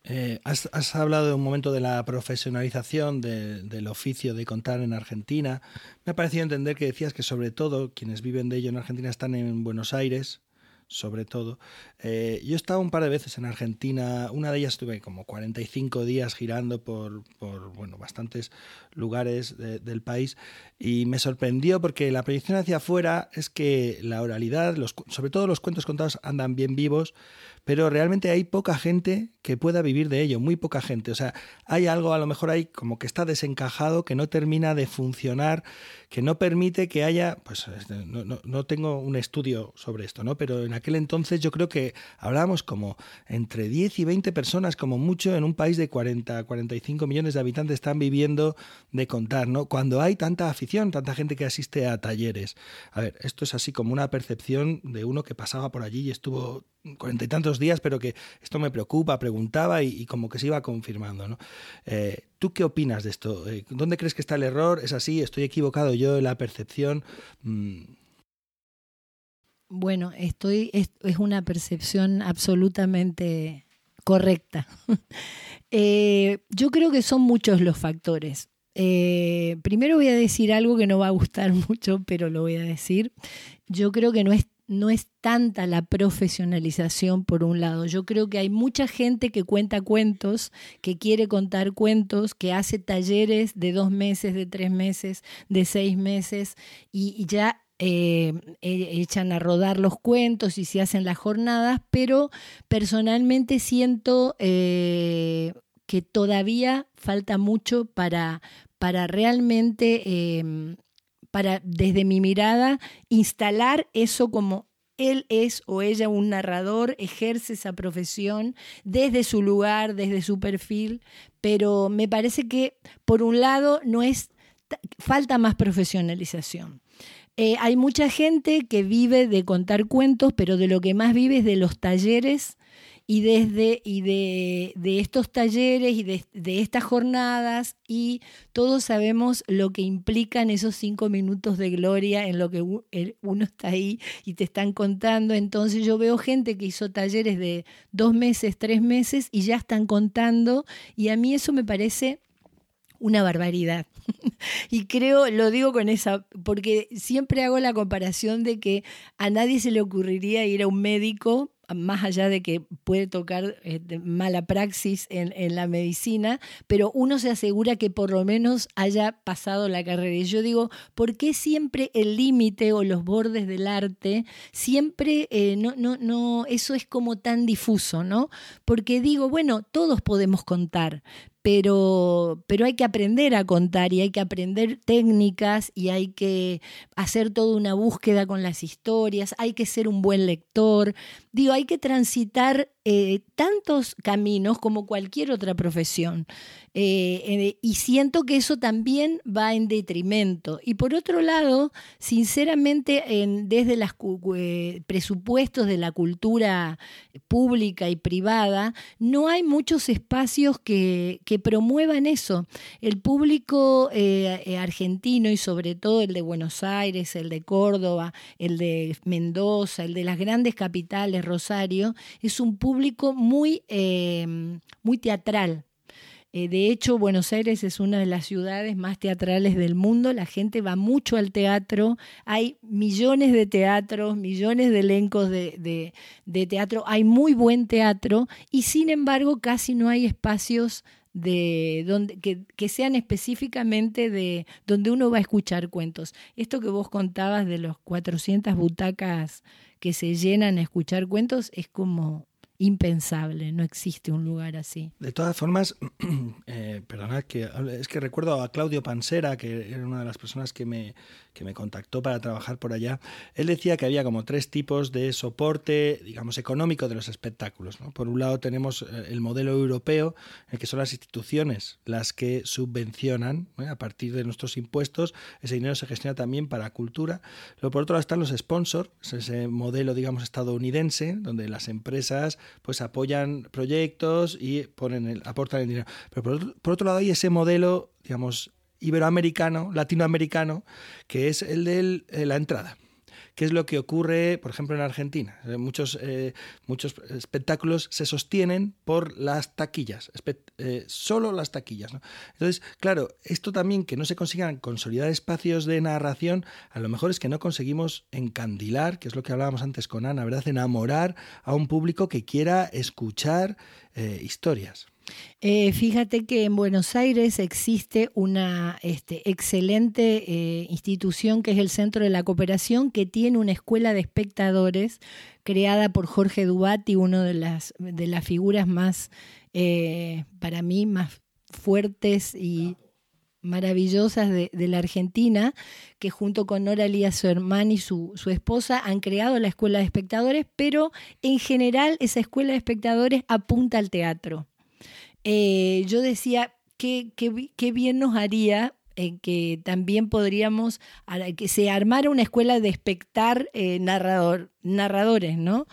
Eh, has, hablado de un momento de la profesionalización del oficio de contar en Argentina. Me ha parecido entender que decías que sobre todo quienes viven de ello en Argentina están en Buenos Aires, sobre todo. Eh, yo he estado un par de veces en Argentina, una de ellas estuve como 45 días girando por, por bueno, bastantes lugares del país y me sorprendió porque la proyección hacia afuera es que la oralidad, los, sobre todo los cuentos contados andan bien vivos, pero realmente hay poca gente que pueda vivir de ello, muy poca gente. O sea, hay algo a lo mejor ahí como que está desencajado, que no termina de funcionar, que no permite que haya, pues este, no, no, no tengo un estudio sobre esto, ¿no? Pero en aquel entonces yo creo que hablábamos como entre 10 y 20 personas, como mucho, en un país de 40, 45 millones de habitantes están viviendo de contar, ¿no? Cuando hay tanta afición, tanta gente que asiste a talleres. A ver, esto es así como una percepción de uno que pasaba por allí y estuvo cuarenta y tantos días, pero que esto me preocupa, preguntaba y, como que se iba confirmando. ¿no? Eh, ¿Tú qué opinas de esto? Eh, ¿Dónde crees que está el error? ¿Es así? ¿Estoy equivocado yo en la percepción? Mm. Bueno, estoy, es, una percepción absolutamente correcta. *laughs* Eh, yo creo que son muchos los factores. primero voy a decir algo que no va a gustar *laughs* mucho, pero lo voy a decir. Yo creo que no es no es tanta la profesionalización por un lado. Yo creo que hay mucha gente que cuenta cuentos, que quiere contar cuentos, que hace talleres de dos meses, de tres meses, de seis meses y, ya eh, e, echan a rodar los cuentos y se hacen las jornadas, pero personalmente siento eh, que todavía falta mucho para, para realmente em, para desde mi mirada instalar eso como él es o ella un narrador, ejerce esa profesión desde su lugar, desde su perfil, pero me parece que por un lado no es falta más profesionalización. Eh, hay mucha gente que vive de contar cuentos, pero de lo que más vive es de los talleres y desde y de, de estos talleres y de, de, estas jornadas y todos sabemos lo que implican esos cinco minutos de gloria en lo que uno está ahí y te están contando. Entonces yo veo gente que hizo talleres de dos meses, tres meses y ya están contando y a mí eso me parece una barbaridad. *laughs* y creo, lo digo con esa, porque siempre hago la comparación de que a nadie se le ocurriría ir a un médico más allá de que puede tocar este, mala praxis en, la medicina, pero uno se asegura que por lo menos haya pasado la carrera. Y yo digo, ¿por qué siempre el límite o los bordes del arte, siempre eh, no, no, no, eso es como tan difuso, ¿no? Porque digo, bueno, todos podemos contar, pero, pero hay que aprender a contar y hay que aprender técnicas y hay que hacer toda una búsqueda con las historias, hay que ser un buen lector, digo, hay que transitar eh, tantos caminos como cualquier otra profesión. Eh, eh, y siento que eso también va en detrimento. Y por otro lado, sinceramente, en, desde los presupuestos de la cultura pública y privada, no hay muchos espacios que promuevan eso. El público argentino y sobre todo el de Buenos Aires, el de Córdoba, el de Mendoza, el de las grandes capitales, Rosario, es un público muy, eh, muy teatral. Eh, de hecho, Buenos Aires es una de las ciudades más teatrales del mundo. La gente va mucho al teatro. Hay millones de teatros, millones de elencos de, de teatro. Hay muy buen teatro y sin embargo casi no hay espacios de donde, que, que, sean específicamente de donde uno va a escuchar cuentos. Esto que vos contabas de los 400 butacas que se llenan a escuchar cuentos es como impensable, no existe un lugar así. De todas formas, *clears throat* eh, perdonad que es que recuerdo a Claudio Pansera, que era una de las personas que me, que me contactó para trabajar por allá. Él decía que había como tres tipos de soporte, digamos, económico de los espectáculos. Por un lado tenemos eh, el modelo europeo, en el que son las instituciones las que subvencionan ¿eh? a partir de nuestros impuestos. Ese dinero se gestiona también para cultura. Luego, por otro lado están los sponsors, ese modelo, digamos, estadounidense, donde las empresas pues apoyan proyectos y ponen el, aportan el dinero. Pero por otro, lado hay ese modelo, digamos, iberoamericano, latinoamericano, que es el de eh, la entrada. ¿Qué es lo que ocurre, por ejemplo, en Argentina? Eh, muchos, eh, muchos espectáculos se sostienen por las taquillas, eh, solo las taquillas. Entonces, claro, esto también que no se consigan consolidar espacios de narración, a lo mejor es que no conseguimos encandilar, que es lo que hablábamos antes con Ana, ¿verdad? Enamorar a un público que quiera escuchar historias. Eh, fíjate que en Buenos Aires existe una este, excelente eh, institución que es el Centro de la Cooperación, que tiene una escuela de espectadores creada por Jorge Dubati, una de las, de las figuras más, eh, para mí, más fuertes y maravillosas de, la Argentina, que junto con Nora Elías Hermán y su, su esposa han creado la escuela de espectadores, pero en general esa escuela de espectadores apunta al teatro. Eh, yo decía, qué, qué, bien nos haría eh, que también podríamos, que se armara una escuela de espectar eh, narrador, narradores, ¿no?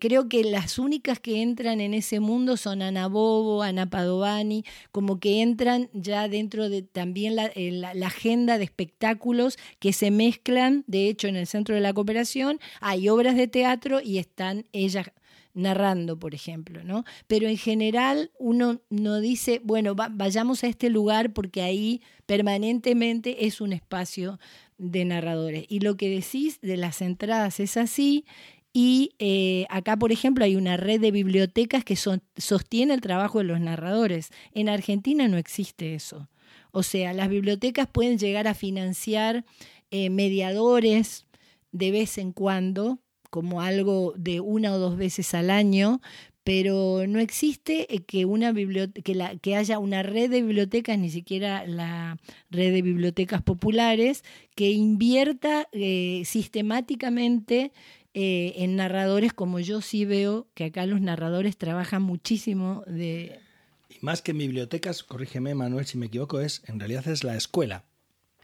creo que las únicas que entran en ese mundo son Ana Bobo, Ana Padovani, como que entran ya dentro de también la, la, agenda de espectáculos que se mezclan, de hecho en el Centro de la Cooperación hay obras de teatro y están ellas narrando, por ejemplo, ¿no? Pero en general uno no dice, bueno, vayamos a este lugar porque ahí permanentemente es un espacio de narradores. Y lo que decís de las entradas es así. Y eh, acá, por ejemplo, hay una red de bibliotecas que sostiene el trabajo de los narradores. En Argentina no existe eso. O sea, las bibliotecas pueden llegar a financiar eh, mediadores de vez en cuando, como algo de una o dos veces al año, pero no existe eh, que, una que, que haya una red de bibliotecas, ni siquiera la red de bibliotecas populares, que invierta eh, sistemáticamente eh, en narradores, como yo sí veo que acá los narradores trabajan muchísimo de... Y más que en bibliotecas, corrígeme Manuel si me equivoco, es en realidad es la escuela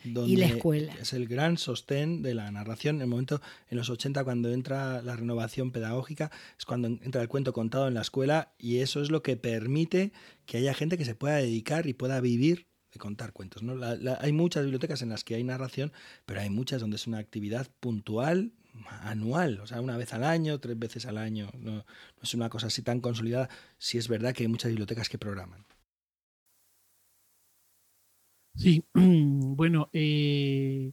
donde y la escuela. Es el gran sostén de la narración. En el momento, en los 80, cuando entra la renovación pedagógica, es cuando entra el cuento contado en la escuela y eso es lo que permite que haya gente que se pueda dedicar y pueda vivir de contar cuentos. ¿no? hay muchas bibliotecas en las que hay narración, pero hay muchas donde es una actividad puntual, anual, o sea, una vez al año, tres veces al año. No, no es una cosa así tan consolidada, si es verdad que hay muchas bibliotecas que programan. Sí, *clears throat* bueno, eh,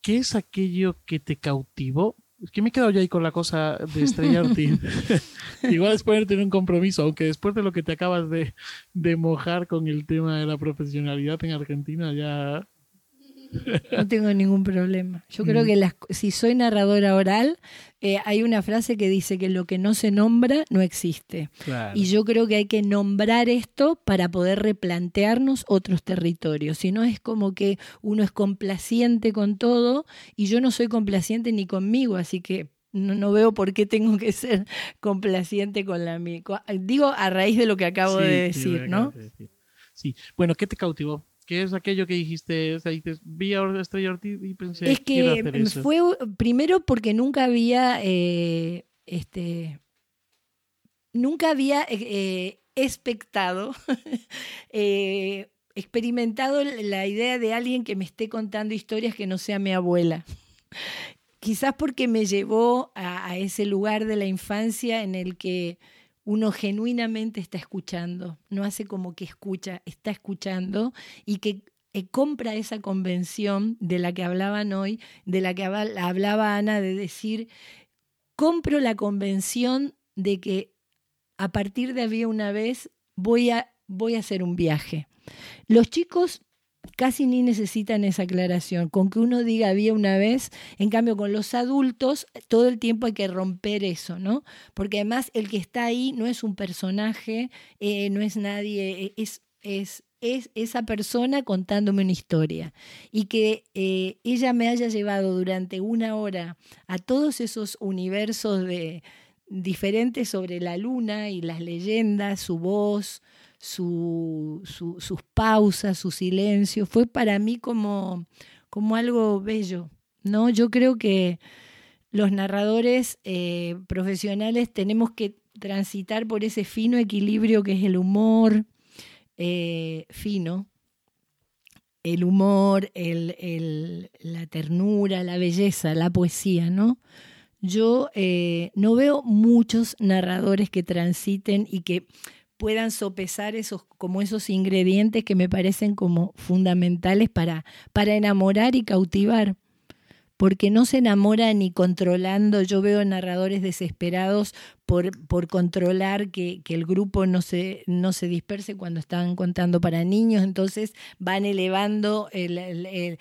¿qué es aquello que te cautivó? Es que me he quedado ya ahí con la cosa de Estrella Ortiz. *laughs* *laughs* Igual es ponerte en un compromiso, aunque después de lo que te acabas de, de mojar con el tema de la profesionalidad en Argentina, ya no tengo ningún problema. Yo creo mm. que las, si soy narradora oral, eh, hay una frase que dice que lo que no se nombra no existe. Y yo creo que hay que nombrar esto para poder replantearnos otros territorios. Si no es como que uno es complaciente con todo y yo no soy complaciente ni conmigo, así que no, veo por qué tengo que ser *laughs* complaciente con la mía. Digo a raíz de lo que acabo de decir, ¿no? Sí, bueno, ¿qué te cautivó? ¿Qué es aquello que dijiste? O sea, dices, vi a Estrella Ortiz y pensé, es que fue primero porque nunca había, eh, este, nunca había eh, expectado, *laughs* eh, experimentado la idea de alguien que me esté contando historias que no sea mi abuela. *laughs* Quizás porque me llevó a ese lugar de la infancia en el que uno genuinamente está escuchando, no hace como que escucha, está escuchando y que eh, compra esa convención de la que hablaban hoy, de la que hablaba Ana, de decir, compro la convención de que a partir de había una vez voy a, voy a hacer un viaje. Los chicos casi ni necesitan esa aclaración. Con que uno diga había una vez, en cambio con los adultos todo el tiempo hay que romper eso, ¿no? Porque además el que está ahí no es un personaje, eh, no es nadie, eh, es, es, es esa persona contándome una historia. Y que eh, ella me haya llevado durante una hora a todos esos universos de diferentes sobre la luna y las leyendas, su voz, su, sus pausas, su silencio, fue para mí como, como algo bello. ¿no? Yo creo que los narradores eh, profesionales tenemos que transitar por ese fino equilibrio que es el humor eh, fino, el humor, el, la ternura, la belleza, la poesía, ¿no? Yo eh, no veo muchos narradores que transiten y que puedan sopesar esos, como esos ingredientes que me parecen como fundamentales para, para enamorar y cautivar. Porque no se enamora ni controlando. Yo veo narradores desesperados por, por controlar que, el grupo no se, no se disperse cuando están contando para niños. Entonces van elevando el,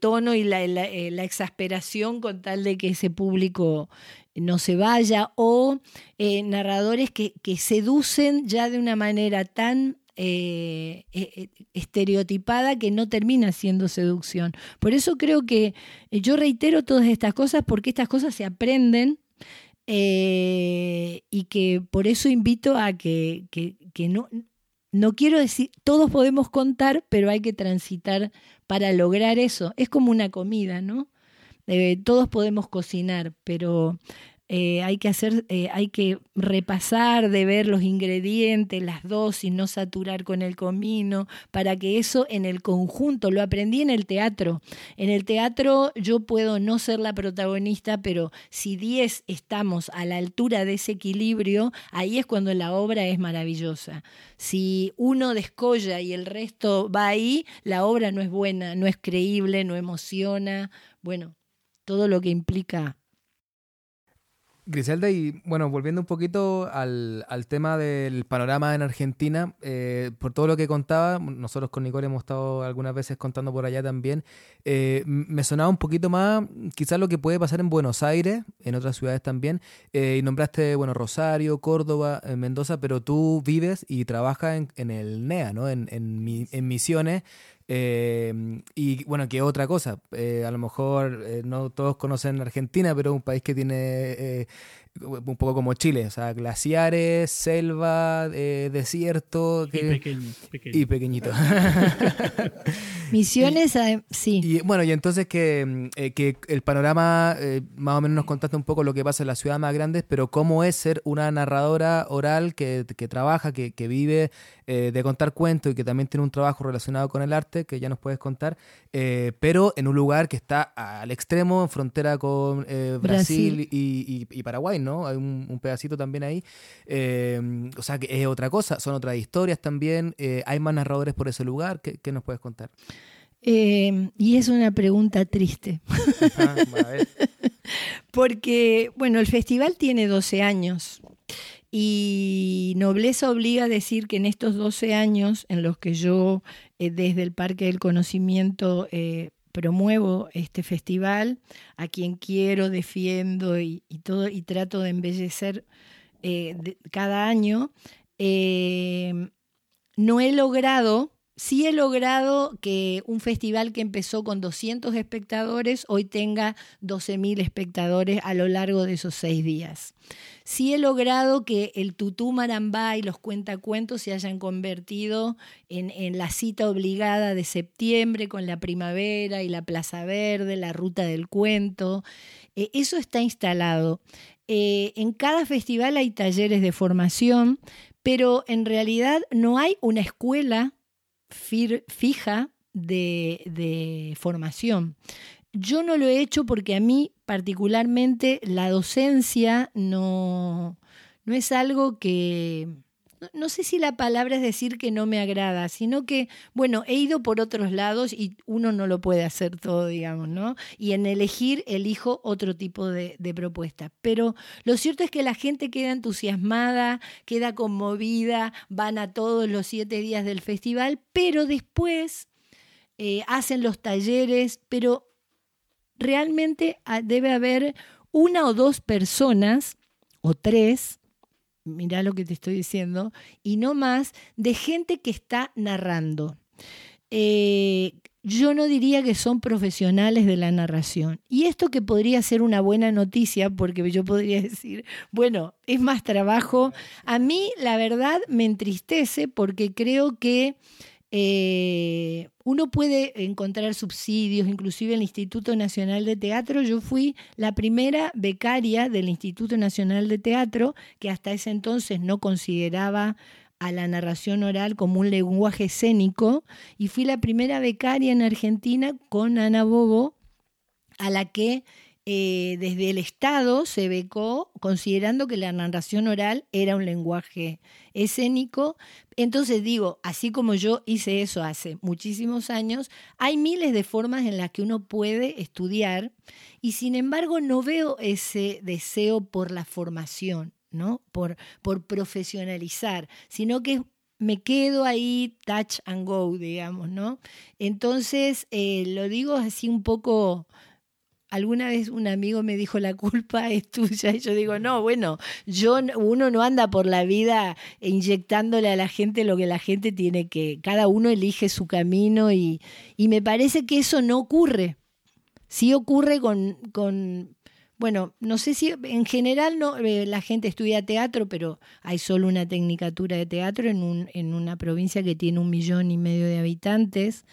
tono y la, la, la exasperación con tal de que ese público no se vaya, o eh, narradores que, seducen ya de una manera tan eh, eh, estereotipada que no termina siendo seducción. Por eso creo que yo reitero todas estas cosas porque estas cosas se aprenden y que por eso invito a que, que, no, no quiero decir, todos podemos contar, pero hay que transitar para lograr eso. Es como una comida, ¿no? Eh, todos podemos cocinar, pero eh, hay que hacer, eh, hay que repasar de ver los ingredientes, las dosis, no saturar con el comino, para que eso en el conjunto, lo aprendí en el teatro. En el teatro yo puedo no ser la protagonista, pero si 10 estamos a la altura de ese equilibrio, ahí es cuando la obra es maravillosa. Si uno descolla y el resto va ahí, la obra no es buena, no es creíble, no emociona. Bueno, todo lo que implica. Griselda, y bueno, volviendo un poquito al, tema del panorama en Argentina, eh, por todo lo que contaba, nosotros con Nicole hemos estado algunas veces contando por allá también, eh, me sonaba un poquito más quizás lo que puede pasar en Buenos Aires, en otras ciudades también, eh, y nombraste, bueno, Rosario, Córdoba, Mendoza, pero tú vives y trabajas en, el NEA, ¿no? En, en, en Misiones, eh, y bueno, que otra cosa, eh, a lo mejor eh, no todos conocen Argentina, pero es un país que tiene un poco como Chile, o sea, glaciares, selva, eh, desierto. Y pequeño, pequeño. Y pequeñito. *laughs* Misiones, eh, sí. Y bueno, y entonces que, mm, eh, que el panorama, eh, más o menos nos contaste un poco lo que pasa en las ciudades más grandes, pero cómo es ser una narradora oral que, que trabaja, que, que vive eh, de contar cuentos y que también tiene un trabajo relacionado con el arte, que ya nos puedes contar, eh, pero en un lugar que está al extremo, en frontera con eh, Brasil, Brasil. Y, y- y Paraguay, ¿no? Hay un, un pedacito también ahí. Eh, o sea, que es otra cosa, son otras historias también. eh, hay más narradores por ese lugar. ¿Qué, qué nos puedes contar? Eh, y es una pregunta triste. Ajá, a ver. *laughs* Porque, bueno, el festival tiene 12 años y Nobleza obliga a decir que en estos 12 años en los que yo eh, desde el Parque del Conocimiento eh, promuevo este festival, a quien quiero, defiendo y, todo, y trato de embellecer eh, cada año, eh, no he logrado, sí he logrado que un festival que empezó con 200 espectadores hoy tenga 12.000 espectadores a lo largo de esos seis días. Sí he logrado que el tutú marambá y los cuentacuentos se hayan convertido en, en la cita obligada de septiembre con la primavera y la Plaza Verde, la ruta del cuento. Eh, eso está instalado. Eh, en cada festival hay talleres de formación, pero en realidad no hay una escuela fija de, de formación. Yo no lo he hecho porque a mí particularmente la docencia no, no es algo que, no, sé si la palabra es decir que no me agrada, sino que, bueno, he ido por otros lados y uno no lo puede hacer todo, digamos, ¿no? Y en elegir elijo otro tipo de, de propuesta. Pero lo cierto es que la gente queda entusiasmada, queda conmovida, van a todos los siete días del festival, pero después eh, hacen los talleres, pero realmente ah, debe haber una o dos personas, o tres, mirá lo que te estoy diciendo, y no más, de gente que está narrando. Eh, yo no diría que son profesionales de la narración. Y esto que podría ser una buena noticia, porque yo podría decir, bueno, es más trabajo. A mí, la verdad, me entristece porque creo que eh, uno puede encontrar subsidios, inclusive el Instituto Nacional de Teatro. Yo fui la primera becaria del Instituto Nacional de Teatro, que hasta ese entonces no consideraba a la narración oral como un lenguaje escénico, y fui la primera becaria en Argentina con Ana Bobo, a la que eh, desde el Estado se becó considerando que la narración oral era un lenguaje escénico. Entonces digo, así como yo hice eso hace muchísimos años, hay miles de formas en las que uno puede estudiar y sin embargo no veo ese deseo por la formación, ¿no? Por, por profesionalizar, sino que me quedo ahí touch and go, digamos, ¿no? Entonces, eh, lo digo así un poco alguna vez un amigo me dijo la culpa *laughs* es tuya y yo digo no bueno yo uno no anda por la vida inyectándole a la gente lo que la gente tiene que cada uno elige su camino y, y me parece que eso no ocurre sí ocurre con, con bueno, no sé si en general no, eh, la gente estudia teatro, pero hay solo una tecnicatura de teatro en, un, en una provincia que tiene un millón y medio de habitantes.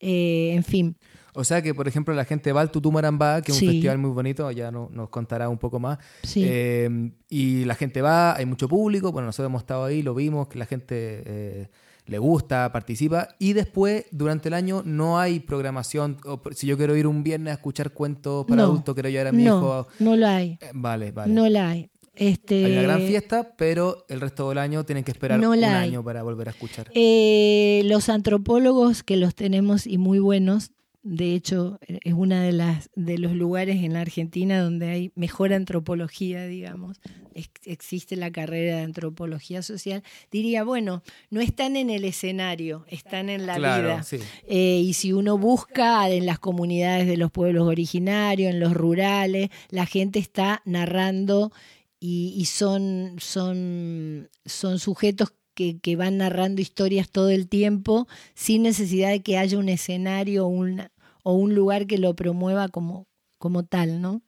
Eh, en fin, O sea que, por ejemplo, la gente va al Tutumarambá, que es un festival muy bonito, ya no- nos contará un poco más. Sí. Eh, y la gente va, hay mucho público, bueno, nosotros hemos estado ahí, lo vimos, que la gente eh, le gusta, participa. Y después, durante el año, no hay programación. O si yo quiero ir un viernes a escuchar cuentos para No, adultos, quiero llevar a mi no, hijo. no lo hay. eh, vale, vale. No la hay. Este, Hay una gran fiesta, pero el resto del año tienen que esperar No un hay. año para volver a escuchar. eh, los antropólogos que los tenemos y muy buenos, de hecho eh, es una de las de los lugares en la Argentina donde hay mejor antropología, digamos. Ex- existe la carrera de antropología social. Diría, bueno, no están en el escenario, están en la claro, vida. sí. Eh, y si uno busca en las comunidades de los pueblos originarios, en los rurales, la gente está narrando y, y son, son, son sujetos que, que van narrando historias todo el tiempo sin necesidad de que haya un escenario o un, o un lugar que lo promueva como, como tal, ¿no?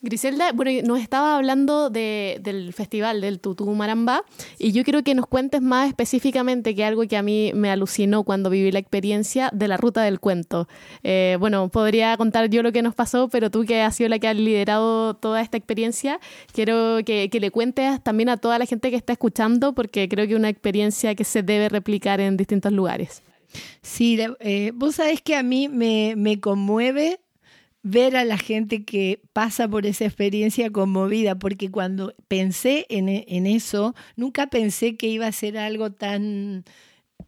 Griselda, bueno, nos estaba hablando de, del festival del Tutú Maramba y yo quiero que nos cuentes más específicamente que algo que a mí me alucinó cuando viví la experiencia de la ruta del cuento. Eh, bueno, podría contar yo lo que nos pasó, pero tú que has sido la que has liderado toda esta experiencia, quiero que, que le cuentes también a toda la gente que está escuchando porque creo que es una experiencia que se debe replicar en distintos lugares. Sí, eh, vos sabés que a mí me, me conmueve ver a la gente que pasa por esa experiencia conmovida, porque cuando pensé en, en, eso, nunca pensé que iba a ser algo tan...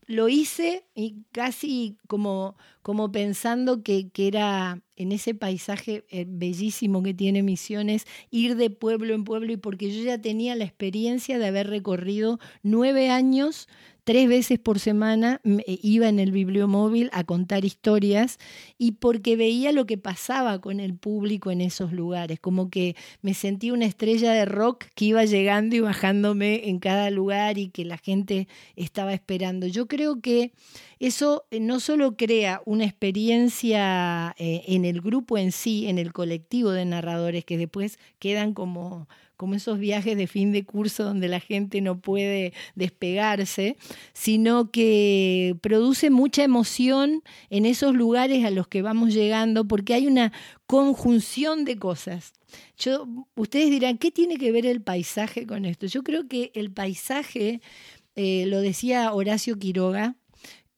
Lo hice y casi como, como pensando que, que era en ese paisaje eh, bellísimo que tiene Misiones, ir de pueblo en pueblo, y porque yo ya tenía la experiencia de haber recorrido nueve años tres veces por semana eh, iba en el bibliomóvil a contar historias y porque veía lo que pasaba con el público en esos lugares, como que me sentí una estrella de rock que iba llegando y bajándome en cada lugar y que la gente estaba esperando. Yo creo que eso eh, no solo crea una experiencia eh, en el grupo en sí, en el colectivo de narradores que después quedan como como esos viajes de fin de curso donde la gente no puede despegarse, sino que produce mucha emoción en esos lugares a los que vamos llegando, porque hay una conjunción de cosas. Yo, ustedes dirán, ¿qué tiene que ver el paisaje con esto? Yo creo que el paisaje, eh, lo decía Horacio Quiroga,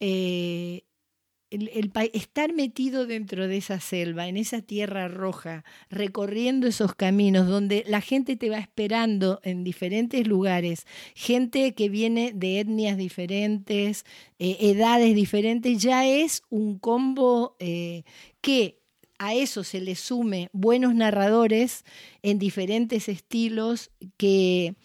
eh, el, estar metido dentro de esa selva, en esa tierra roja, recorriendo esos caminos donde la gente te va esperando en diferentes lugares, gente que viene de etnias diferentes, eh, edades diferentes, ya es un combo eh, que a eso se le sume buenos narradores en diferentes estilos que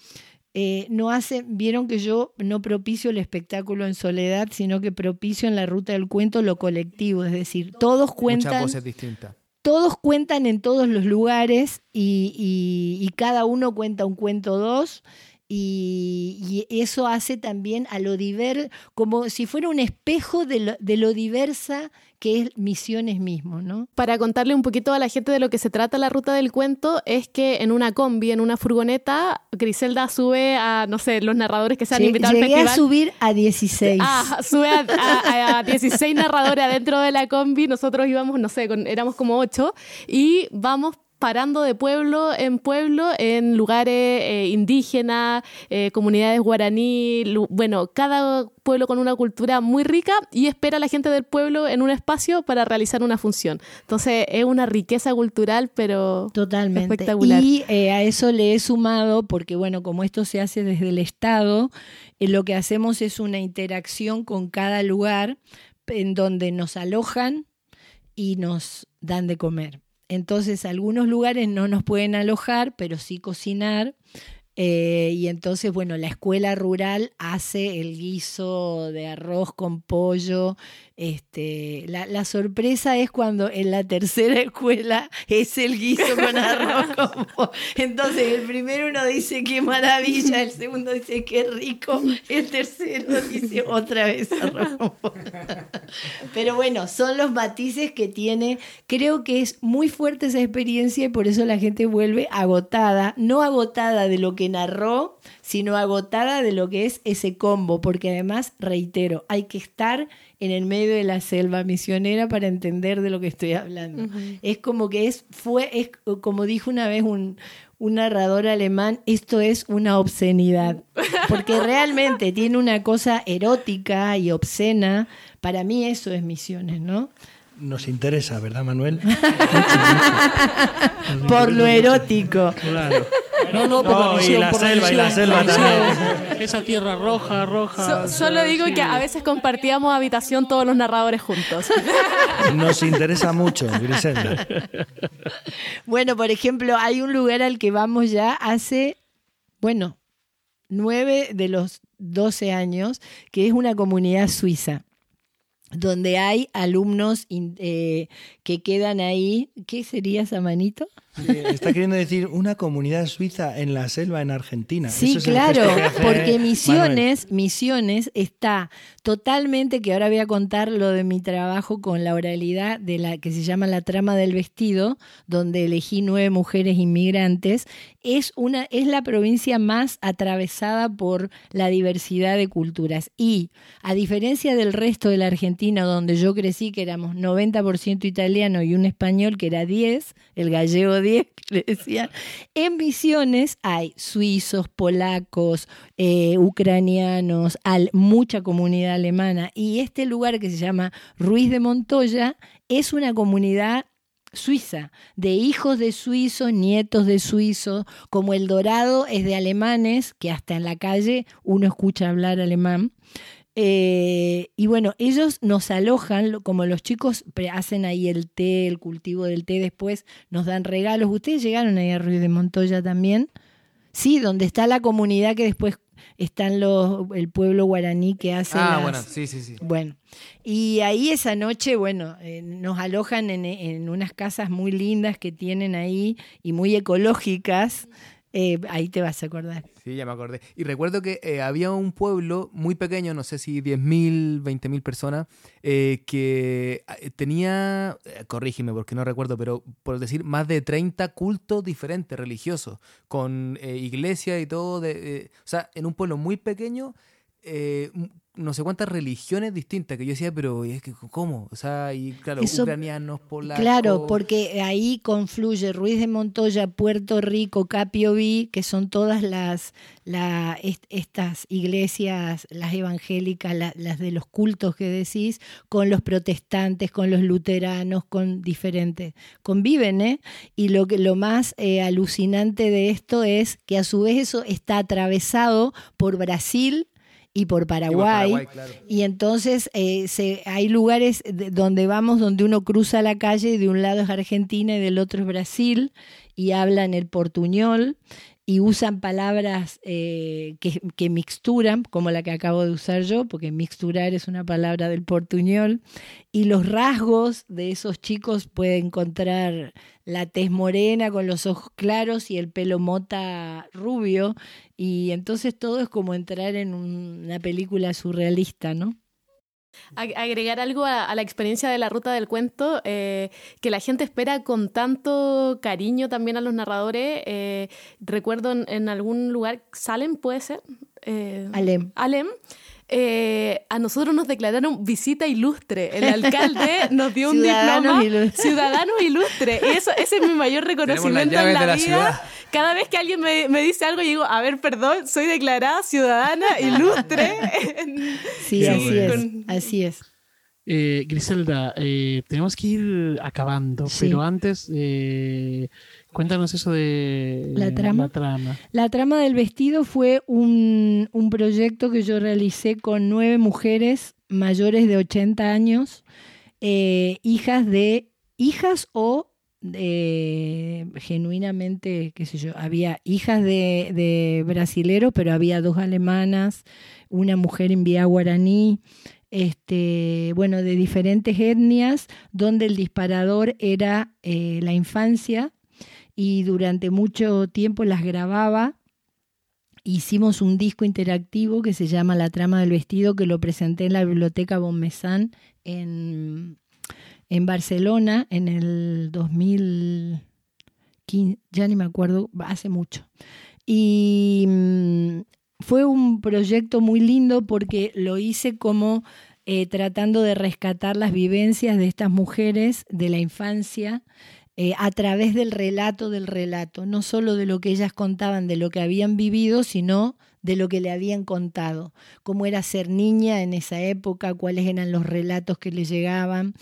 eh, no hace, vieron que yo no propicio el espectáculo en soledad, sino que propicio en la ruta del cuento lo colectivo, es decir, todos cuentan. Muchas voces distintas. Todos cuentan en todos los lugares y, y cada uno cuenta un cuento dos y, eso hace también a lo diverso, como si fuera un espejo de lo, de lo, diversa que es Misiones mismo, ¿no? Para contarle un poquito a la gente de lo que se trata la ruta del cuento, es que en una combi, en una furgoneta, Griselda sube a, no sé, los narradores que se han invitado al festival. a subir a 16. Ah, sube a, a, 16 narradores adentro de la combi, nosotros íbamos, no sé, éramos como 8, y vamos parando de pueblo en pueblo en lugares eh, indígenas, eh, comunidades guaraní, bueno, cada pueblo con una cultura muy rica y espera a la gente del pueblo en un espacio para realizar una función. Entonces es una riqueza cultural, pero Totalmente. espectacular. Y eh, a eso le he sumado, porque bueno, como esto se hace desde el Estado, lo que hacemos es una interacción con cada lugar en donde nos alojan y nos dan de comer. Entonces, algunos lugares no nos pueden alojar, pero sí cocinar. Eh, y entonces, bueno, la escuela rural hace el guiso de arroz con pollo este, la, la, sorpresa es cuando en la tercera *laughs* escuela es el guiso con arroz. *laughs* Entonces, el primero uno dice qué maravilla, el segundo dice qué rico, el tercero dice otra vez arroz. *laughs* Pero bueno, son los matices que tiene. Creo que es muy fuerte esa experiencia y por eso la gente vuelve agotada, no agotada de lo que narró, sino agotada de lo que es ese combo, porque además, reitero, hay que estar en el medio de la selva misionera para entender de lo que estoy hablando. Es como que es, fue, es como dijo una vez un, un narrador alemán, esto es una obscenidad, porque *laughs* realmente tiene una cosa erótica y obscena. Para mí eso es misiones, ¿no? Nos interesa, ¿verdad, Manuel? *laughs* Por lo erótico. Claro. No, no, por y la selva, y la selva también. Esa tierra roja, roja. solo digo que a veces compartíamos habitación todos los narradores juntos. *laughs* Nos interesa mucho, Griselda. Bueno, por ejemplo, hay un lugar al que vamos ya hace, bueno, nueve de los doce años, que es una comunidad suiza donde hay alumnos eh, que quedan ahí. ¿Qué sería Está queriendo decir una comunidad suiza en la selva en Argentina. Sí, Eso claro, porque Manuel. Misiones, Misiones está totalmente, que ahora voy a contar lo de mi trabajo con la oralidad de la que se llama La trama del vestido, donde elegí nueve mujeres inmigrantes, es una es la provincia más atravesada por la diversidad de culturas y a diferencia del resto de la Argentina donde yo crecí que éramos 90% italiano y un español que era 10, el gallego 10 que le decían, en Misiones hay suizos, polacos, eh, ucranianos, al- mucha comunidad alemana y este lugar que se llama Ruiz de Montoya es una comunidad suiza, de hijos de suizos, nietos de suizos, como el Dorado es de alemanes, que hasta en la calle uno escucha hablar alemán. Eh, y bueno, ellos nos alojan, lo- como los chicos hacen ahí el té, el cultivo del té, después nos dan regalos. ¿Ustedes llegaron ahí a Ruiz de Montoya también? Sí, donde está la comunidad que después están los, el pueblo guaraní que hace Ah, las- bueno, sí, sí, sí. bueno, y ahí esa noche, bueno, eh, nos alojan en, en unas casas muy lindas que tienen ahí y muy ecológicas. Eh, ahí te vas a acordar. Sí, ya me acordé. Y recuerdo que eh, había un pueblo muy pequeño, no sé si 10.000, 20.000 personas, eh, que eh, tenía, corrígeme porque no recuerdo, pero por decir, más de 30 cultos diferentes religiosos, con iglesia y todo. De, o sea, en un pueblo muy pequeño, eh, no sé cuántas religiones distintas, que yo decía, pero es que, ¿cómo? O sea, y claro, Eso- ucranianos, polacos. Claro, porque ahí confluye Ruiz de Montoya, Puerto Rico, Capioví, que son todas las la, est- estas iglesias, las evangélicas, la- las de los cultos que decís, con los protestantes, con los luteranos, con diferentes. Conviven, ¿eh? Y lo, que, lo más eh, alucinante de esto es que a su vez eso está atravesado por Brasil y por Y Paraguay. Claro. Y entonces eh, se, hay lugares de- donde vamos donde uno cruza la calle y de un lado es Argentina y del otro es Brasil y hablan el portuñol y usan palabras eh, que, que mixturan, como la que acabo de usar yo, porque mixturar es una palabra del portuñol, y los rasgos de esos chicos puede encontrar la tez morena con los ojos claros y el pelo mota rubio, y entonces todo es como entrar en un- una película surrealista, ¿no? Ag- Agregar algo a, a la experiencia de la ruta del cuento, eh, que la gente espera con tanto cariño también a los narradores. eh, recuerdo en, en algún lugar, Salem puede ser. Eh, Alem. Alem. Eh, a nosotros nos declararon visita ilustre. El *laughs* alcalde nos dio un Ciudadanos diploma ilustres. ciudadanos ilustre. Y eso, ese es mi mayor reconocimiento en la, de la vida. ciudad. Cada vez que alguien me, me dice algo, yo digo, a ver, perdón, soy declarada ciudadana ilustre. *laughs* Sí, así bueno. es, así es. Eh, Griselda, eh, tenemos que ir acabando, Sí. pero antes eh, cuéntanos eso de ¿La trama? La trama. La trama del vestido fue un, un proyecto que yo realicé con nueve mujeres mayores de 80 años, eh, hijas de hijas o genuinamente, qué sé yo, había hijas de, de brasileros, pero había dos alemanas, una mujer en vía guaraní, este, bueno, de diferentes etnias, donde el disparador era eh, la infancia y durante mucho tiempo las grababa. Hicimos un disco interactivo que se llama La trama del vestido, que lo presenté en la biblioteca Bonmesán en, en Barcelona en el 2015, ya ni me acuerdo, hace mucho. Y mm, fue un proyecto muy lindo porque lo hice como eh, tratando de rescatar las vivencias de estas mujeres de la infancia eh, a través del relato del relato, no solo de lo que ellas contaban, de lo que habían vivido, sino de lo que le habían contado, cómo era ser niña en esa época, cuáles eran los relatos que le llegaban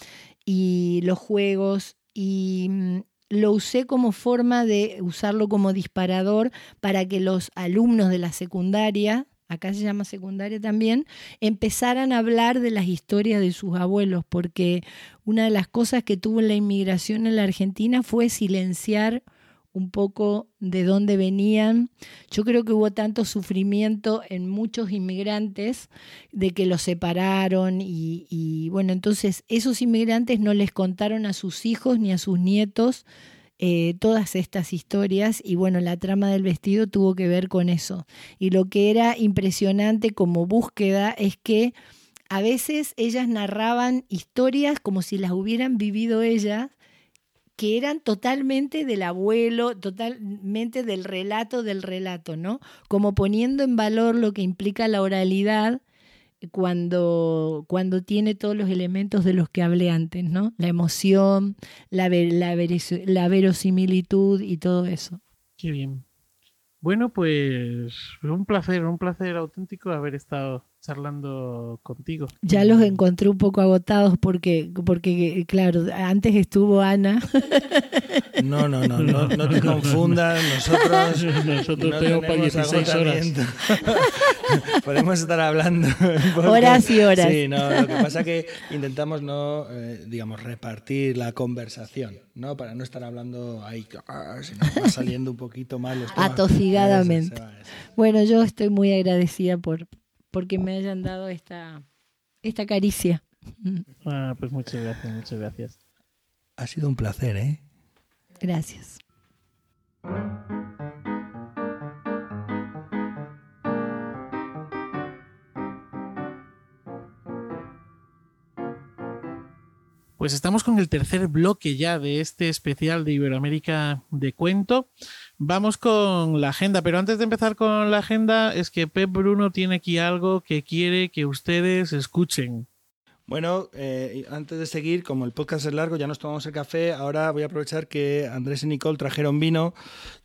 y los juegos. Y mm, lo usé como forma de usarlo como disparador para que los alumnos de la secundaria, acá se llama secundaria también, empezaran a hablar de las historias de sus abuelos, porque una de las cosas que tuvo la inmigración en la Argentina fue silenciar un poco de dónde venían. Yo creo que hubo tanto sufrimiento en muchos inmigrantes de que los separaron y, y, bueno, entonces esos inmigrantes no les contaron a sus hijos ni a sus nietos eh, todas estas historias y bueno, la trama del vestido tuvo que ver con eso. Y lo que era impresionante como búsqueda es que a veces ellas narraban historias como si las hubieran vivido ellas que eran totalmente del abuelo, totalmente del relato del relato, ¿no? Como poniendo en valor lo que implica la oralidad cuando, cuando tiene todos los elementos de los que hablé antes, ¿no? La emoción, la, la, la verosimilitud y todo eso. Qué bien. Bueno, pues un placer, un placer auténtico haber estado charlando contigo. Ya los encontré un poco agotados porque, porque claro, antes estuvo Ana. *laughs* No, no, no, no, no te confundas, nosotros, *laughs* nosotros no tenemos para 16 horas. *laughs* Podemos estar hablando. Horas y horas. Sí, no, lo que pasa es que intentamos no, eh, digamos, repartir la conversación, ¿no? Para no estar hablando ahí, ah, sino va saliendo un poquito más los Atocigadamente. Bueno, yo estoy muy agradecida por, porque me hayan dado esta, esta caricia. Ah, pues muchas gracias, muchas gracias. Ha sido un placer, ¿eh? Gracias. Pues estamos con el tercer bloque ya de este especial de Iberoamérica de cuento. Vamos con la agenda, pero antes de empezar con la agenda es que Pep Bruno tiene aquí algo que quiere que ustedes escuchen. Bueno, eh, antes de seguir, como el podcast es largo, ya nos tomamos el café, ahora voy a aprovechar que Andrés y Nicole trajeron vino.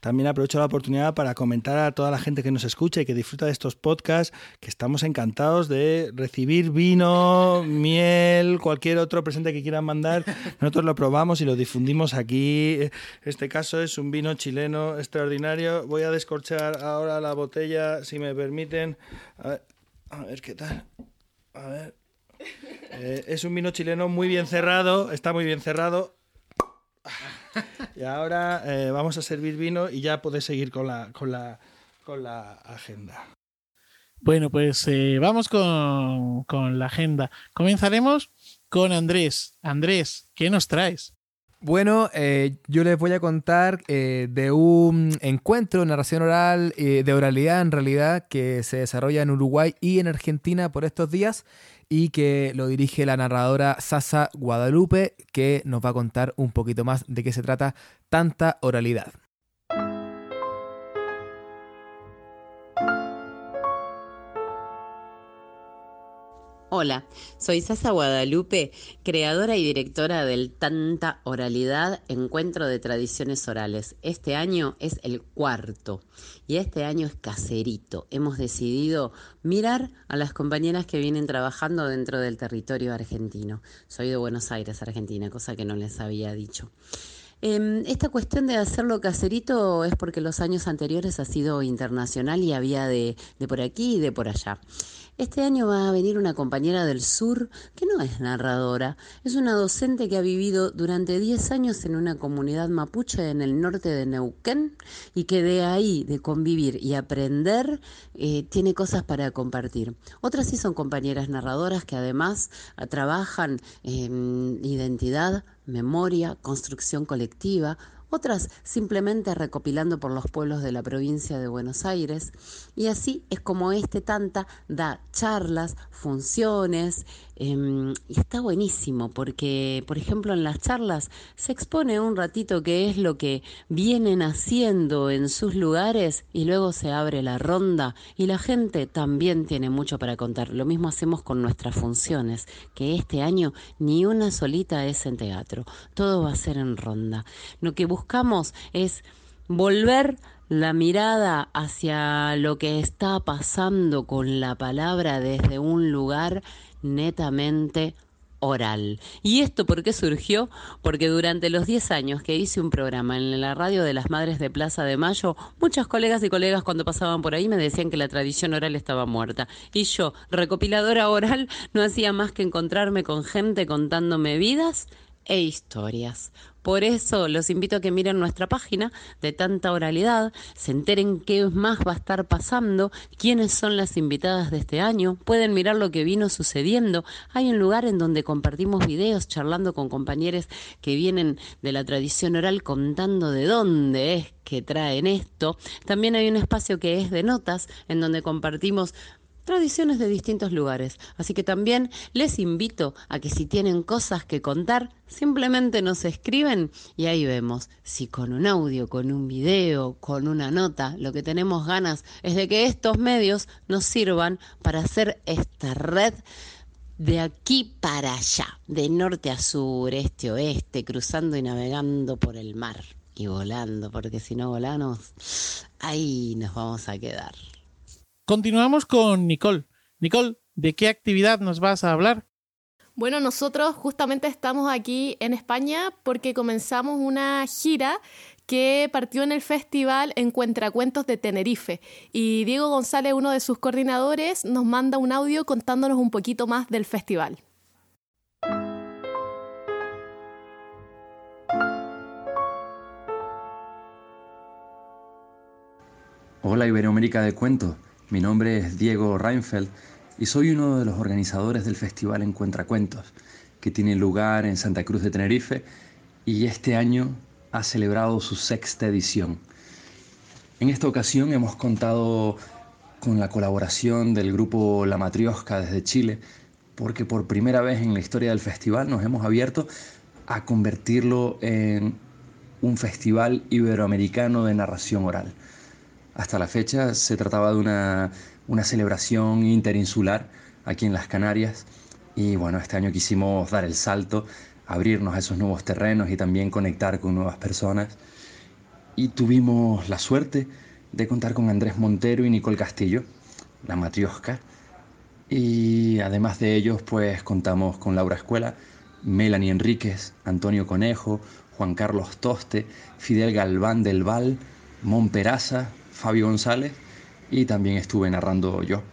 También aprovecho la oportunidad para comentar a toda la gente que nos escucha y que disfruta de estos podcasts que estamos encantados de recibir vino, miel, cualquier otro presente que quieran mandar. Nosotros lo probamos y lo difundimos aquí. Este caso es un vino chileno extraordinario. Voy a descorchar ahora la botella, si me permiten. A ver, a ver qué tal. A ver. Eh, es un vino chileno muy bien cerrado, está muy bien cerrado. Y ahora eh, vamos a servir vino y ya podéis seguir con la, con la, con la agenda. Bueno, pues eh, vamos con, con la agenda. Comenzaremos con Andrés. Andrés, ¿qué nos traes? Bueno, yo les voy a contar de un encuentro, narración oral, de oralidad en realidad, que se desarrolla en Uruguay y en Argentina por estos días y que lo dirige la narradora Sasa Guadalupe, que nos va a contar un poquito más de qué se trata tanta oralidad. Hola, soy Sasa Guadalupe, creadora y directora del Tanta Oralidad, Encuentro de Tradiciones Orales. Este año es el cuarto y este año es caserito. Hemos decidido mirar a las compañeras que vienen trabajando dentro del territorio argentino. Soy de Buenos Aires, Argentina, cosa que no les había dicho. Em, esta cuestión de hacerlo caserito es porque los años anteriores ha sido internacional y había de, de por aquí y de por allá. Este año va a venir una compañera del sur que no es narradora, es una docente que ha vivido durante 10 años en una comunidad mapuche en el norte de Neuquén y que de ahí, de convivir y aprender, eh, tiene cosas para compartir. Otras sí son compañeras narradoras que además trabajan en identidad, memoria, construcción colectiva, otras simplemente recopilando por los pueblos de la provincia de Buenos Aires. Y así es como este Tanta da charlas, funciones, em, y está buenísimo porque, por ejemplo, en las charlas se expone un ratito qué es lo que vienen haciendo en sus lugares y luego se abre la ronda y la gente también tiene mucho para contar. Lo mismo hacemos con nuestras funciones, que este año ni una solita es en teatro, todo va a ser en ronda. Lo que buscamos es volver la mirada hacia lo que está pasando con la palabra desde un lugar netamente oral. ¿Y esto por qué surgió? Porque durante los 10 años que hice un programa en la radio de las Madres de Plaza de Mayo, muchos colegas y colegas cuando pasaban por ahí me decían que la tradición oral estaba muerta. Y yo, recopiladora oral, no hacía más que encontrarme con gente contándome vidas e historias Por eso los invito a que miren nuestra página de tanta oralidad, se enteren qué más va a estar pasando, quiénes son las invitadas de este año, pueden mirar lo que vino sucediendo. Hay un lugar en donde compartimos videos charlando con compañeros que vienen de la tradición oral contando de dónde es que traen esto. También hay un espacio que es de notas en donde compartimos tradiciones de distintos lugares. Así que también les invito a que si tienen cosas que contar, simplemente nos escriben y ahí vemos si con un audio, con un video, con una nota, lo que tenemos ganas es de que estos medios nos sirvan para hacer esta red de aquí para allá, de norte a sur, este oeste, cruzando y navegando por el mar y volando, porque si no volamos, ahí nos vamos a quedar. Continuamos con Nicole. Nicole, ¿de qué actividad nos vas a hablar? Bueno, nosotros justamente estamos aquí en España porque comenzamos una gira que partió en el festival Encuentracuentos de Tenerife. Y Diego González, uno de sus coordinadores, nos manda un audio contándonos un poquito más del festival. Hola Iberoamérica de Cuentos. Mi nombre es Diego Reinfeld y soy uno de los organizadores del Festival Encuentra Cuentos, que tiene lugar en Santa Cruz de Tenerife y este año ha celebrado su sexta edición. En esta ocasión hemos contado con la colaboración del grupo La Matriosca desde Chile, porque por primera vez en la historia del festival nos hemos abierto a convertirlo en un festival iberoamericano de narración oral. Hasta la fecha se trataba de una, una celebración interinsular aquí en las Canarias y bueno, este año quisimos dar el salto, abrirnos a esos nuevos terrenos y también conectar con nuevas personas. Y tuvimos la suerte de contar con Andrés Montero y Nicole Castillo, la matriosca. Y además de ellos, pues contamos con Laura Escuela, Melanie Enríquez, Antonio Conejo, Juan Carlos Toste, Fidel Galván del Val, Mon Peraza, Fabio González y también estuve narrando yo.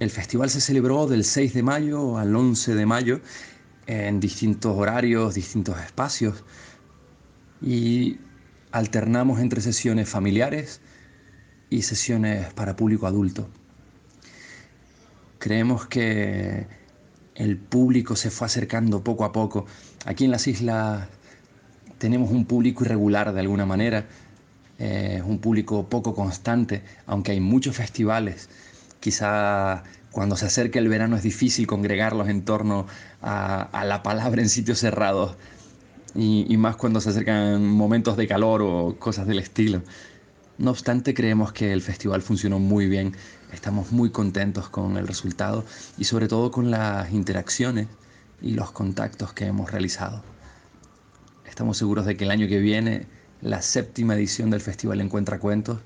El festival se celebró del 6 de mayo al 11 de mayo en distintos horarios, distintos espacios y alternamos entre sesiones familiares y sesiones para público adulto. Creemos que el público se fue acercando poco a poco. Aquí en las islas tenemos un público irregular de alguna manera, es un público poco constante, aunque hay muchos festivales. Quizá cuando se acerca el verano es difícil congregarlos en torno a, la palabra en sitios cerrados y, más cuando se acercan momentos de calor o cosas del estilo. No obstante, creemos que el festival funcionó muy bien, estamos muy contentos con el resultado y sobre todo con las interacciones y los contactos que hemos realizado. Estamos seguros de que el año que viene la séptima edición del Festival Encuentra Cuentos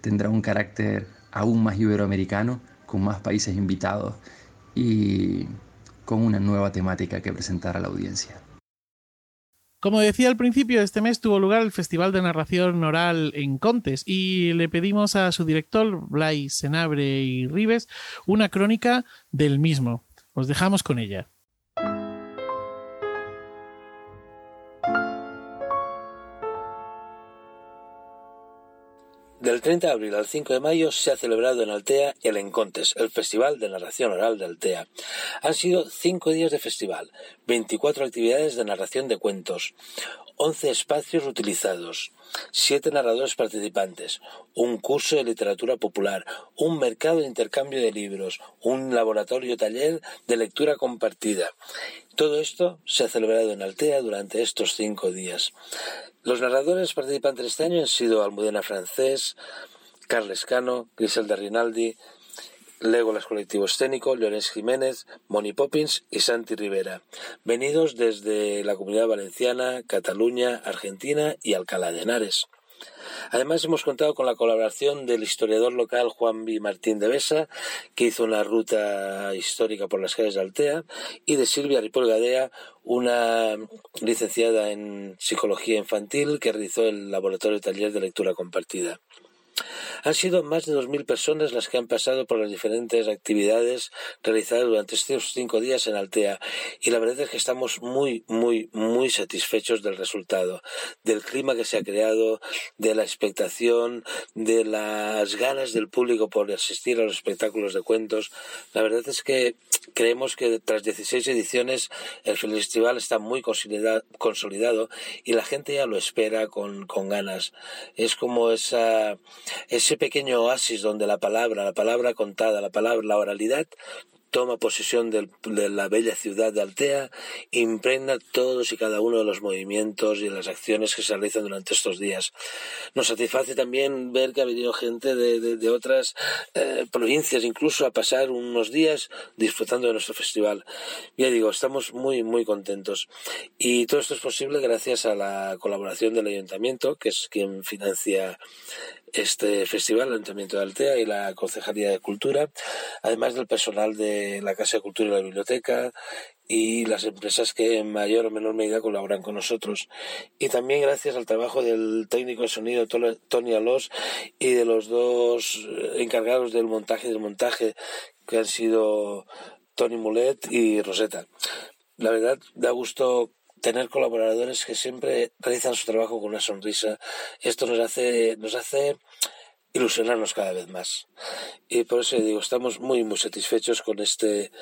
tendrá un carácter aún más iberoamericano, con más países invitados y con una nueva temática que presentar a la audiencia. Como decía al principio, este mes tuvo lugar el Festival de Narración Oral en Contes y le pedimos a su director, Blay Senabre y Rives, una crónica del mismo. Os dejamos con ella. Del 30 de abril al 5 de mayo se ha celebrado en Altea el Encontes, el Festival de Narración Oral de Altea. Han sido cinco días de festival, 24 actividades de narración de cuentos, 11 espacios utilizados, 7 narradores participantes, un curso de literatura popular, un mercado de intercambio de libros, un laboratorio taller de lectura compartida. Todo esto se ha celebrado en Altea durante estos cinco días. Los narradores participantes este año han sido Almudena Francés, Carles Cano, Griselda Rinaldi, Legolas Colectivo Escénico, Leonés Jiménez, Moni Poppins y Santi Rivera, venidos desde la Comunidad Valenciana, Cataluña, Argentina y Alcalá de Henares. Además, hemos contado con la colaboración del historiador local Juan B. Martín de Besa, que hizo una ruta histórica por las calles de Altea, y de Silvia Ripoll Gadea, una licenciada en psicología infantil que realizó el laboratorio taller de lectura compartida. Han sido más de 2.000 personas las que han pasado por las diferentes actividades realizadas durante estos cinco días en Altea y la verdad es que estamos muy, muy, muy satisfechos del resultado, del clima que se ha creado, de la expectación, de las ganas del público por asistir a los espectáculos de cuentos. La verdad es que creemos que tras 16 ediciones el festival está muy consolidado y la gente ya lo espera con, con ganas. Es como esa, ese pequeño oasis donde la palabra, la palabra contada, la palabra, la oralidad toma posesión de la bella ciudad de Altea, impregna todos y cada uno de los movimientos y las acciones que se realizan durante estos días. Nos satisface también ver que ha venido gente de, otras eh, provincias incluso a pasar unos días disfrutando de nuestro festival. Ya digo, estamos muy, muy contentos. Y todo esto es posible gracias a la colaboración del ayuntamiento, que es quien financia este festival, el Ayuntamiento de Altea y la Concejalía de Cultura, además del personal de la Casa de Cultura y la Biblioteca y las empresas que en mayor o menor medida colaboran con nosotros. Y también gracias al trabajo del técnico de sonido Tony Alós y de los dos encargados del montaje y del montaje que han sido Tony Mulet y Rosetta. La verdad, da gusto tener colaboradores que siempre realizan su trabajo con una sonrisa. Esto nos hace, nos hace ilusionarnos cada vez más. Y por eso digo, estamos muy, muy satisfechos con este,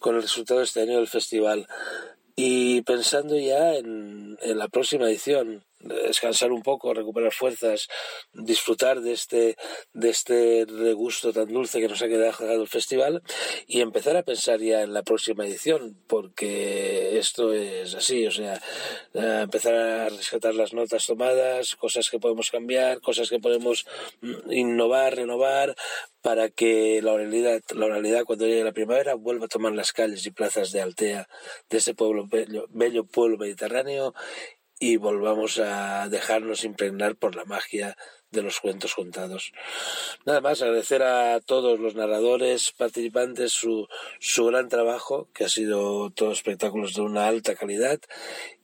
con el resultado de este año del festival. Y pensando ya en, en la próxima edición, descansar un poco, recuperar fuerzas, disfrutar de este, de este regusto tan dulce que nos ha quedado el festival y empezar a pensar ya en la próxima edición, porque esto es así, o sea, empezar a rescatar las notas tomadas, cosas que podemos cambiar, cosas que podemos mm, innovar, renovar, para que la oralidad, la cuando llegue la primavera vuelva a tomar las calles y plazas de Altea, de ese pueblo bello, bello pueblo mediterráneo y volvamos a dejarnos impregnar por la magia de los cuentos contados. Nada más, agradecer a todos los narradores, participantes, su, su gran trabajo, que ha sido todos espectáculos de una alta calidad,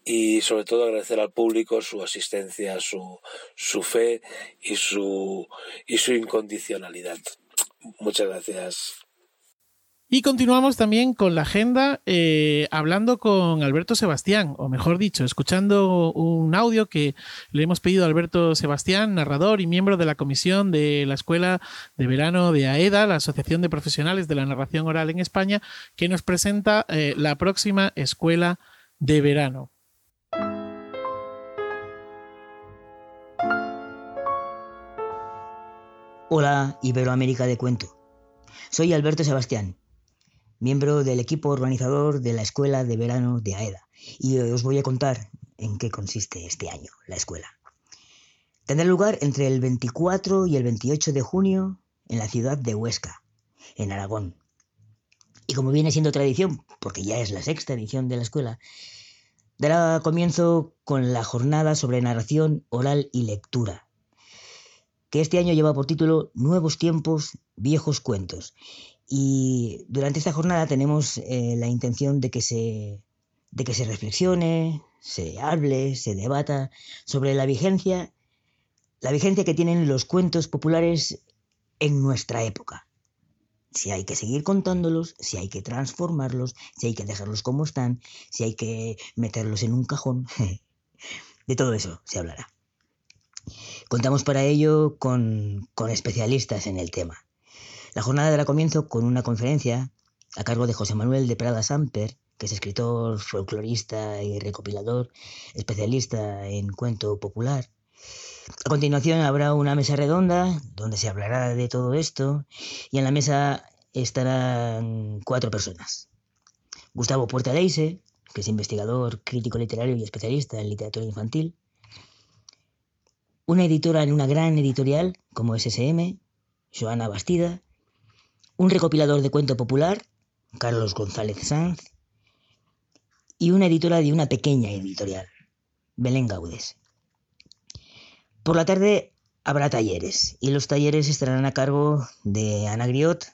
y sobre todo agradecer al público su asistencia, su, su fe y su, y su incondicionalidad. Muchas gracias. Y continuamos también con la agenda eh, hablando con Alberto Sebastián, o mejor dicho, escuchando un audio que le hemos pedido a Alberto Sebastián, narrador y miembro de la comisión de la Escuela de Verano de AEDA, la Asociación de Profesionales de la Narración Oral en España, que nos presenta eh, la próxima Escuela de Verano. Hola, Iberoamérica de Cuento. Soy Alberto Sebastián miembro del equipo organizador de la Escuela de Verano de AEDA, y os voy a contar en qué consiste este año la escuela. Tendrá lugar entre el 24 y el 28 de junio en la ciudad de Huesca, en Aragón. Y como viene siendo tradición, porque ya es la sexta edición de la escuela, dará comienzo con la jornada sobre narración oral y lectura, que este año lleva por título Nuevos tiempos, viejos cuentos, y durante esta jornada tenemos eh, la intención de que, se, de que se reflexione, se hable, se debata sobre la vigencia, la vigencia que tienen los cuentos populares en nuestra época. Si hay que seguir contándolos, si hay que transformarlos, si hay que dejarlos como están, si hay que meterlos en un cajón. *laughs* De todo eso se hablará. Contamos para ello con, con especialistas en el tema. La jornada dará comienzo con una conferencia a cargo de José Manuel de Prada Samper, que es escritor, folclorista y recopilador, especialista en cuento popular. A continuación habrá una mesa redonda donde se hablará de todo esto y en la mesa estarán cuatro personas. Gustavo Puerta Leise, que es investigador, crítico literario y especialista en literatura infantil. Una editora en una gran editorial como SSM, Joana Bastida, un recopilador de cuento popular, Carlos González Sanz, y una editora de una pequeña editorial, Belén Gaudes. Por la tarde habrá talleres, y los talleres estarán a cargo de Ana Griot,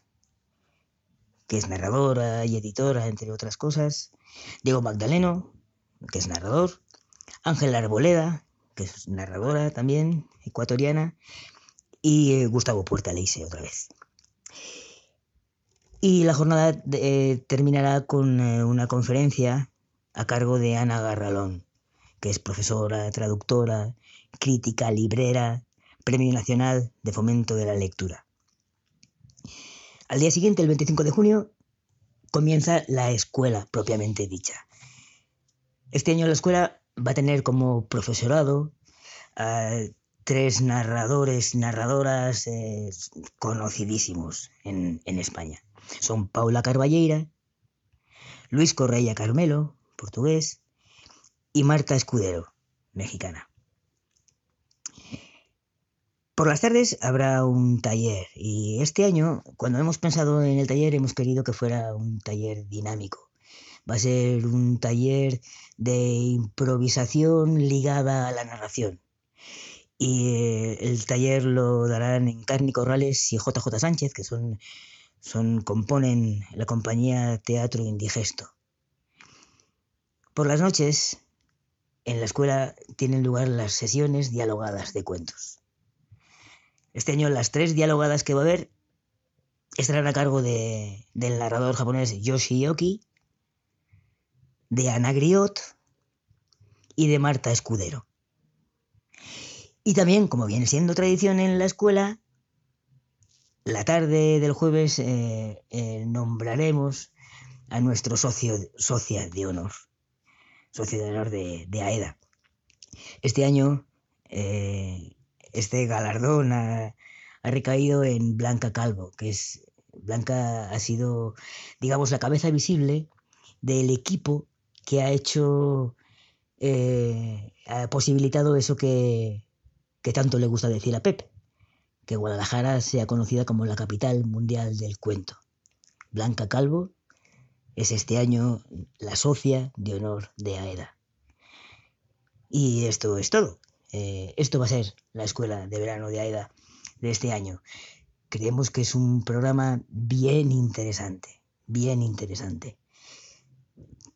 que es narradora y editora, entre otras cosas, Diego Magdaleno, que es narrador, Ángela Arboleda, que es narradora también, ecuatoriana, y eh, Gustavo Puerta Leise otra vez. Y la jornada eh, terminará con eh, una conferencia a cargo de Ana Garralón, que es profesora, traductora, crítica, librera, Premio Nacional de Fomento de la Lectura. Al día siguiente, el 25 de junio, comienza la escuela propiamente dicha. Este año la escuela va a tener como profesorado a tres narradores, narradoras eh, conocidísimos en, en España. Son Paula Carballeira, Luis Correia Carmelo, portugués, y Marta Escudero, mexicana. Por las tardes habrá un taller y este año, cuando hemos pensado en el taller, hemos querido que fuera un taller dinámico. Va a ser un taller de improvisación ligada a la narración. Y eh, el taller lo darán en Carni Corrales y JJ Sánchez, que son, son, componen la compañía Teatro Indigesto. Por las noches, en la escuela tienen lugar las sesiones dialogadas de cuentos. Este año las tres dialogadas que va a haber estarán a cargo de, del narrador japonés Yoshioki, de Ana Griot y de Marta Escudero. Y también, como viene siendo tradición en la escuela, la tarde del jueves eh, eh, nombraremos a nuestro socio, de honor, socio de honor de, AEDA. Este año eh, este galardón ha, recaído en Blanca Calvo, que es Blanca ha sido, digamos, la cabeza visible del equipo que ha hecho, ha posibilitado eso que, que tanto le gusta decir a Pep, que Guadalajara sea conocida como la capital mundial del cuento. Blanca Calvo es este año la socia de honor de AEDA. Y esto es todo. Eh, esto va a ser la escuela de verano de AEDA de este año. Creemos que es un programa bien interesante, bien interesante.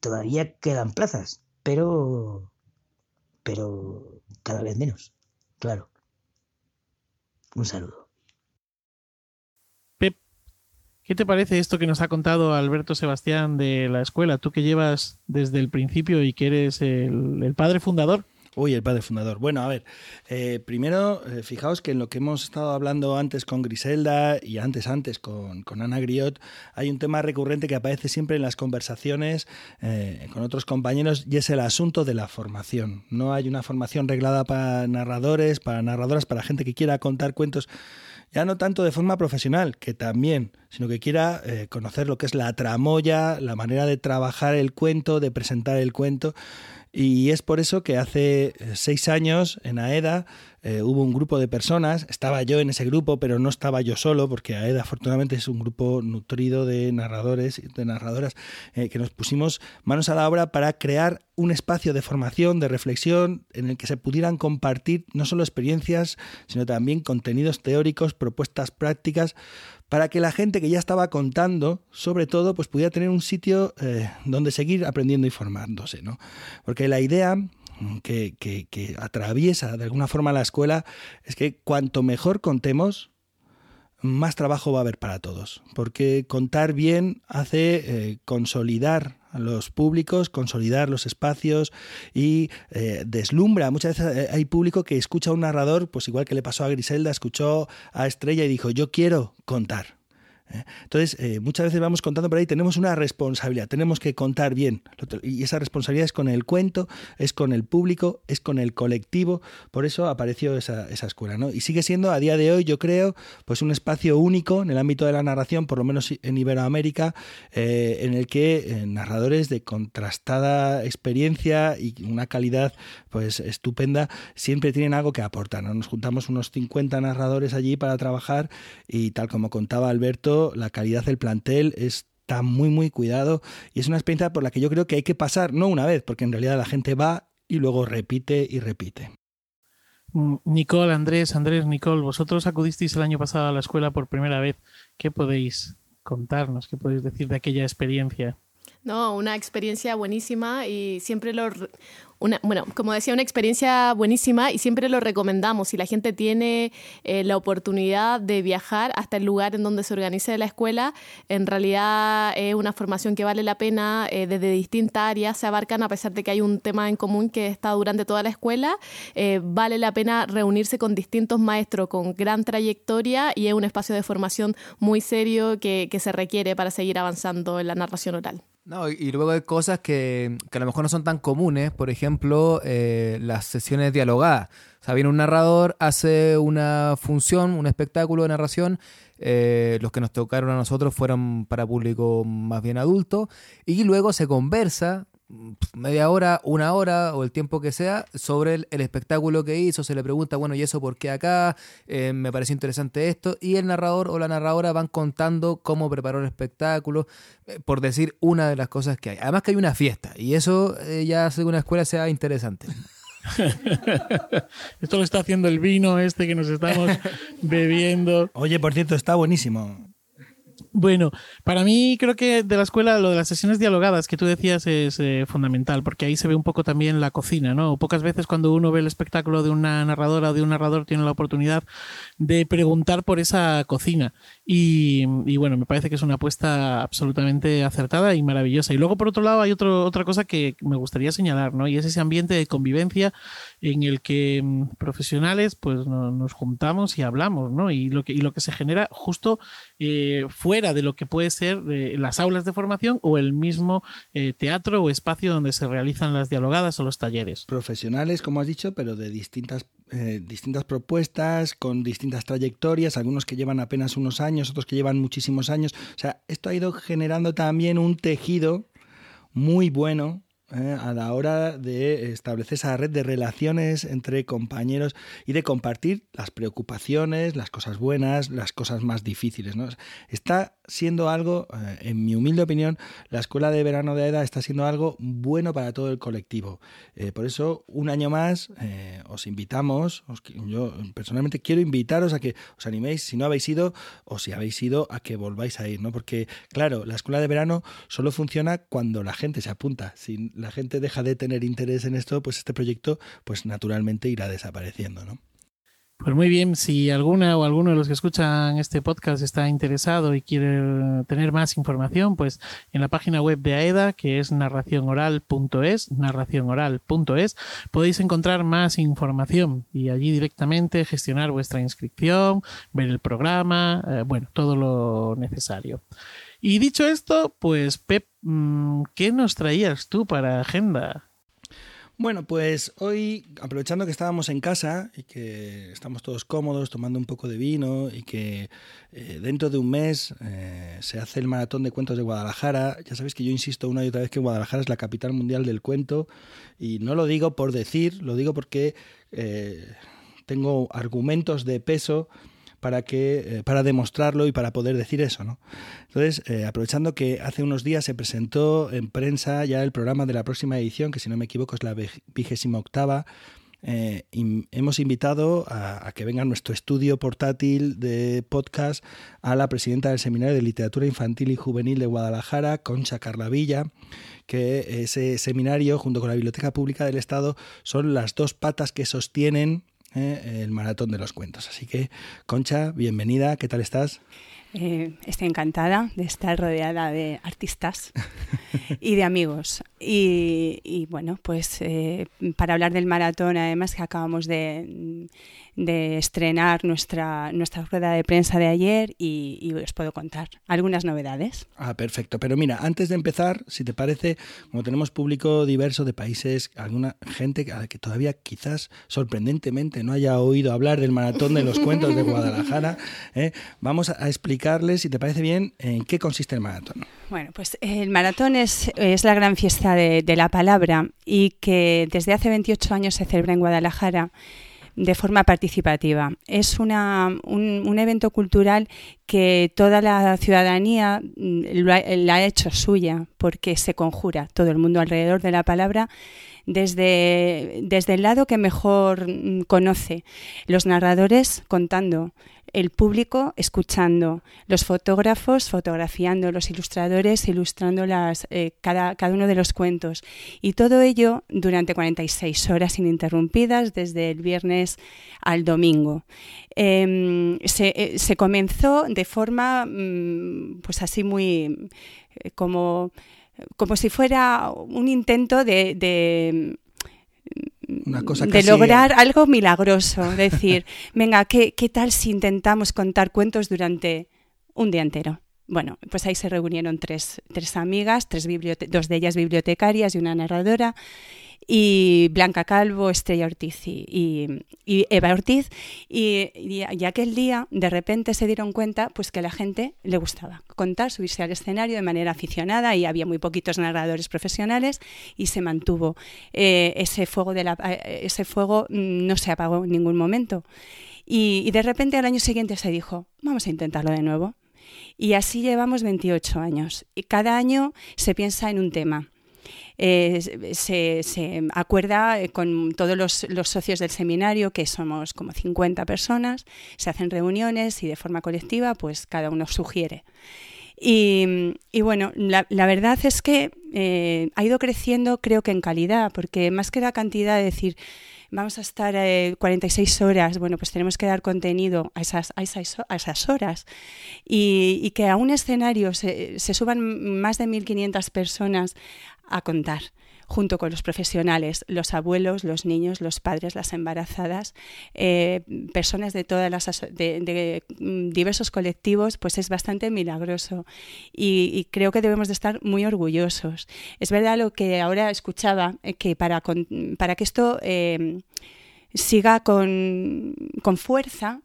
Todavía quedan plazas, pero, pero cada vez menos, claro. Un saludo. Pep, ¿qué te parece esto que nos ha contado Alberto Sebastián de la escuela? Tú que llevas desde el principio y que eres el, el padre fundador. Uy, el padre fundador. Bueno, a ver, eh, primero, eh, fijaos que en lo que hemos estado hablando antes con Griselda y antes, antes con, Ana Griot, hay un tema recurrente que aparece siempre en las conversaciones eh, con otros compañeros y es el asunto de la formación. No hay una formación reglada para narradores, para narradoras, para gente que quiera contar cuentos ya no tanto de forma profesional, que también, sino que quiera eh, conocer lo que es la tramoya, la manera de trabajar el cuento, de presentar el cuento. Y es por eso que hace eh, seis años en AEDA eh, hubo un grupo de personas, estaba yo en ese grupo, pero no estaba yo solo, porque AEDA afortunadamente es un grupo nutrido de narradores y de narradoras, eh, que nos pusimos manos a la obra para crear un espacio de formación, de reflexión, en el que se pudieran compartir no solo experiencias, sino también contenidos teóricos, propuestas prácticas, para que la gente que ya estaba contando, sobre todo, pues pudiera tener un sitio eh, donde seguir aprendiendo y formándose, ¿no? Porque la idea que, que, atraviesa de alguna forma la escuela es que cuanto mejor contemos, más trabajo va a haber para todos, porque contar bien hace eh, consolidar los públicos, consolidar los espacios y eh, deslumbra. Muchas veces eh, hay público que escucha a un narrador, pues igual que le pasó a Griselda, escuchó a Estrella y dijo, yo quiero contar. ¿Eh? Entonces, eh, muchas veces vamos contando por ahí, tenemos una responsabilidad, tenemos que contar bien. Y esa responsabilidad es con el cuento, es con el público, es con el colectivo. Por eso apareció esa, escuela. ¿no? Y sigue siendo a día de hoy, yo creo, pues un espacio único en el ámbito de la narración, por lo menos en Iberoamérica, eh, en el que narradores de contrastada experiencia y una calidad pues estupenda siempre tienen algo que aportar. Nos juntamos unos 50 narradores allí para trabajar y tal como contaba Alberto, la calidad del plantel está muy, muy cuidado y es una experiencia por la que yo creo que hay que pasar, no una vez, porque en realidad la gente va y luego repite y repite. Mm, Nicole, Andrés, Andrés, Nicole, vosotros acudisteis el año pasado a la escuela por primera vez. ¿Qué podéis contarnos? ¿Qué podéis decir de aquella experiencia? No, una experiencia buenísima y siempre lo bueno, como decía, una experiencia buenísima y siempre lo recomendamos. Si la gente tiene eh, la oportunidad de viajar hasta el lugar en donde se organice la escuela, en realidad es una formación que vale la pena eh, desde distintas áreas, se abarcan a pesar de que hay un tema en común que está durante toda la escuela, eh, vale la pena reunirse con distintos maestros con gran trayectoria y es un espacio de formación muy serio que se requiere para seguir avanzando en la narración oral. No, y luego hay cosas que, a lo mejor no son tan comunes, por ejemplo, eh, las sesiones dialogadas. O sea, viene un narrador, hace una función, un espectáculo de narración, eh, los que nos tocaron a nosotros fueron para público más bien adulto, y luego se conversa media hora, una hora o el tiempo que sea sobre el, espectáculo que hizo, se le pregunta, bueno, ¿y eso por qué acá? Eh, me pareció interesante esto, y el narrador o la narradora van contando cómo preparó el espectáculo, eh, por decir una de las cosas que hay. Además que hay una fiesta, y eso eh, ya hace que una escuela sea interesante. *laughs* Esto lo está haciendo el vino este que nos estamos *laughs* bebiendo. Oye, por cierto, está buenísimo. Bueno, para mí creo que de la escuela lo de las sesiones dialogadas que tú decías es eh, fundamental, porque ahí se ve un poco también la cocina, ¿no? Pocas veces cuando uno ve el espectáculo de una narradora o de un narrador tiene la oportunidad de preguntar por esa cocina. Y, bueno, me parece que es una apuesta absolutamente acertada y maravillosa. Y luego, por otro lado, hay otro, otra cosa que me gustaría señalar, ¿no? Y es ese ambiente de convivencia en el que mm, profesionales pues nos juntamos y hablamos, ¿no? Y lo que, y lo que se genera justo eh, fuera de lo que puede ser eh, las aulas de formación o el mismo eh, teatro o espacio donde se realizan las dialogadas o los talleres. Profesionales, como has dicho, pero de distintas eh, distintas propuestas, con distintas trayectorias, algunos que llevan apenas unos años, otros que llevan muchísimos años. O sea, esto ha ido generando también un tejido muy bueno ¿eh? a la hora de establecer esa red de relaciones entre compañeros y de compartir las preocupaciones, las cosas buenas, las cosas más difíciles. ¿no? Está siendo algo, eh, en mi humilde opinión, la escuela de verano de EDA está siendo algo bueno para todo el colectivo. Eh, por eso, un año más, os invitamos, yo personalmente quiero invitaros a que os animéis, si no habéis ido o si habéis ido, a que volváis a ir, ¿no? Porque, claro, la escuela de verano solo funciona cuando la gente se apunta. La gente deja de tener interés en esto, pues este proyecto, pues naturalmente irá desapareciendo, ¿no? Pues muy bien, si alguna o alguno de los que escuchan este podcast está interesado y quiere tener más información, pues en la página web de AEDA, que es narracionoral.es, narracionoral.es, podéis encontrar más información y allí directamente gestionar vuestra inscripción, ver el programa, eh, bueno, todo lo necesario. Y dicho esto, pues Pep, mm, ¿qué nos traías tú para agenda? Bueno, pues hoy, aprovechando que estábamos en casa y que estamos todos cómodos tomando un poco de vino y que eh, dentro de un mes eh, se hace el maratón de cuentos de Guadalajara, ya sabéis que yo insisto una y otra vez que Guadalajara es la capital mundial del cuento y no lo digo por decir, lo digo porque eh, tengo argumentos de peso para, que, eh, para demostrarlo y para poder decir eso. ¿no? Entonces, eh, aprovechando que hace unos días se presentó en prensa ya el programa de la próxima edición, que si no me equivoco es la vigésima octava, eh, hemos invitado a, que venga nuestro estudio portátil de podcast a la presidenta del Seminario de Literatura Infantil y Juvenil de Guadalajara, Concha Carlavilla, que ese seminario, junto con la Biblioteca Pública del Estado, son las dos patas que sostienen ¿eh? el maratón de los cuentos. Así que, Concha, bienvenida, ¿qué tal estás? Eh, estoy encantada de estar rodeada de artistas *laughs* y de amigos. Y, bueno, pues eh, para hablar del maratón, además que acabamos de de estrenar nuestra, nuestra rueda de prensa de ayer y, os puedo contar algunas novedades. Ah, perfecto. Pero mira, antes de empezar, si te parece, como tenemos público diverso de países, alguna gente que todavía quizás sorprendentemente no haya oído hablar del maratón de los cuentos de Guadalajara, *laughs* ¿eh? vamos a explicarles, si te parece bien, en qué consiste el maratón. Bueno, pues el maratón es, es la gran fiesta de, de la palabra y que desde hace 28 años se celebra en Guadalajara de forma participativa. Es una, un, evento cultural que toda la ciudadanía mm, la ha hecho suya porque se conjura todo el mundo alrededor de la palabra desde, desde el lado que mejor mm, conoce. Los narradores contando el público escuchando, los fotógrafos fotografiando, los ilustradores ilustrando eh, cada, cada, uno de los cuentos. Y todo ello durante 46 horas ininterrumpidas desde el viernes al domingo. Em, eh, se, comenzó de forma, mm, pues así muy, eh, como, como si fuera un intento de de lograr algo milagroso. Decir, *laughs* venga, ¿qué, tal si intentamos contar cuentos durante un día entero? Bueno, pues ahí se reunieron tres, tres amigas, tres dos de ellas bibliotecarias y una narradora, y Blanca Calvo, Estrella Ortiz y, Eva Ortiz. Y, y, aquel día, de repente, se dieron cuenta pues, que a la gente le gustaba contar, subirse al escenario de manera aficionada y había muy poquitos narradores profesionales y se mantuvo. Eh, ese, fuego de eh, ese fuego mm, no se apagó en ningún momento. Y, y de repente al año siguiente se dijo, vamos a intentarlo de nuevo. Y así llevamos 28 años. Y cada año se piensa en un tema. Eh, se, acuerda eh, con todos los, socios del seminario, que somos como 50 personas, se hacen reuniones y de forma colectiva, pues cada uno sugiere. Y, bueno, la, verdad es que eh, ha ido creciendo, creo que en calidad, porque más que la cantidad de decir, vamos a estar 46 horas, bueno, pues tenemos que dar contenido a esas, a esas, horas. Y, que a un escenario se, se suban más de 1.500 personas a contar junto con los profesionales, los abuelos, los niños, los padres, las embarazadas, eh, personas de todas las mm, diversos colectivos, pues es bastante milagroso y, creo que debemos de estar muy orgullosos. Es verdad lo que ahora escuchaba eh, que para para que esto eh, siga con, fuerza,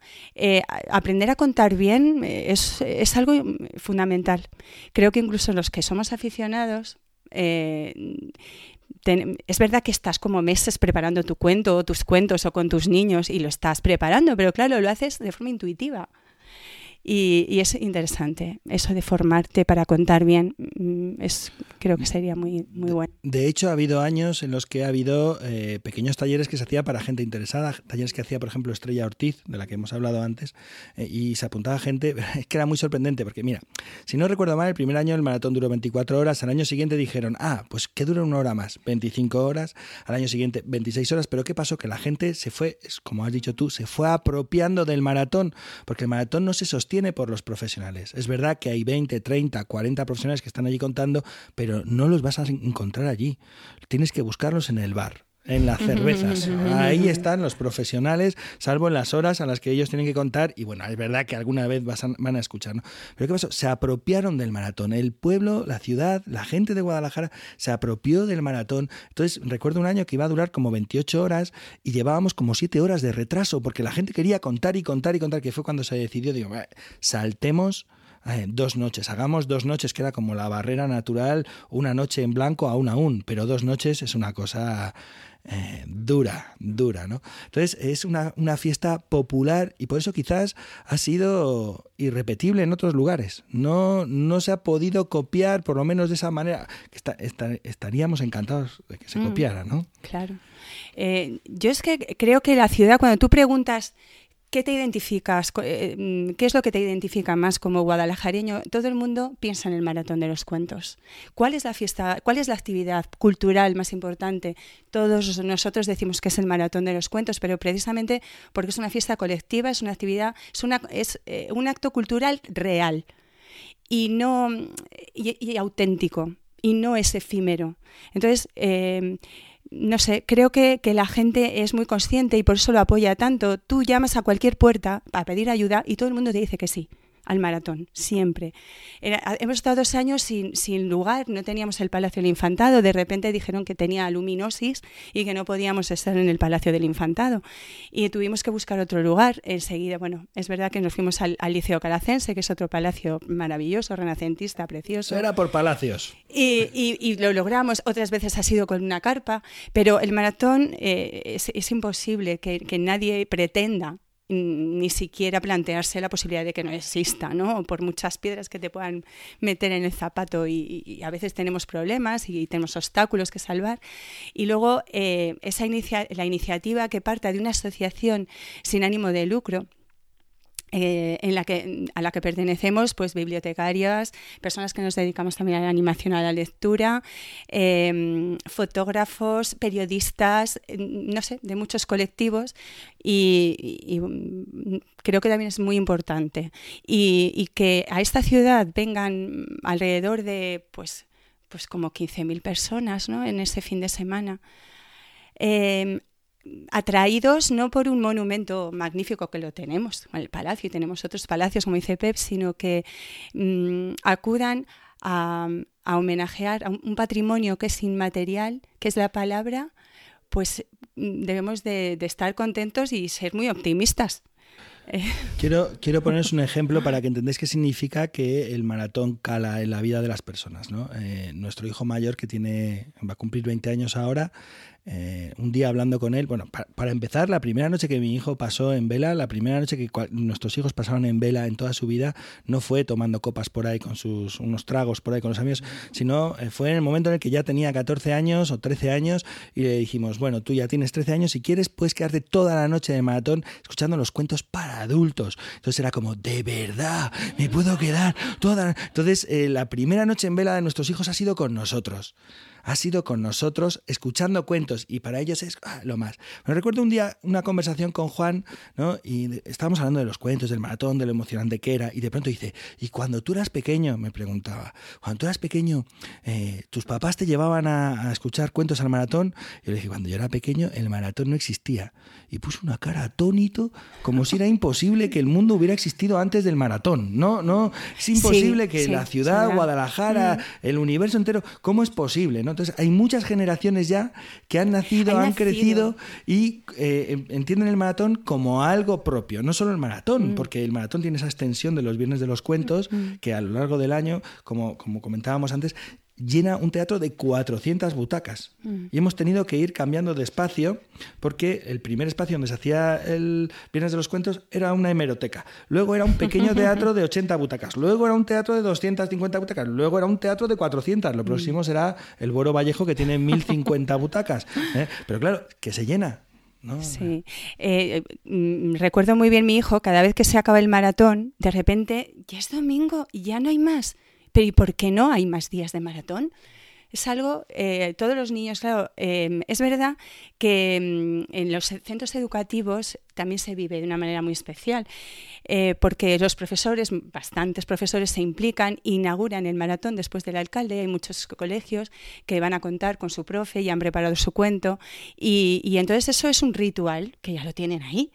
aprender a contar bien es, es, algo fundamental. Creo que incluso los que somos aficionados eh, es verdad que estás como meses preparando tu cuento o tus cuentos o con tus niños y lo estás preparando, pero claro, lo haces de forma intuitiva. Y, es interesante eso de formarte para contar bien. Mm, es, creo que sería muy, muy bueno. De hecho, ha habido años en los que ha habido eh, pequeños talleres que se hacía para gente interesada, talleres que hacía, por ejemplo, Estrella Ortiz, de la que hemos hablado antes, eh, y se apuntaba gente. *laughs* Es que era muy sorprendente, porque mira, si no recuerdo mal, el primer año el maratón duró 24 horas, al año siguiente dijeron, ah, pues que dura una hora más, 25 horas, al año siguiente 26 horas, pero ¿qué pasó? Que la gente se fue, como has dicho tú, se fue apropiando del maratón, porque el maratón no se sostiene por los profesionales. Es verdad que hay 20, 30, 40 profesionales que están allí contando, pero no los vas a encontrar allí. Tienes que buscarlos en el bar en las cervezas. Ahí están los profesionales, salvo en las horas a las que ellos tienen que contar. Y bueno, es verdad que alguna vez van a escuchar. ¿no? Pero ¿qué pasó? Se apropiaron del maratón. El pueblo, la ciudad, la gente de Guadalajara se apropió del maratón. Entonces, recuerdo un año que iba a durar como 28 horas y llevábamos como 7 horas de retraso porque la gente quería contar y contar y contar, que fue cuando se decidió, digo, saltemos eh, dos noches, hagamos dos noches, que era como la barrera natural, una noche en blanco aún aún, pero dos noches es una cosa eh, dura, dura, ¿no? Entonces es una, fiesta popular y por eso quizás ha sido irrepetible en otros lugares. No, no se ha podido copiar, por lo menos de esa manera. estaríamos encantados de que se mm, copiara, ¿no? Claro. Eh, yo es que creo que la ciudad, cuando tú preguntas ¿Qué te identificas? Eh, mm, ¿Qué es lo que te identifica más como guadalajareño? Todo el mundo piensa en el maratón de los cuentos. ¿Cuál es la fiesta, cuál es la actividad cultural más importante? Todos nosotros decimos que es el maratón de los cuentos, pero precisamente porque es una fiesta colectiva, es una actividad, es, una, es eh, un acto cultural real y no y, auténtico y no es efímero. Entonces, eh, no sé, creo que, que, la gente es muy consciente y por eso lo apoya tanto. Tú llamas a cualquier puerta a pedir ayuda y todo el mundo te dice que sí al maratón, siempre. hemos estado dos años sin, sin, lugar, no teníamos el Palacio del Infantado, de repente dijeron que tenía luminosis y que no podíamos estar en el Palacio del Infantado. Y tuvimos que buscar otro lugar. Enseguida, bueno, es verdad que nos fuimos al, Liceo Calacense, que es otro palacio maravilloso, renacentista, precioso. Era por palacios. Y, y, lo logramos, otras veces ha sido con una carpa, pero el maratón eh, es, es, imposible que, que nadie pretenda ni siquiera plantearse la posibilidad de que no exista, ¿no? Por muchas piedras que te puedan meter en el zapato y, a veces tenemos problemas y tenemos obstáculos que salvar. Y luego eh, esa la iniciativa que parta de una asociación sin ánimo de lucro, eh, en la que, a la que pertenecemos, pues bibliotecarias, personas que nos dedicamos también a la animación, a la lectura, em, fotógrafos, periodistas, no sé, de muchos colectivos y, creo que también es muy importante. Y, que a esta ciudad vengan alrededor de, pues, pues como 15.000 personas ¿no? en ese fin de semana. Em, atraídos no por un monumento magnífico que lo tenemos, el palacio, y tenemos otros palacios, como dice Pep, sino que mm, acudan a, homenajear a un patrimonio que es inmaterial, que es la palabra, pues mm, debemos de, estar contentos y ser muy optimistas. *laughs* Quiero, quiero poneros un ejemplo para que entendáis qué significa que el maratón cala en la vida de las personas. Eh, nuestro hijo mayor, que tiene va a cumplir 20 años ahora, eh, un día hablando con él, bueno, para, empezar, la primera noche que mi hijo pasó en vela, la primera noche que nuestros hijos pasaron en vela en toda su vida, no fue tomando copas por ahí con sus unos tragos por ahí con los amigos, sino eh, fue en el momento en el que ya tenía 14 años o 13 años y le dijimos, bueno, tú ya tienes 13 años, si quieres puedes quedarte toda la noche de maratón escuchando los cuentos para adultos. Entonces era como, de verdad, me puedo quedar toda. Entonces, eh, la primera noche en vela de nuestros hijos ha sido con nosotros ha sido con nosotros escuchando cuentos y para ellos es ah, lo más. Me recuerdo un día una conversación con Juan, ¿no? Y estábamos hablando de los cuentos, del maratón, de lo emocionante que era, y de pronto dice, ¿y cuando tú eras pequeño? Me preguntaba, cuando tú eras pequeño, eh, ¿tus papás te llevaban a, escuchar cuentos al maratón? Y yo le dije, cuando yo era pequeño, el maratón no existía. Y puso una cara atónito, como si era imposible que el mundo hubiera existido antes del maratón. No, no, es imposible que la ciudad, Guadalajara, mm. el universo entero, ¿cómo es posible? Entonces hay muchas generaciones ya que han nacido, han, crecido y eh, entienden el maratón como algo propio. No solo el maratón, mm. porque el maratón tiene esa extensión de los viernes de los cuentos mm. que a lo largo del año, como, como comentábamos antes, llena un teatro de 400 butacas. Mm. Y hemos tenido que ir cambiando de espacio porque el primer espacio donde se hacía el Viernes de los Cuentos era una hemeroteca. Luego era un pequeño *laughs* teatro de 80 butacas. Luego era un teatro de 250 butacas. Luego era un teatro de 400. Lo mm. próximo será el Boro Vallejo que tiene 1050 *laughs* butacas. ¿eh? Pero claro, que se llena. Sí. Eh, mm, recuerdo muy bien mi hijo, cada vez que se acaba el maratón, de repente ya es domingo y ya no hay más. ¿Y por qué no hay más días de maratón? Es algo, eh, todos los niños, claro, em, es verdad que mm, en los centros educativos también se vive de una manera muy especial, eh, porque los profesores, bastantes profesores se implican, inauguran el maratón después del alcalde, hay muchos colegios que van a contar con su profe y han preparado su cuento, y entonces eso es un ritual que ya lo tienen ahí.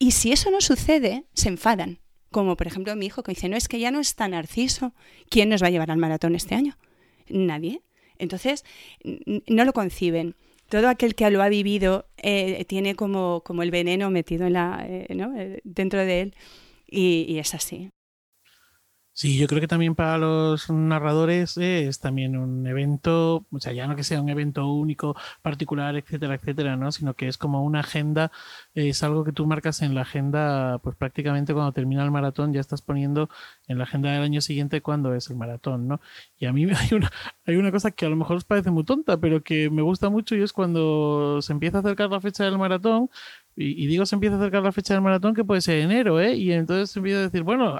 Y si eso no sucede, se enfadan como por ejemplo mi hijo que dice, no, es que ya no está Narciso. ¿Quién nos va a llevar al maratón este año? Nadie. Entonces, no lo conciben. Todo aquel que lo ha vivido eh, tiene como, como el veneno metido en la, eh, eh, dentro de él y es así. Sí, yo creo que también para los narradores es también un evento, o sea, ya no que sea un evento único, particular, etcétera, etcétera, ¿no? Sino que es como una agenda, es algo que tú marcas en la agenda, pues prácticamente cuando termina el maratón ya estás poniendo en la agenda del año siguiente cuándo es el maratón, ¿no? Y a mí *laughs* hay una, hay una cosa que a lo mejor os parece muy tonta, pero que me gusta mucho y es cuando se empieza a acercar la fecha del maratón, y, digo, se empieza a acercar la fecha del maratón que puede ser enero, ¿eh? Y entonces se empieza a decir, bueno,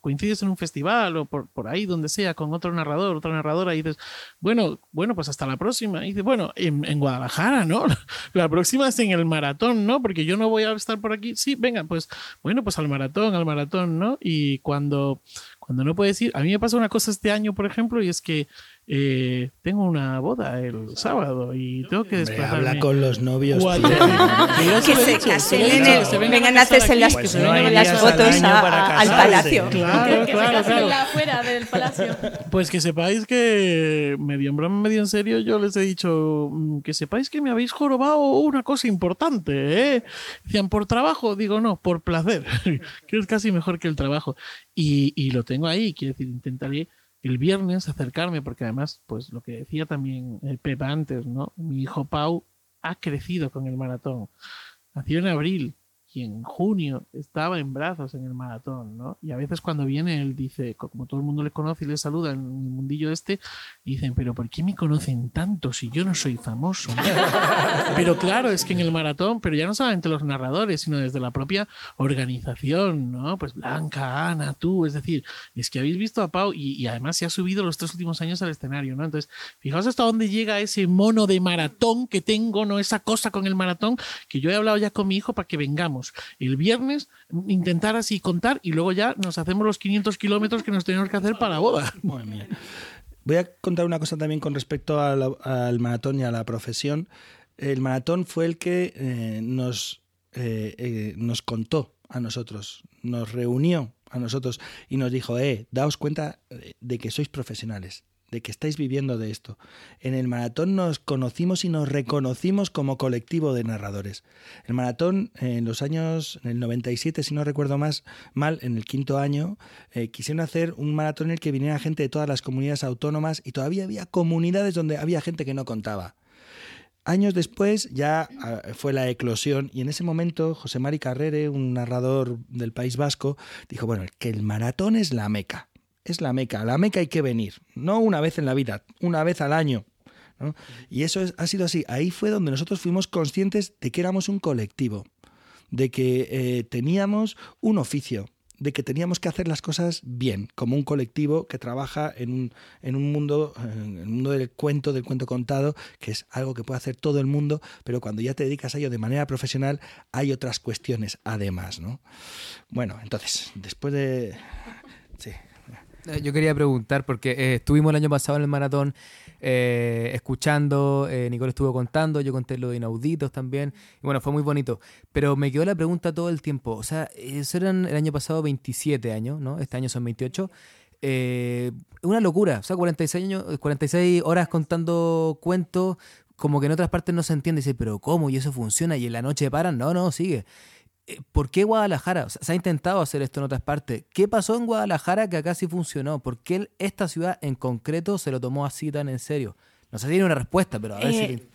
coincides en un festival o por, por, ahí donde sea con otro narrador, otra narradora y dices, bueno, bueno, pues hasta la próxima. Y dices, bueno, en, Guadalajara, ¿no? *laughs* La próxima es en el maratón, ¿no? Porque yo no voy a estar por aquí. Sí, venga, pues bueno, pues al maratón, al maratón, ¿no? Y cuando, cuando no puedes ir, a mí me pasa una cosa este año, por ejemplo, y es que eh, tengo una boda el sábado y tengo que desplazarme. habla con los novios. que se casen vengan a hacerse las, fotos al palacio. Claro, claro, del palacio. Pues que sepáis que, medio en broma, medio en serio, yo les he dicho mm, que sepáis que me habéis jorobado una cosa importante. ¿eh? Decían, por trabajo, digo no, por placer, *laughs* que es casi mejor que el trabajo. Y, y lo tengo ahí, quiero decir, intentaré el viernes acercarme, porque además, pues lo que decía también el Pepa antes, ¿no? Mi hijo Pau ha crecido con el maratón. Nació en abril. Y en junio estaba en brazos en el maratón, ¿no? Y a veces cuando viene él dice, como todo el mundo le conoce y le saluda en el mundillo este, dicen, pero ¿por qué me conocen tanto si yo no soy famoso? *laughs* pero claro, es que en el maratón, pero ya no solamente los narradores, sino desde la propia organización, ¿no? Pues Blanca, Ana, tú, es decir, es que habéis visto a Pau y, y además se ha subido los tres últimos años al escenario, ¿no? Entonces, fijaos hasta dónde llega ese mono de maratón que tengo, ¿no? Esa cosa con el maratón que yo he hablado ya con mi hijo para que vengamos el viernes, intentar así contar y luego ya nos hacemos los 500 kilómetros que nos tenemos que hacer para boda. *laughs* Voy a contar una cosa también con respecto al, al maratón y a la profesión. El maratón fue el que eh, nos, eh, eh, nos contó a nosotros, nos reunió a nosotros y nos dijo, eh, daos cuenta de que sois profesionales, de que estáis viviendo de esto. En el maratón nos conocimos y nos reconocimos como colectivo de narradores. El maratón en los años, en el 97, si no recuerdo más mal, en el quinto año, eh, quisieron hacer un maratón en el que viniera gente de todas las comunidades autónomas y todavía había comunidades donde había gente que no contaba. Años después ya ah, fue la eclosión y en ese momento José Mari Carrere, un narrador del País Vasco, dijo, bueno, que el maratón es la meca es la Meca. A la Meca hay que venir, no una vez en la vida, una vez al año. Y eso ha sido así. Ahí fue donde nosotros fuimos conscientes de que éramos un colectivo, de que eh, teníamos un oficio, de que teníamos que hacer las cosas bien, como un colectivo que trabaja en un, en un mundo, en el mundo del cuento, del cuento contado, que es algo que puede hacer todo el mundo, pero cuando ya te dedicas a ello de manera profesional, hay otras cuestiones además, ¿no? Bueno, entonces, después de... Sí. Eh, yo quería preguntar, porque eh, estuvimos el año pasado en el maratón eh, escuchando, Nicole estuvo contando, yo conté lo de inauditos también, y bueno, fue muy bonito. Pero me quedó la pregunta todo el tiempo, o sea, eso eran el año pasado 27 años, ¿no? Este año son 28. una locura, o sea, 46, años, 46 horas contando cuentos, como que en otras partes no se entiende, dice, pero ¿cómo? ¿Y eso funciona? ¿Y en la noche paran? No, no, sigue. Eh, ¿Por qué Guadalajara? se ha intentado hacer esto en otras partes. ¿Qué pasó en Guadalajara que acá sí funcionó? ¿Por qué esta ciudad en concreto se lo tomó así tan en serio? No sé si tiene una respuesta, pero a ver si...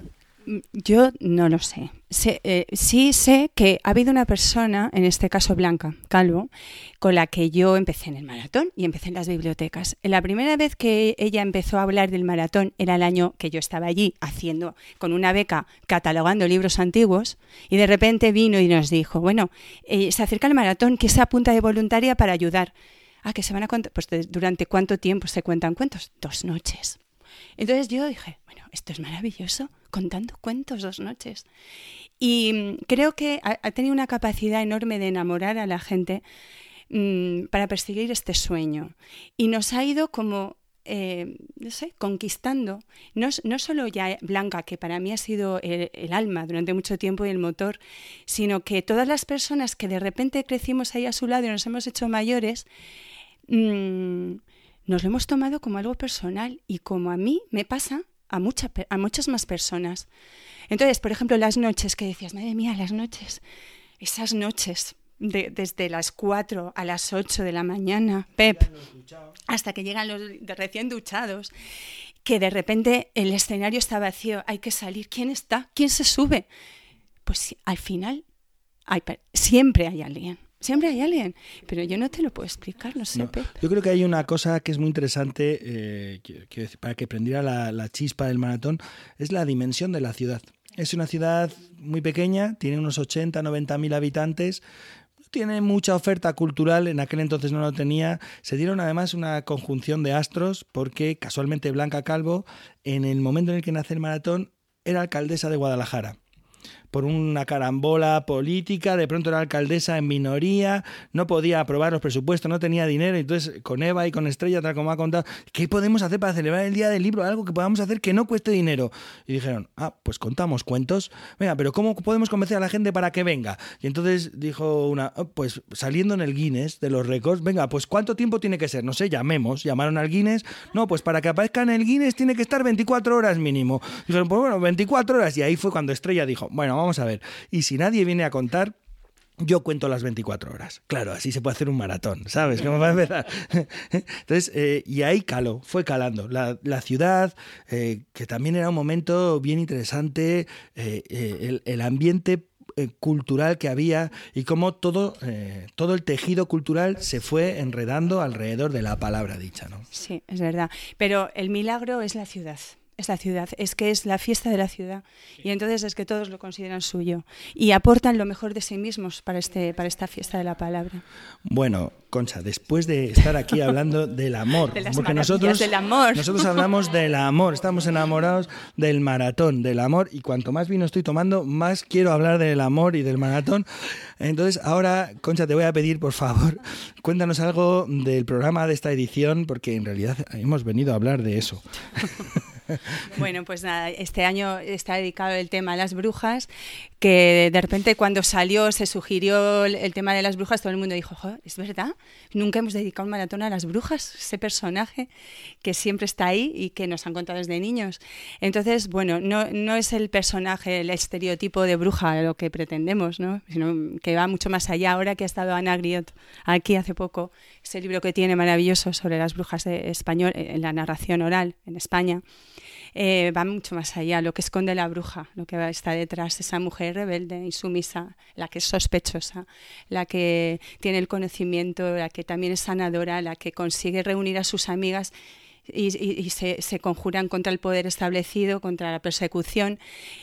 Yo no lo sé. Eh, sí sé que ha habido una persona, en este caso Blanca Calvo, con la que yo empecé en el maratón y empecé en las bibliotecas. La primera vez que ella empezó a hablar del maratón era el año que yo estaba allí haciendo con una beca catalogando libros antiguos y de repente vino y nos dijo, bueno, eh, se acerca el maratón, que se apunta de voluntaria para ayudar. Ah, que se van a contar, pues durante cuánto tiempo se cuentan cuentos? Dos noches. Entonces yo dije, bueno, esto es maravilloso contando cuentos dos noches. Y mm, creo que ha, tenido una capacidad enorme de enamorar a la gente mm, para perseguir este sueño. Y nos ha ido como, eh, no sé, conquistando. No, no, solo ya Blanca, que para mí ha sido el, alma durante mucho tiempo y el motor, sino que todas las personas que de repente crecimos ahí a su lado y nos hemos hecho mayores, mm, nos lo hemos tomado como algo personal y como a mí me pasa a, a muchas más personas. Entonces, por ejemplo, las noches que decías, madre mía, las noches, esas noches de, desde las 4 a las 8 de la mañana, Pep, hasta que llegan los recién duchados, que de repente el escenario está vacío, hay que salir, ¿quién está? ¿Quién se sube? Pues al final hay, siempre hay alguien. Siempre hay alguien, pero yo no te lo puedo explicar, no sé. yo creo que hay una cosa que es muy interesante eh, para que prendiera la, chispa del maratón, es la dimensión de la ciudad. Es una ciudad muy pequeña, tiene unos 80, 90 mil habitantes, tiene mucha oferta cultural, en aquel entonces no lo tenía. Se dieron además una conjunción de astros porque casualmente Blanca Calvo, en el momento en el que nace el maratón, era alcaldesa de Guadalajara por una carambola política, de pronto era alcaldesa en minoría, no podía aprobar los presupuestos, no tenía dinero, entonces con Eva y con Estrella, tal como ha contado, ¿qué podemos hacer para celebrar el Día del Libro? Algo que podamos hacer que no cueste dinero. Y dijeron, ah, pues contamos cuentos, venga, pero ¿cómo podemos convencer a la gente para que venga? Y entonces dijo una, oh, pues saliendo en el Guinness de los récords, venga, pues ¿cuánto tiempo tiene que ser? No sé, llamemos, llamaron al Guinness, no, pues para que aparezca en el Guinness tiene que estar 24 horas mínimo. Dijeron, pues bueno, 24 horas, y ahí fue cuando Estrella dijo, bueno, vamos a ver. Y si nadie viene a contar, yo cuento las 24 horas. Claro, así se puede hacer un maratón, ¿sabes? ¿Cómo va a empezar? *laughs* Entonces, eh, y ahí caló, fue calando. La, ciudad, eh, que también era un momento bien interesante, eh, el, ambiente eh, cultural que había y cómo todo, eh, todo el tejido cultural se fue enredando alrededor de la palabra dicha. ¿no? Sí, es verdad. Pero el milagro es la ciudad es la ciudad, es que es la fiesta de la ciudad. Y entonces es que todos lo consideran suyo y aportan lo mejor de sí mismos para, este, para esta fiesta de la palabra. Bueno, Concha, después de estar aquí hablando *laughs* del amor, porque nosotros, del amor. nosotros hablamos del amor, estamos *laughs* enamorados del maratón, del amor, y cuanto más vino estoy tomando, más quiero hablar del amor y del maratón. Entonces, ahora, Concha, te voy a pedir, por favor, *laughs* cuéntanos algo del programa de esta edición, porque en realidad hemos venido a hablar de eso. *laughs* Bueno, pues nada, este año está dedicado el tema a las brujas, que de repente cuando salió, se sugirió el tema de las brujas, todo el mundo dijo, es verdad, nunca hemos dedicado un maratón a las brujas, ese personaje que siempre está ahí y que nos han contado desde niños. Entonces, bueno, no, no es el personaje, el estereotipo de bruja lo que pretendemos, ¿no? sino que va mucho más allá. Ahora que ha estado Ana Griot aquí hace poco, ese libro que tiene maravilloso sobre las brujas de español, en la narración oral en España, eh, va mucho más allá, lo que esconde la bruja, lo que está detrás, esa mujer rebelde, insumisa, la que es sospechosa, la que tiene el conocimiento, la que también es sanadora, la que consigue reunir a sus amigas y, se, conjuran contra el poder establecido, contra la persecución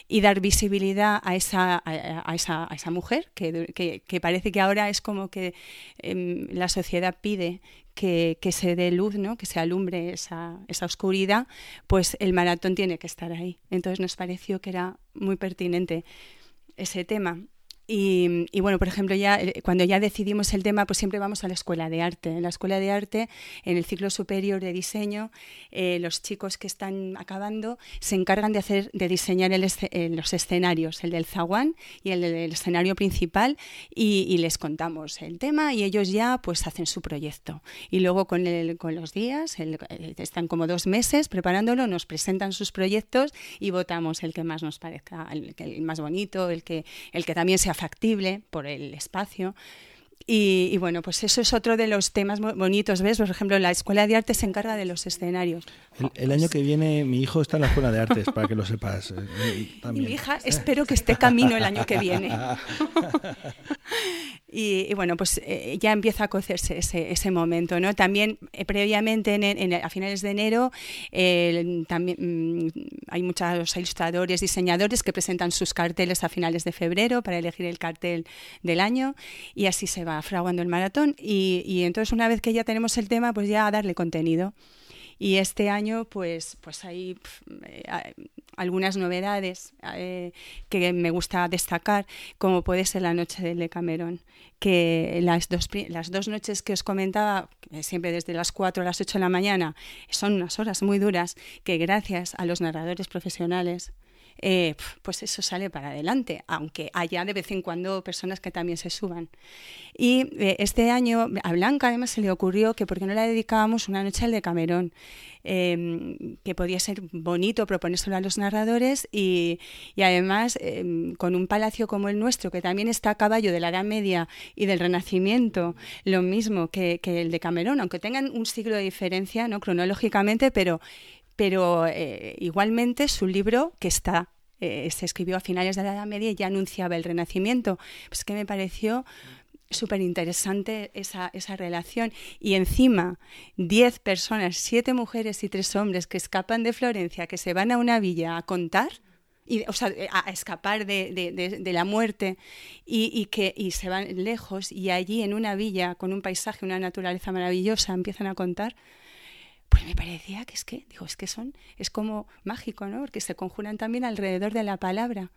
y dar visibilidad a esa, a, esa, a esa, mujer que, que, parece que ahora es como que em, la sociedad pide que, se dé luz, ¿no? que se alumbre esa, esa oscuridad, pues el maratón tiene que estar ahí. Entonces nos pareció que era muy pertinente ese tema. Y, bueno, por ejemplo, ya eh, cuando ya decidimos el tema, pues siempre vamos a la escuela de arte. En la escuela de arte, en el ciclo superior de diseño, eh, los chicos que están acabando se encargan de hacer, de diseñar eh, los escenarios, el del zaguán y el del escenario principal, y, les contamos el tema y ellos ya pues hacen su proyecto. Y luego con, el, con los días, están como dos meses preparándolo, nos presentan sus proyectos y votamos el que más nos parezca, el, el más bonito, el que, el que también sea factible por el espacio. Y, bueno, pues eso es otro de los temas bonitos, ¿ves? Por ejemplo, la Escuela de Arte se encarga de los escenarios. El, año que viene mi hijo está en la Escuela de Artes, para que lo sepas. Eh, y *laughs* mi hija espero que esté camino el año que viene. *laughs* Y, bueno, pues eh, ya empieza a cocerse ese, ese momento, ¿no? También eh, previamente, en, a finales de enero, también mm, hay muchos ilustradores, diseñadores que presentan sus carteles a finales de febrero para elegir el cartel del año y así se va fraguando el maratón y, y entonces una vez que ya tenemos el tema, pues ya a darle contenido. Y este año, pues, pues hay eh, algunas novedades eh, que me gusta destacar, como puede ser la noche del Decamerón, que las dos, las dos noches que os comentaba, siempre desde las 4 a las 8 de la mañana, son unas horas muy duras que gracias a los narradores profesionales, eh, pues eso sale para adelante, aunque haya de vez en cuando personas que también se suban. Y eh, este año a Blanca además se le ocurrió que por qué no la dedicábamos una noche al de Camerón, em, que podía ser bonito proponérselo a los narradores y, además em, con un palacio como el nuestro, que también está a caballo de la Edad Media y del Renacimiento, lo mismo que, el de Camerón, aunque tengan un siglo de diferencia ¿no? cronológicamente, pero pero eh, igualmente su libro, que está eh, se escribió a finales de la Edad Media y ya anunciaba el Renacimiento, pues que me pareció súper interesante esa, esa relación. Y encima, diez personas, siete mujeres y tres hombres que escapan de Florencia, que se van a una villa a contar, y, o sea, a escapar de, de, de, la muerte y, y, que y se van lejos y allí en una villa con un paisaje, una naturaleza maravillosa empiezan a contar pues me parecía que es que, digo, es que son, es como mágico, ¿no? Porque se conjuran también alrededor de la palabra.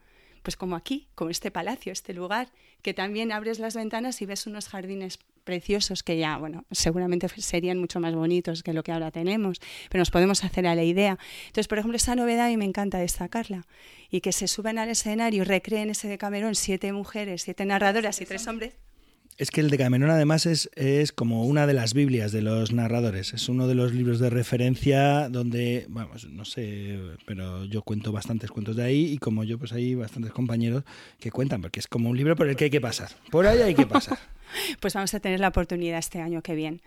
Pues como aquí, como este palacio, este lugar, que también abres las ventanas y ves unos jardines preciosos que ya, bueno, seguramente serían mucho más bonitos que lo que ahora tenemos, pero nos podemos hacer a la idea. Entonces, por ejemplo, esa novedad mí me encanta destacarla y que se suban al escenario y recreen ese de Camerón siete mujeres, siete narradoras y tres hombres. Es que el Decamerón además es, es como una de las Biblias de los narradores. Es uno de los libros de referencia donde, vamos, no sé, pero yo cuento bastantes cuentos de ahí y como yo, pues hay bastantes compañeros que cuentan, porque es como un libro por el que hay que pasar. Por ahí hay que pasar. *laughs* pues vamos a tener la oportunidad este año que viene.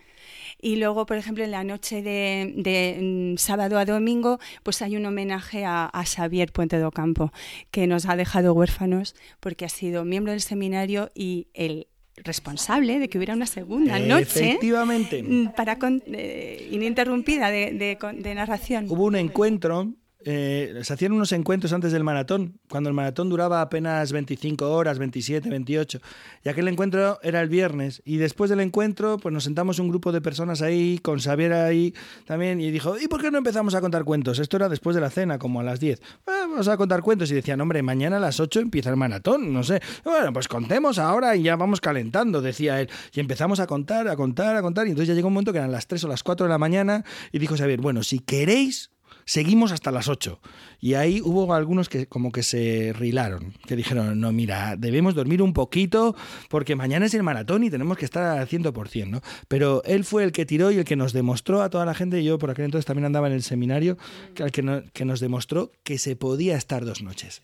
Y luego, por ejemplo, en la noche de, mm, sábado a domingo, pues hay un homenaje a, Xavier Puente de Ocampo, que nos ha dejado huérfanos porque ha sido miembro del seminario y el responsable de que hubiera una segunda noche Efectivamente. Mm, para eh, ininterrumpida de, de narración. Hubo un encuentro eh, se hacían unos encuentros antes del maratón, cuando el maratón duraba apenas 25 horas, 27, 28. Y aquel encuentro era el viernes. Y después del encuentro, pues nos sentamos un grupo de personas ahí, con Xavier ahí también, y dijo, ¿y por qué no empezamos a contar cuentos? Esto era después de la cena, como a las 10. vamos a contar cuentos. Y decían, hombre, mañana a las 8 empieza el maratón, no sé. Bueno, pues contemos ahora y ya vamos calentando, decía él. Y empezamos a contar, a contar, a contar. Y entonces ya llegó un momento que eran las 3 o las 4 de la mañana y dijo Xavier, bueno, si queréis seguimos hasta las 8. Y ahí hubo algunos que como que se rilaron, que dijeron, no, mira, debemos dormir un poquito porque mañana es el maratón y tenemos que estar al 100%, ¿no? Pero él fue el que tiró y el que nos demostró a toda la gente, y yo por aquel entonces también andaba en el seminario, que, que, que nos demostró que se podía estar dos noches.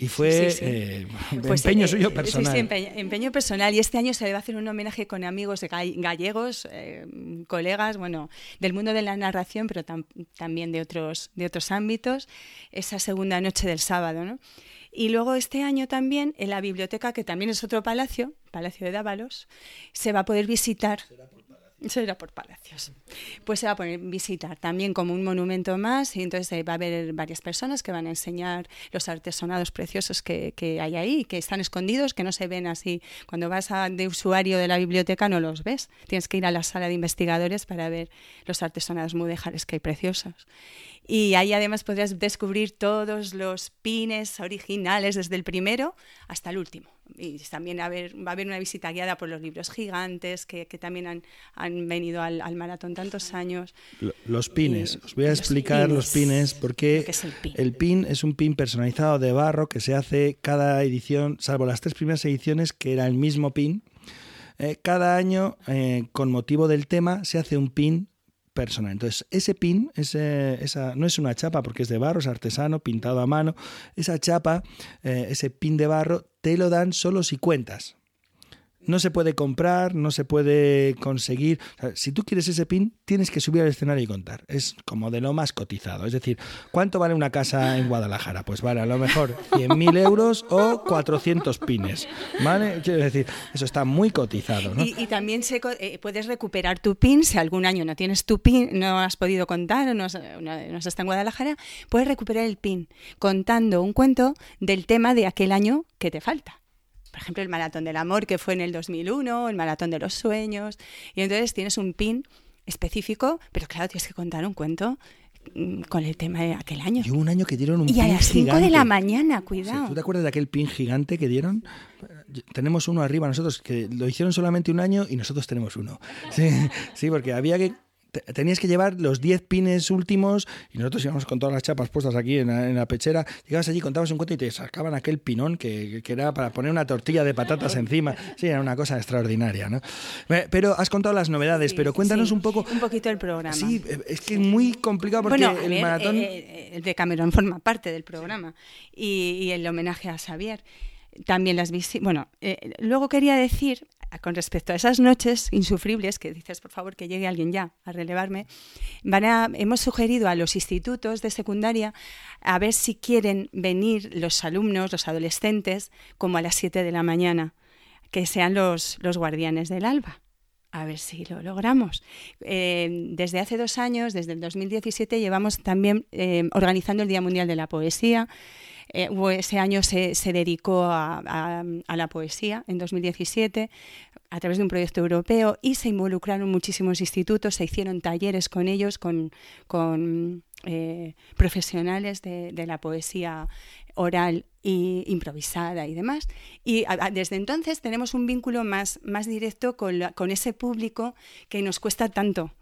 Y fue eh, pues, empeño eh, suyo personal. Sí, empeño, personal. Y este año se le va a hacer un homenaje con amigos gallegos, eh, colegas, bueno, del mundo de la narración, pero también de otros, de otros ámbitos, esa segunda noche del sábado, ¿no? Y luego este año también en la biblioteca, que también es otro palacio, Palacio de Dávalos, se va a poder visitar. Eso era por palacios. Pues se va a poner visitar también como un monumento más y entonces va a haber varias personas que van a enseñar los artesonados preciosos que, hay ahí, que están escondidos, que no se ven así. Cuando vas a, de usuario de la biblioteca no los ves. Tienes que ir a la sala de investigadores para ver los artesonados mudéjares que hay preciosos. Y ahí además podrás descubrir todos los pines originales desde el primero hasta el último. Y también va a haber, va a haber una visita guiada por los libros gigantes que, que también han, han venido al, al, maratón tantos años. Los pines, os voy a explicar los pines, porque el pin. es un pin personalizado de barro que se hace cada edición, salvo las tres primeras ediciones que era el mismo pin. Eh, cada año, eh, con motivo del tema, se hace un pin Entonces, ese pin, ese, esa, no es una chapa porque es de barro, es artesano, pintado a mano. Esa chapa, eh, ese pin de barro, te lo dan solo si cuentas no se puede comprar, no se puede conseguir. si tú quieres ese pin, tienes que subir al escenario y contar. Es como de lo más cotizado. Es decir, ¿cuánto vale una casa en Guadalajara? Pues vale a lo mejor 100.000 euros o 400 pines. ¿Vale? Quiero decir, eso está muy cotizado. Y, también se, eh, puedes recuperar tu pin si algún año no tienes tu pin, no has podido contar o no, no, estás en Guadalajara, puedes recuperar el pin contando un cuento del tema de aquel año que te falta por ejemplo, el Maratón del Amor, que fue en el 2001, el Maratón de los Sueños, y entonces tienes un pin específico, pero claro, tienes que contar un cuento mm, con el tema de aquel año. Y un año que dieron un y pin a las 5 de la mañana, cuidado. ¿Tú te acuerdas de aquel pin gigante que dieron? Tenemos uno arriba nosotros, que lo hicieron solamente un año y nosotros tenemos uno. Sí, *laughs* sí porque había que tenías que llevar los 10 pines últimos y nosotros íbamos con todas las chapas puestas aquí en la, pechera. Llegabas allí, contabas un cuento y te sacaban aquel pinón que, que, era para poner una tortilla de patatas encima. Sí, era una cosa extraordinaria, ¿no? Pero has contado las novedades, pero cuéntanos un poco... Un poquito el programa. Sí, es que es muy complicado porque el maratón... Eh, eh, el de Cameron forma parte del programa y, y el homenaje a Xavier también las Bueno, eh, luego quería decir, con respecto a esas noches insufribles, que dices, por favor, que llegue alguien ya a relevarme, van a, hemos sugerido a los institutos de secundaria a ver si quieren venir los alumnos, los adolescentes, como a las 7 de la mañana, que sean los, los guardianes del alba. A ver si lo logramos. Eh, desde hace dos años, desde el 2017, llevamos también eh, organizando el Día Mundial de la Poesía. Eh, ese año se, se dedicó a, a, la poesía, en 2017, a través de un proyecto europeo y se involucraron muchísimos institutos, se hicieron talleres con ellos, con, con eh, profesionales de, de, la poesía oral e improvisada y demás. Y desde entonces tenemos un vínculo más, más directo con, con ese público que nos cuesta tanto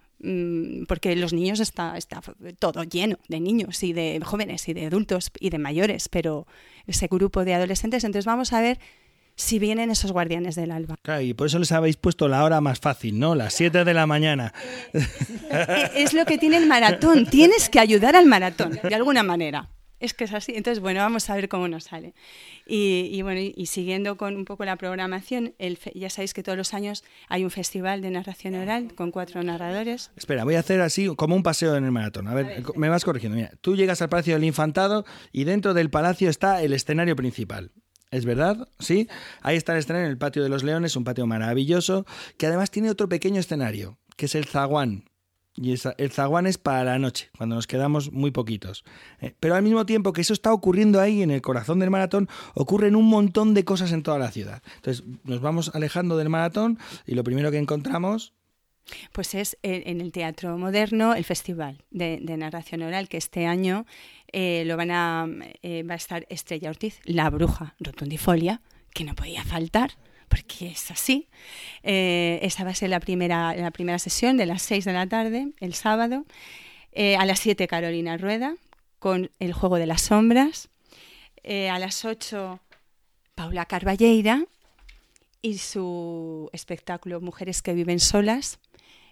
porque los niños está, está todo lleno de niños y de jóvenes y de adultos y de mayores, pero ese grupo de adolescentes, entonces vamos a ver si vienen esos guardianes del alba. Claro, y por eso les habéis puesto la hora más fácil, ¿no? Las 7 de la mañana. *laughs* Es lo que tiene el maratón, tienes que ayudar al maratón, de alguna manera. Es que es así. Entonces, bueno, vamos a ver cómo nos sale. Y, bueno, y, siguiendo con un poco la programación, el ya sabéis que todos los años hay un festival de narración oral con cuatro narradores. Espera, voy a hacer así como un paseo en el maratón. A ver, me vas corrigiendo. Mira, tú llegas al Palacio del Infantado y dentro del palacio está el escenario principal. ¿Es verdad? Sí. Ahí está el escenario en el Patio de los Leones, un patio maravilloso, que además tiene otro pequeño escenario, que es el zaguán. Y el zaguán es para la noche, cuando nos quedamos muy poquitos. Eh, pero al mismo tiempo que eso está ocurriendo ahí en el corazón del maratón, ocurren un montón de cosas en toda la ciudad. Entonces nos vamos alejando del maratón y lo primero que encontramos... Pues es en el Teatro Moderno el Festival de, Narración Oral, que este año eh, lo van eh, va a estar Estrella Ortiz, la bruja rotundifolia, que no podía faltar porque es así. Eh, esa va a ser la primera, la primera sesión de las 6 de la tarde, el sábado. Eh, a las 7 Carolina Rueda, con El Juego de las Sombras. Eh, a las 8 Paula Carballeira y su espectáculo Mujeres que viven solas.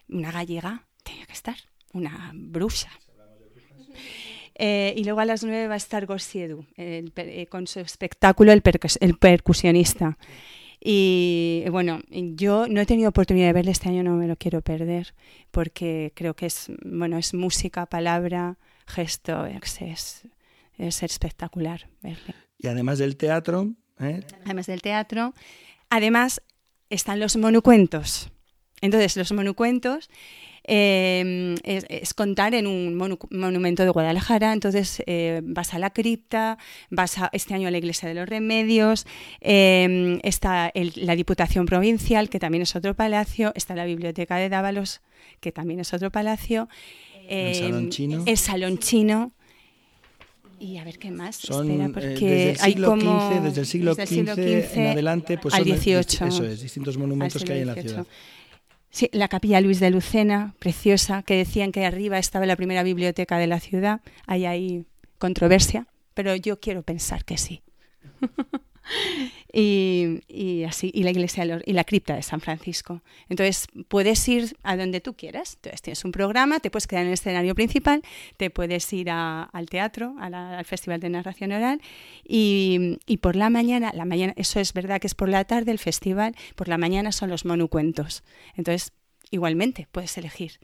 Una gallega, tenía que estar, una bruja. y luego a las 9 va a estar Gorsiedu con su espectáculo El, el Percusionista. Y bueno, yo no he tenido oportunidad de verle este año, no me lo quiero perder, porque creo que es, bueno, es música, palabra, gesto, es, es, espectacular verle. Y además del teatro. ¿eh? Además del teatro. Además están los monucuentos. Entonces, los monucuentos Em, es, contar en un monumento de Guadalajara. Entonces eh, vas a la cripta, vas a, este año a la Iglesia de los Remedios, em, está la Diputación Provincial, que también es otro palacio, está la Biblioteca de Dávalos, que también es otro palacio. el Salón em, Chino. El Salón Chino y a ver qué más. Son, Espera, eh, porque desde el siglo hay como, XV, desde el siglo, XV, en adelante, pues al son 18, eso es, distintos monumentos que hay en la ciudad. Sí, la capilla Luis de Lucena, preciosa, que decían que arriba estaba la primera biblioteca de la ciudad. Hay ahí controversia, pero yo quiero pensar que sí. *laughs* y, así, y la iglesia y la cripta de San Francisco. Entonces, puedes ir a donde tú quieras. Entonces, tienes un programa, te puedes quedar en el escenario principal, te puedes ir al teatro, al Festival de Narración Oral, y, y, por la mañana, la mañana, eso es verdad que es por la tarde el festival, por la mañana son los monucuentos. Entonces, igualmente puedes elegir.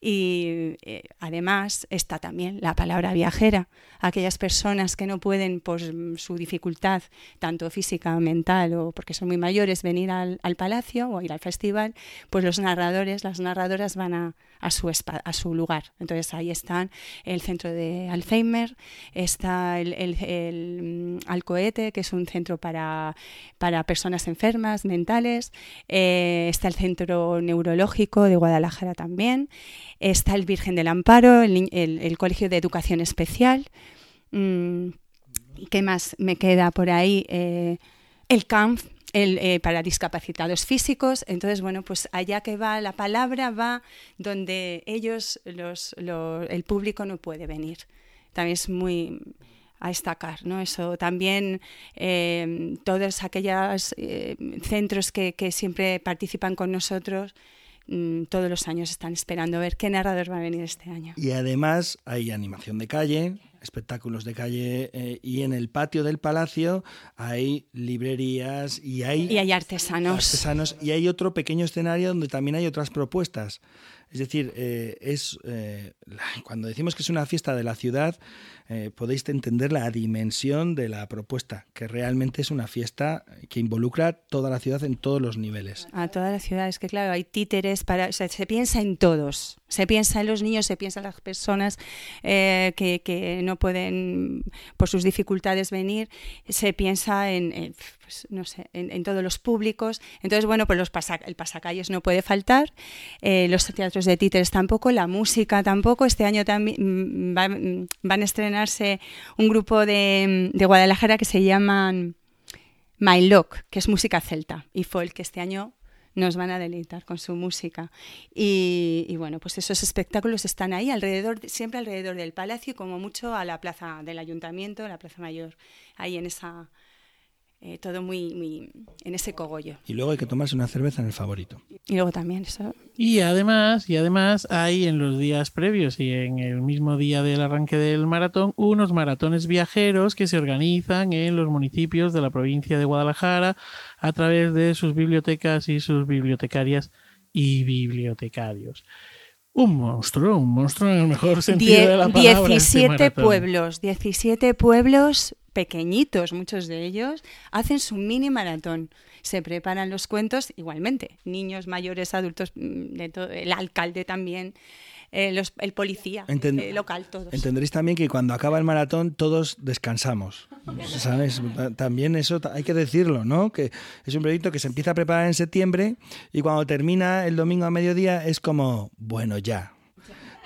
Y eh, además está también la palabra viajera. Aquellas personas que no pueden, por su dificultad, tanto física mental, o porque son muy mayores, venir al, palacio o ir al festival, pues los narradores, las narradoras van a, a, su, a su lugar. Entonces ahí están el centro de Alzheimer, está el, el, mm, Alcoete, que es un centro para, para personas enfermas mentales, eh, está el centro neurológico de Guadalajara también, está el Virgen del Amparo, el, Colegio de Educación Especial. Mm, ¿Qué más me queda por ahí? Eh, el CAMP, el, eh, para discapacitados físicos. Entonces, bueno, pues allá que va la palabra, va donde ellos, los, el público no puede venir. También es muy a destacar, ¿no? Eso también eh, todos aquellos centros que, que siempre participan con nosotros Mm, todos los años están esperando ver qué narrador va a venir este año. Y además hay animación de calle, espectáculos de calle eh, y en el patio del palacio hay librerías y hay, y hay artesanos. artesanos. Y hay otro pequeño escenario donde también hay otras propuestas. Es decir, eh, es eh, cuando decimos que es una fiesta de la ciudad, eh, podéis entender la dimensión de la propuesta, que realmente es una fiesta que involucra toda la ciudad en todos los niveles. A toda la ciudad, es que claro, hay títeres para, se piensa en todos, se piensa en los niños, se piensa en las personas que, que, no pueden por sus dificultades venir, se piensa en, pues, no sé, en, todos los públicos. Entonces, bueno, pues los el pasacalles no puede faltar, los teatros de títeres tampoco, la música tampoco. Este año también mm, mm, van a un grupo de, Guadalajara que se llaman My Lock, que es música celta y folk, este año nos van a deleitar con su música. Y, bueno, pues esos espectáculos están ahí, alrededor, siempre alrededor del palacio y como mucho a la plaza del ayuntamiento, la plaza mayor, ahí en esa, eh, todo muy, muy en ese cogollo. Y luego hay que tomarse una cerveza en el favorito. Y luego también eso. Y además, y además hay en los días previos y en el mismo día del arranque del maratón unos maratones viajeros que se organizan en los municipios de la provincia de Guadalajara a través de sus bibliotecas y sus bibliotecarias y bibliotecarios. Un monstruo, un monstruo en el mejor sentido Die- de la palabra. este 17 maratón. pueblos, 17 pueblos pequeñitos, muchos de ellos, hacen su mini maratón. Se preparan los cuentos igualmente, niños, mayores, adultos, mm, de todo, el alcalde también, eh, los- el policía Enten- eh, local, todos. Entenderéis también que cuando acaba el maratón todos descansamos. ¿Sabes? También eso hay que decirlo, ¿no? Que es un proyecto que se empieza a preparar en septiembre y cuando termina el domingo a mediodía es como, bueno, ya.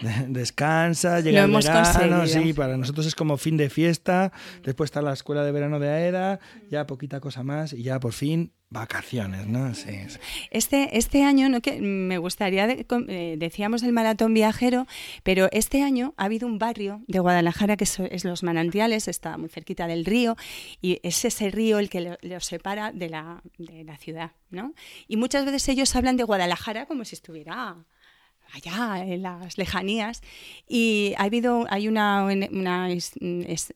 *laughs* Descansa, llega Lo el verano, sí, para nosotros es como fin de fiesta, después está la escuela de verano de AEDA, ya poquita cosa más y ya por fin vacaciones, ¿no? Sí, sí. Este, este año, no que me gustaría, de- eh, decíamos el maratón viajero, pero este año ha habido un barrio de Guadalajara que es Los Manantiales, está muy cerquita del río, y es ese río el que lo, lo separa de la, de la ciudad, ¿no? Y muchas veces ellos hablan de Guadalajara como si estuviera allá en las lejanías y ha habido hay una, una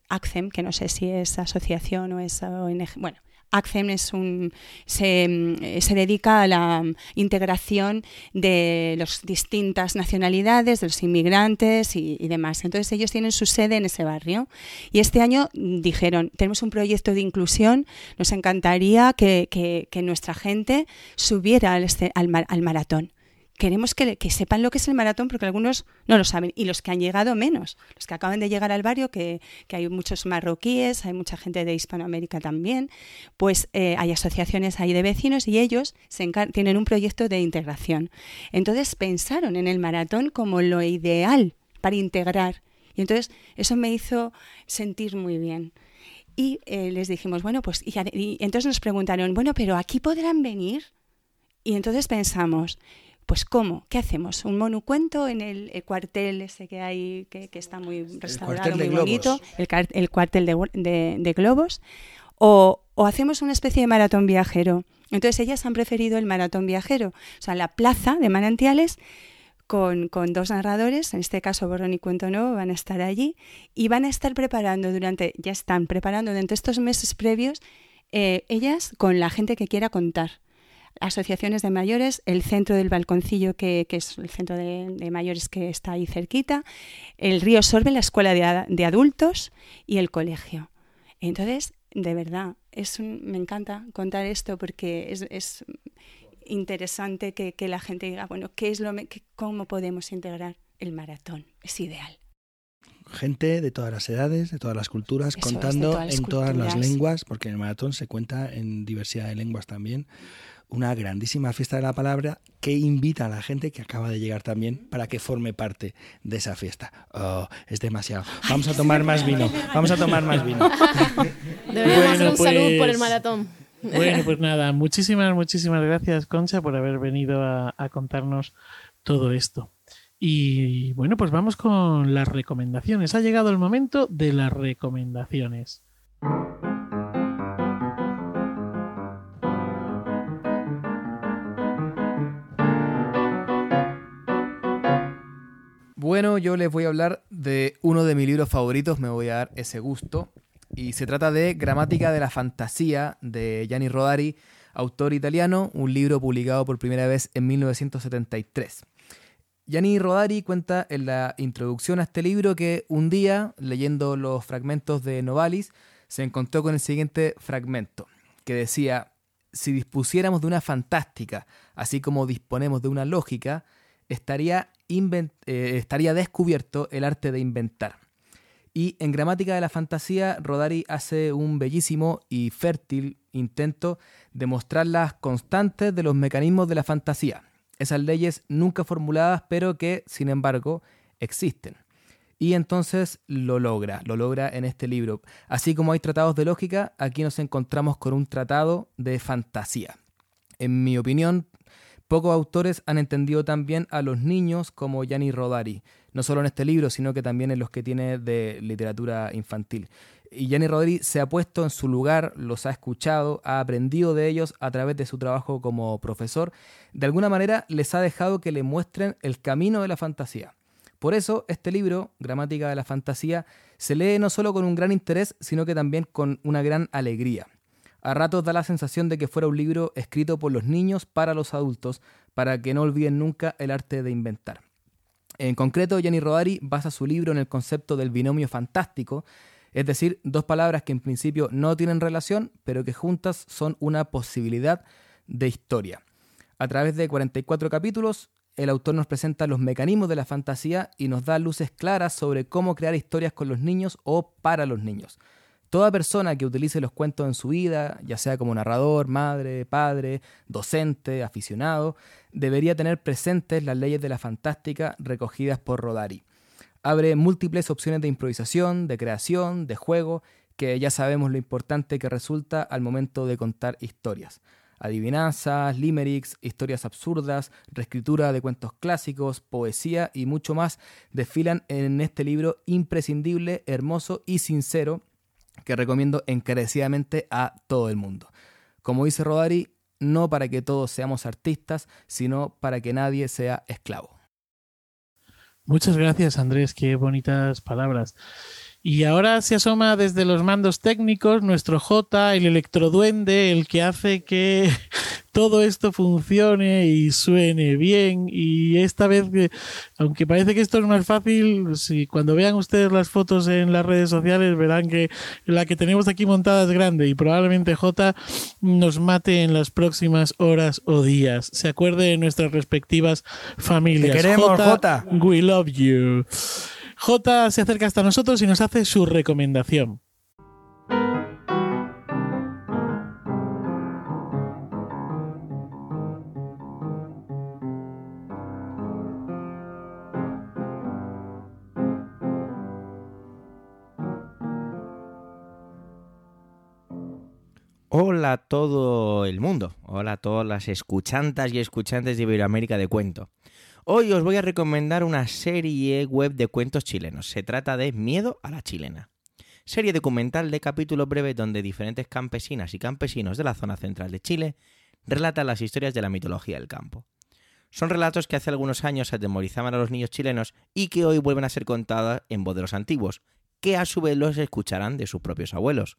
ACCEM que no sé si es asociación o es ONG bueno ACCEM es un, se, se dedica a la integración de las distintas nacionalidades, de los inmigrantes y, demás. Entonces ellos tienen su sede en ese barrio. Y este año dijeron, tenemos un proyecto de inclusión, nos encantaría que, que- que nuestra gente subiera al, este- al mar- al maratón queremos que, que sepan lo que es el maratón porque algunos no lo saben y los que han llegado menos, los que acaban de llegar al barrio, que, hay muchos marroquíes, hay mucha gente de Hispanoamérica también, pues eh, hay asociaciones ahí de vecinos y ellos tienen un proyecto de integración. Entonces pensaron en el maratón como lo ideal para integrar y entonces eso me hizo sentir muy bien. Y eh, les dijimos, bueno, pues, y entonces nos preguntaron, bueno, pero aquí podrán venir. Y entonces pensamos, pues ¿cómo? ¿Qué hacemos? ¿Un monucuento en el, el cuartel ese que hay, que, que está muy restaurado, muy globos. bonito, el, cuartel de, gu- de- de globos? O, o hacemos una especie de maratón viajero? Entonces ellas han preferido el maratón viajero, o sea, la plaza de manantiales con, con dos narradores, en este caso Borrón y Cuento Nuevo, van a estar allí y van a estar preparando durante, ya están preparando durante estos meses previos, eh, ellas con la gente que quiera contar asociaciones de mayores, el centro del balconcillo, que, que es el centro de, de mayores que está ahí cerquita, el río Sorbe, la escuela de, de adultos y el colegio. Entonces, de verdad, es un- me encanta contar esto porque es, es interesante que, que la gente diga, bueno, ¿qué es lo qué- ¿cómo podemos integrar el maratón? Es ideal. Gente de todas las edades, de todas las culturas, Eso contando todas las en todas las culturas. lenguas, porque en el maratón se cuenta en diversidad de lenguas también. Una grandísima fiesta de la palabra que invita a la gente que acaba de llegar también para que forme parte de esa fiesta. Oh, es demasiado. Vamos a tomar más vino. Vamos a tomar más vino. Deberíamos hacer Bueno, un salud por pues- el maratón. Bueno, pues *laughs* nada, muchísimas, muchísimas gracias, Concha, por haber venido a, a contarnos todo esto. Y bueno, pues vamos con las recomendaciones. Ha llegado el momento de las recomendaciones. Bueno, yo les voy a hablar de uno de mis libros favoritos, me voy a dar ese gusto. Y se trata de Gramática de la Fantasía de Gianni Rodari, autor italiano, un libro publicado por primera vez en 1973. Gianni Rodari cuenta en la introducción a este libro que un día, leyendo los fragmentos de Novalis, se encontró con el siguiente fragmento, que decía, si dispusiéramos de una fantástica, así como disponemos de una lógica, estaría, eh, estaría descubierto el arte de inventar. Y en Gramática de la Fantasía, Rodari hace un bellísimo y fértil intento de mostrar las constantes de los mecanismos de la fantasía, esas leyes nunca formuladas, pero que, sin embargo, existen. Y entonces lo logra, lo logra en este libro. Así como hay tratados de lógica, aquí nos encontramos con un tratado de fantasía. En mi opinión, pocos autores han entendido tan bien a los niños como Gianni Rodari, no solo en este libro, sino que también en los que tiene de literatura infantil. Y Jenny Rodríguez se ha puesto en su lugar, los ha escuchado, ha aprendido de ellos a través de su trabajo como profesor. De alguna manera les ha dejado que le muestren el camino de la fantasía. Por eso, este libro, Gramática de la Fantasía, se lee no solo con un gran interés, sino que también con una gran alegría. A ratos da la sensación de que fuera un libro escrito por los niños para los adultos, para que no olviden nunca el arte de inventar. En concreto, Gianni Rodari basa su libro en el concepto del binomio fantástico, es decir, dos palabras que en principio no tienen relación, pero que juntas son una posibilidad de historia. A través de 44 capítulos, el autor nos presenta los mecanismos de la fantasía y nos da luces claras sobre cómo crear historias con los niños o para los niños. Toda persona que utilice los cuentos en su vida, ya sea como narrador, madre, padre, docente, aficionado, debería tener presentes las leyes de la fantástica recogidas por Rodari. Abre múltiples opciones de improvisación, de creación, de juego, que ya sabemos lo importante que resulta al momento de contar historias. Adivinanzas, limericks, historias absurdas, reescritura de cuentos clásicos, poesía y mucho más desfilan en este libro imprescindible, hermoso y sincero que recomiendo encarecidamente a todo el mundo. Como dice Rodari, no para que todos seamos artistas, sino para que nadie sea esclavo. Muchas gracias Andrés, qué bonitas palabras. Y ahora se asoma desde los mandos técnicos nuestro J, el electroduende, el que hace que *laughs* todo esto funcione y suene bien. Y esta vez, aunque parece que esto es más fácil, si cuando vean ustedes las fotos en las redes sociales verán que la que tenemos aquí montada es grande y probablemente J nos mate en las próximas horas o días. Se acuerde de nuestras respectivas familias. Te queremos, J. We love you. J se acerca hasta nosotros y nos hace su recomendación. Hola a todo el mundo, hola a todas las escuchantas y escuchantes de Iberoamérica de Cuento. Hoy os voy a recomendar una serie web de cuentos chilenos. Se trata de Miedo a la chilena. Serie documental de capítulos breves donde diferentes campesinas y campesinos de la zona central de Chile relatan las historias de la mitología del campo. Son relatos que hace algunos años atemorizaban a los niños chilenos y que hoy vuelven a ser contados en voz de los antiguos, que a su vez los escucharán de sus propios abuelos.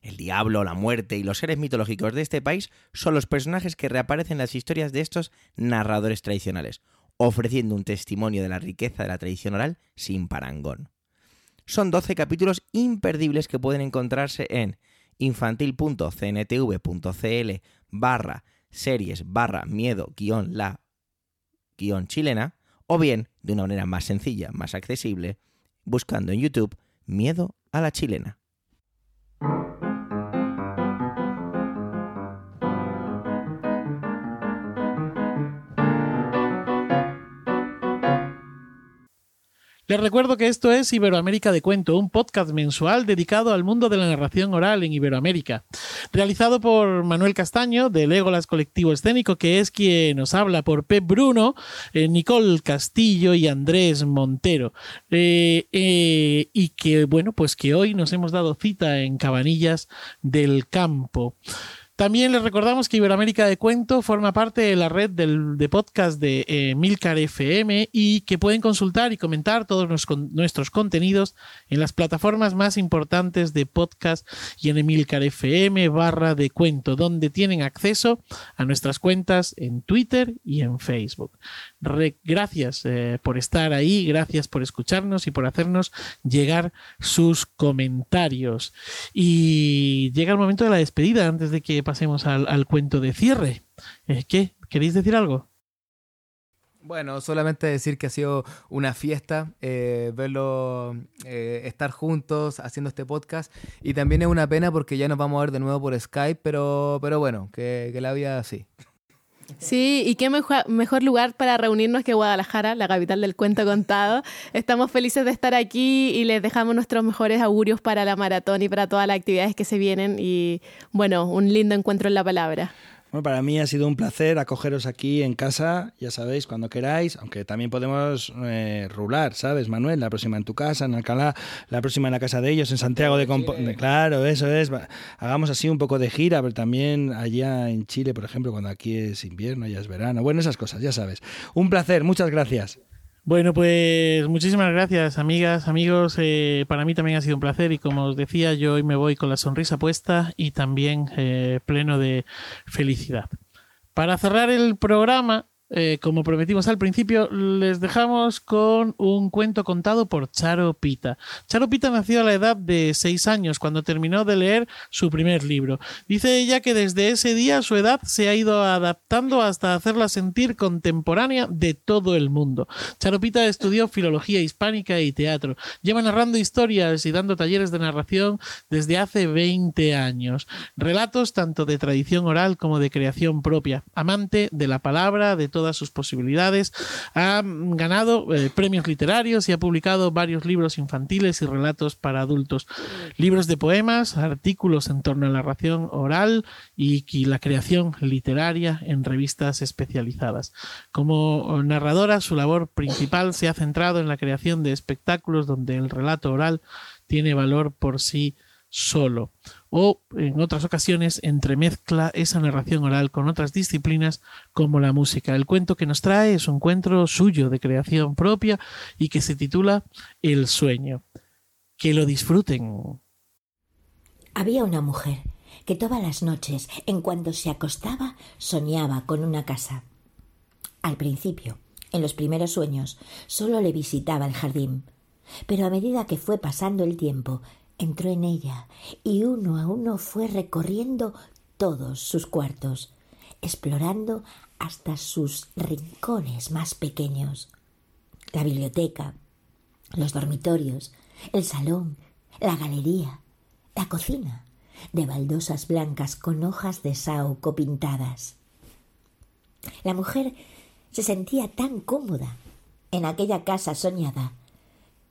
El diablo, la muerte y los seres mitológicos de este país son los personajes que reaparecen en las historias de estos narradores tradicionales, ofreciendo un testimonio de la riqueza de la tradición oral sin parangón. Son 12 capítulos imperdibles que pueden encontrarse en infantil.cntv.cl barra series barra miedo guion la guion chilena o bien de una manera más sencilla, más accesible, buscando en YouTube Miedo a la chilena. Thank you. Les recuerdo que esto es Iberoamérica de Cuento, un podcast mensual dedicado al mundo de la narración oral en Iberoamérica, realizado por Manuel Castaño de Legolas Colectivo Escénico, que es quien nos habla por Pep Bruno, eh, Nicole Castillo y Andrés Montero. Eh, eh, y que, bueno, pues que hoy nos hemos dado cita en Cabanillas del Campo. También les recordamos que Iberoamérica de Cuento forma parte de la red de podcast de eh, Milcar FM y que pueden consultar y comentar todos nuestros contenidos en las plataformas más importantes de podcast y en Emilcar FM barra de cuento, donde tienen acceso a nuestras cuentas en Twitter y en Facebook. Gracias eh, por estar ahí, gracias por escucharnos y por hacernos llegar sus comentarios. Y llega el momento de la despedida antes de que pasemos al, cuento de cierre. Eh, ¿Qué? ¿Queréis decir algo? Bueno, solamente decir que ha sido una fiesta eh, verlo eh, estar juntos haciendo este podcast y también es una pena porque ya nos vamos a ver de nuevo por Skype, pero, pero bueno, que, que la vida así. Sí, y qué mejor, lugar para reunirnos que Guadalajara, la capital del cuento contado. Estamos felices de estar aquí y les dejamos nuestros mejores augurios para la maratón y para todas las actividades que se vienen y bueno, un lindo encuentro en la palabra. Bueno, para mí ha sido un placer acogeros aquí en casa, ya sabéis, cuando queráis, aunque también podemos eh, rular, ¿sabes, Manuel? La próxima en tu casa, en Alcalá, la próxima en la casa de ellos, en Santiago de Compostela. Claro, eso es. Hagamos así un poco de gira, pero también allá en Chile, por ejemplo, cuando aquí es invierno, ya es verano. Bueno, esas cosas, ya sabes. Un placer, muchas gracias. Bueno, pues muchísimas gracias, amigas, amigos. Eh, para mí también ha sido un placer y como os decía, yo hoy me voy con la sonrisa puesta y también eh, pleno de felicidad. Para cerrar el programa, eh, como prometimos al principio, les dejamos con un cuento contado por Charo Pita. Charo Pita nació a la edad de seis años cuando terminó de leer su primer libro. Dice ella que desde ese día su edad se ha ido adaptando hasta hacerla sentir contemporánea de todo el mundo. Charo Pita estudió filología hispánica y teatro. Lleva narrando historias y dando talleres de narración desde hace 20 años. Relatos tanto de tradición oral como de creación propia. Amante de la palabra, de todas sus posibilidades. Ha ganado eh, premios literarios y ha publicado varios libros infantiles y relatos para adultos. Libros de poemas, artículos en torno a la narración oral y, y la creación literaria en revistas especializadas. Como narradora, su labor principal se ha centrado en la creación de espectáculos donde el relato oral tiene valor por sí solo o en otras ocasiones entremezcla esa narración oral con otras disciplinas como la música. El cuento que nos trae es un encuentro suyo de creación propia y que se titula El sueño. Que lo disfruten. Había una mujer que todas las noches, en cuanto se acostaba, soñaba con una casa. Al principio, en los primeros sueños, solo le visitaba el jardín, pero a medida que fue pasando el tiempo, entró en ella y uno a uno fue recorriendo todos sus cuartos, explorando hasta sus rincones más pequeños. La biblioteca, los dormitorios, el salón, la galería, la cocina, de baldosas blancas con hojas de saúco pintadas. La mujer se sentía tan cómoda en aquella casa soñada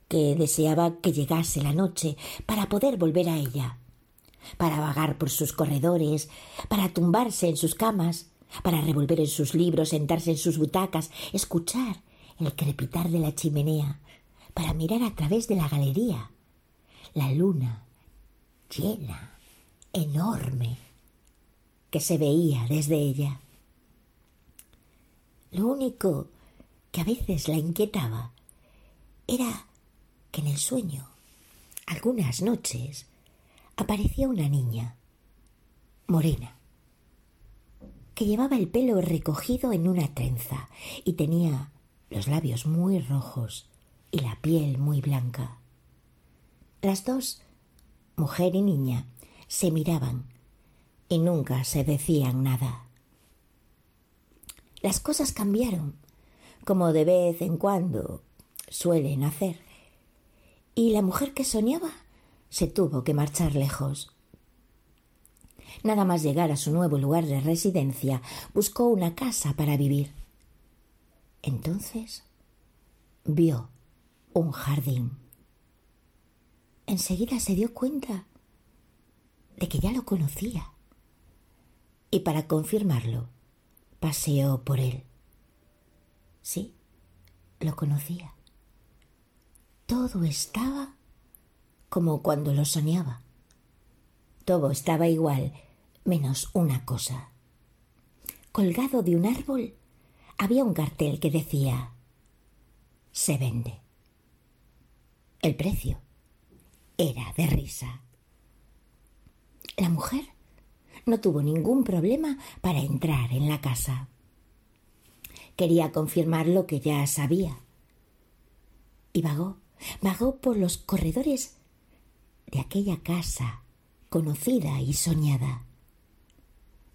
que deseaba que llegase la noche para poder volver a ella, para vagar por sus corredores, para tumbarse en sus camas, para revolver en sus libros, sentarse en sus butacas, escuchar el crepitar de la chimenea, para mirar a través de la galería la luna llena, enorme, que se veía desde ella. Lo único que a veces la inquietaba era que en el sueño, algunas noches, aparecía una niña, morena, que llevaba el pelo recogido en una trenza y tenía los labios muy rojos y la piel muy blanca. Las dos, mujer y niña, se miraban y nunca se decían nada. Las cosas cambiaron, como de vez en cuando suelen hacer y la mujer que soñaba se tuvo que marchar lejos. Nada más llegar a su nuevo lugar de residencia, buscó una casa para vivir. Entonces vio un jardín. Enseguida se dio cuenta de que ya lo conocía. Y para confirmarlo, paseó por él. Sí, lo conocía. Todo estaba como cuando lo soñaba. Todo estaba igual, menos una cosa. Colgado de un árbol había un cartel que decía se vende. El precio era de risa. La mujer no tuvo ningún problema para entrar en la casa. Quería confirmar lo que ya sabía. Y vagó vagó por los corredores de aquella casa conocida y soñada.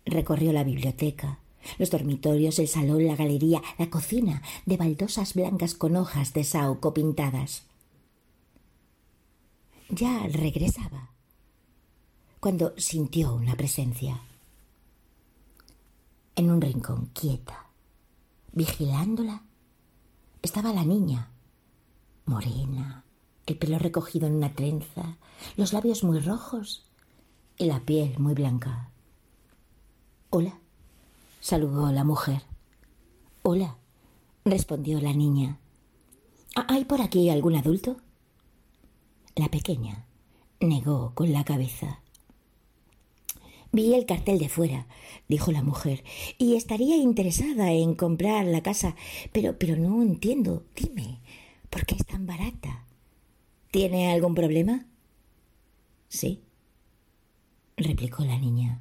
Recorrió la biblioteca, los dormitorios, el salón, la galería, la cocina, de baldosas blancas con hojas de saúco pintadas. Ya regresaba, cuando sintió una presencia. En un rincón quieta, vigilándola, estaba la niña, morena, el pelo recogido en una trenza, los labios muy rojos y la piel muy blanca. Hola, saludó la mujer. Hola, respondió la niña. ¿Hay por aquí algún adulto? La pequeña negó con la cabeza. Vi el cartel de fuera, dijo la mujer, y estaría interesada en comprar la casa, pero, pero no entiendo. Dime, ¿por qué es tan barata? ¿Tiene algún problema? Sí, replicó la niña.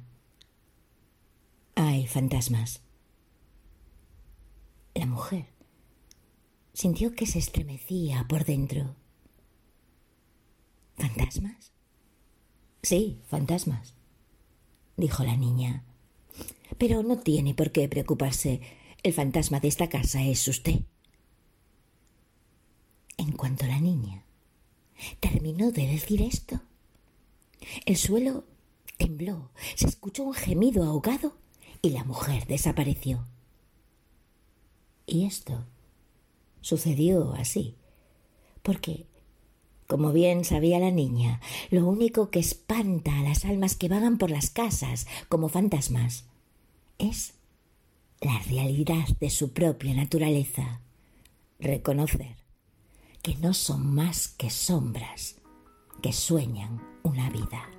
Hay fantasmas. La mujer sintió que se estremecía por dentro. ¿Fantasmas? Sí, fantasmas, dijo la niña. Pero no tiene por qué preocuparse. El fantasma de esta casa es usted. En cuanto la niña terminó de decir esto, el suelo tembló, se escuchó un gemido ahogado y la mujer desapareció. Y esto sucedió así, porque, como bien sabía la niña, lo único que espanta a las almas que vagan por las casas como fantasmas es la realidad de su propia naturaleza, reconocer que no son más que sombras que sueñan una vida.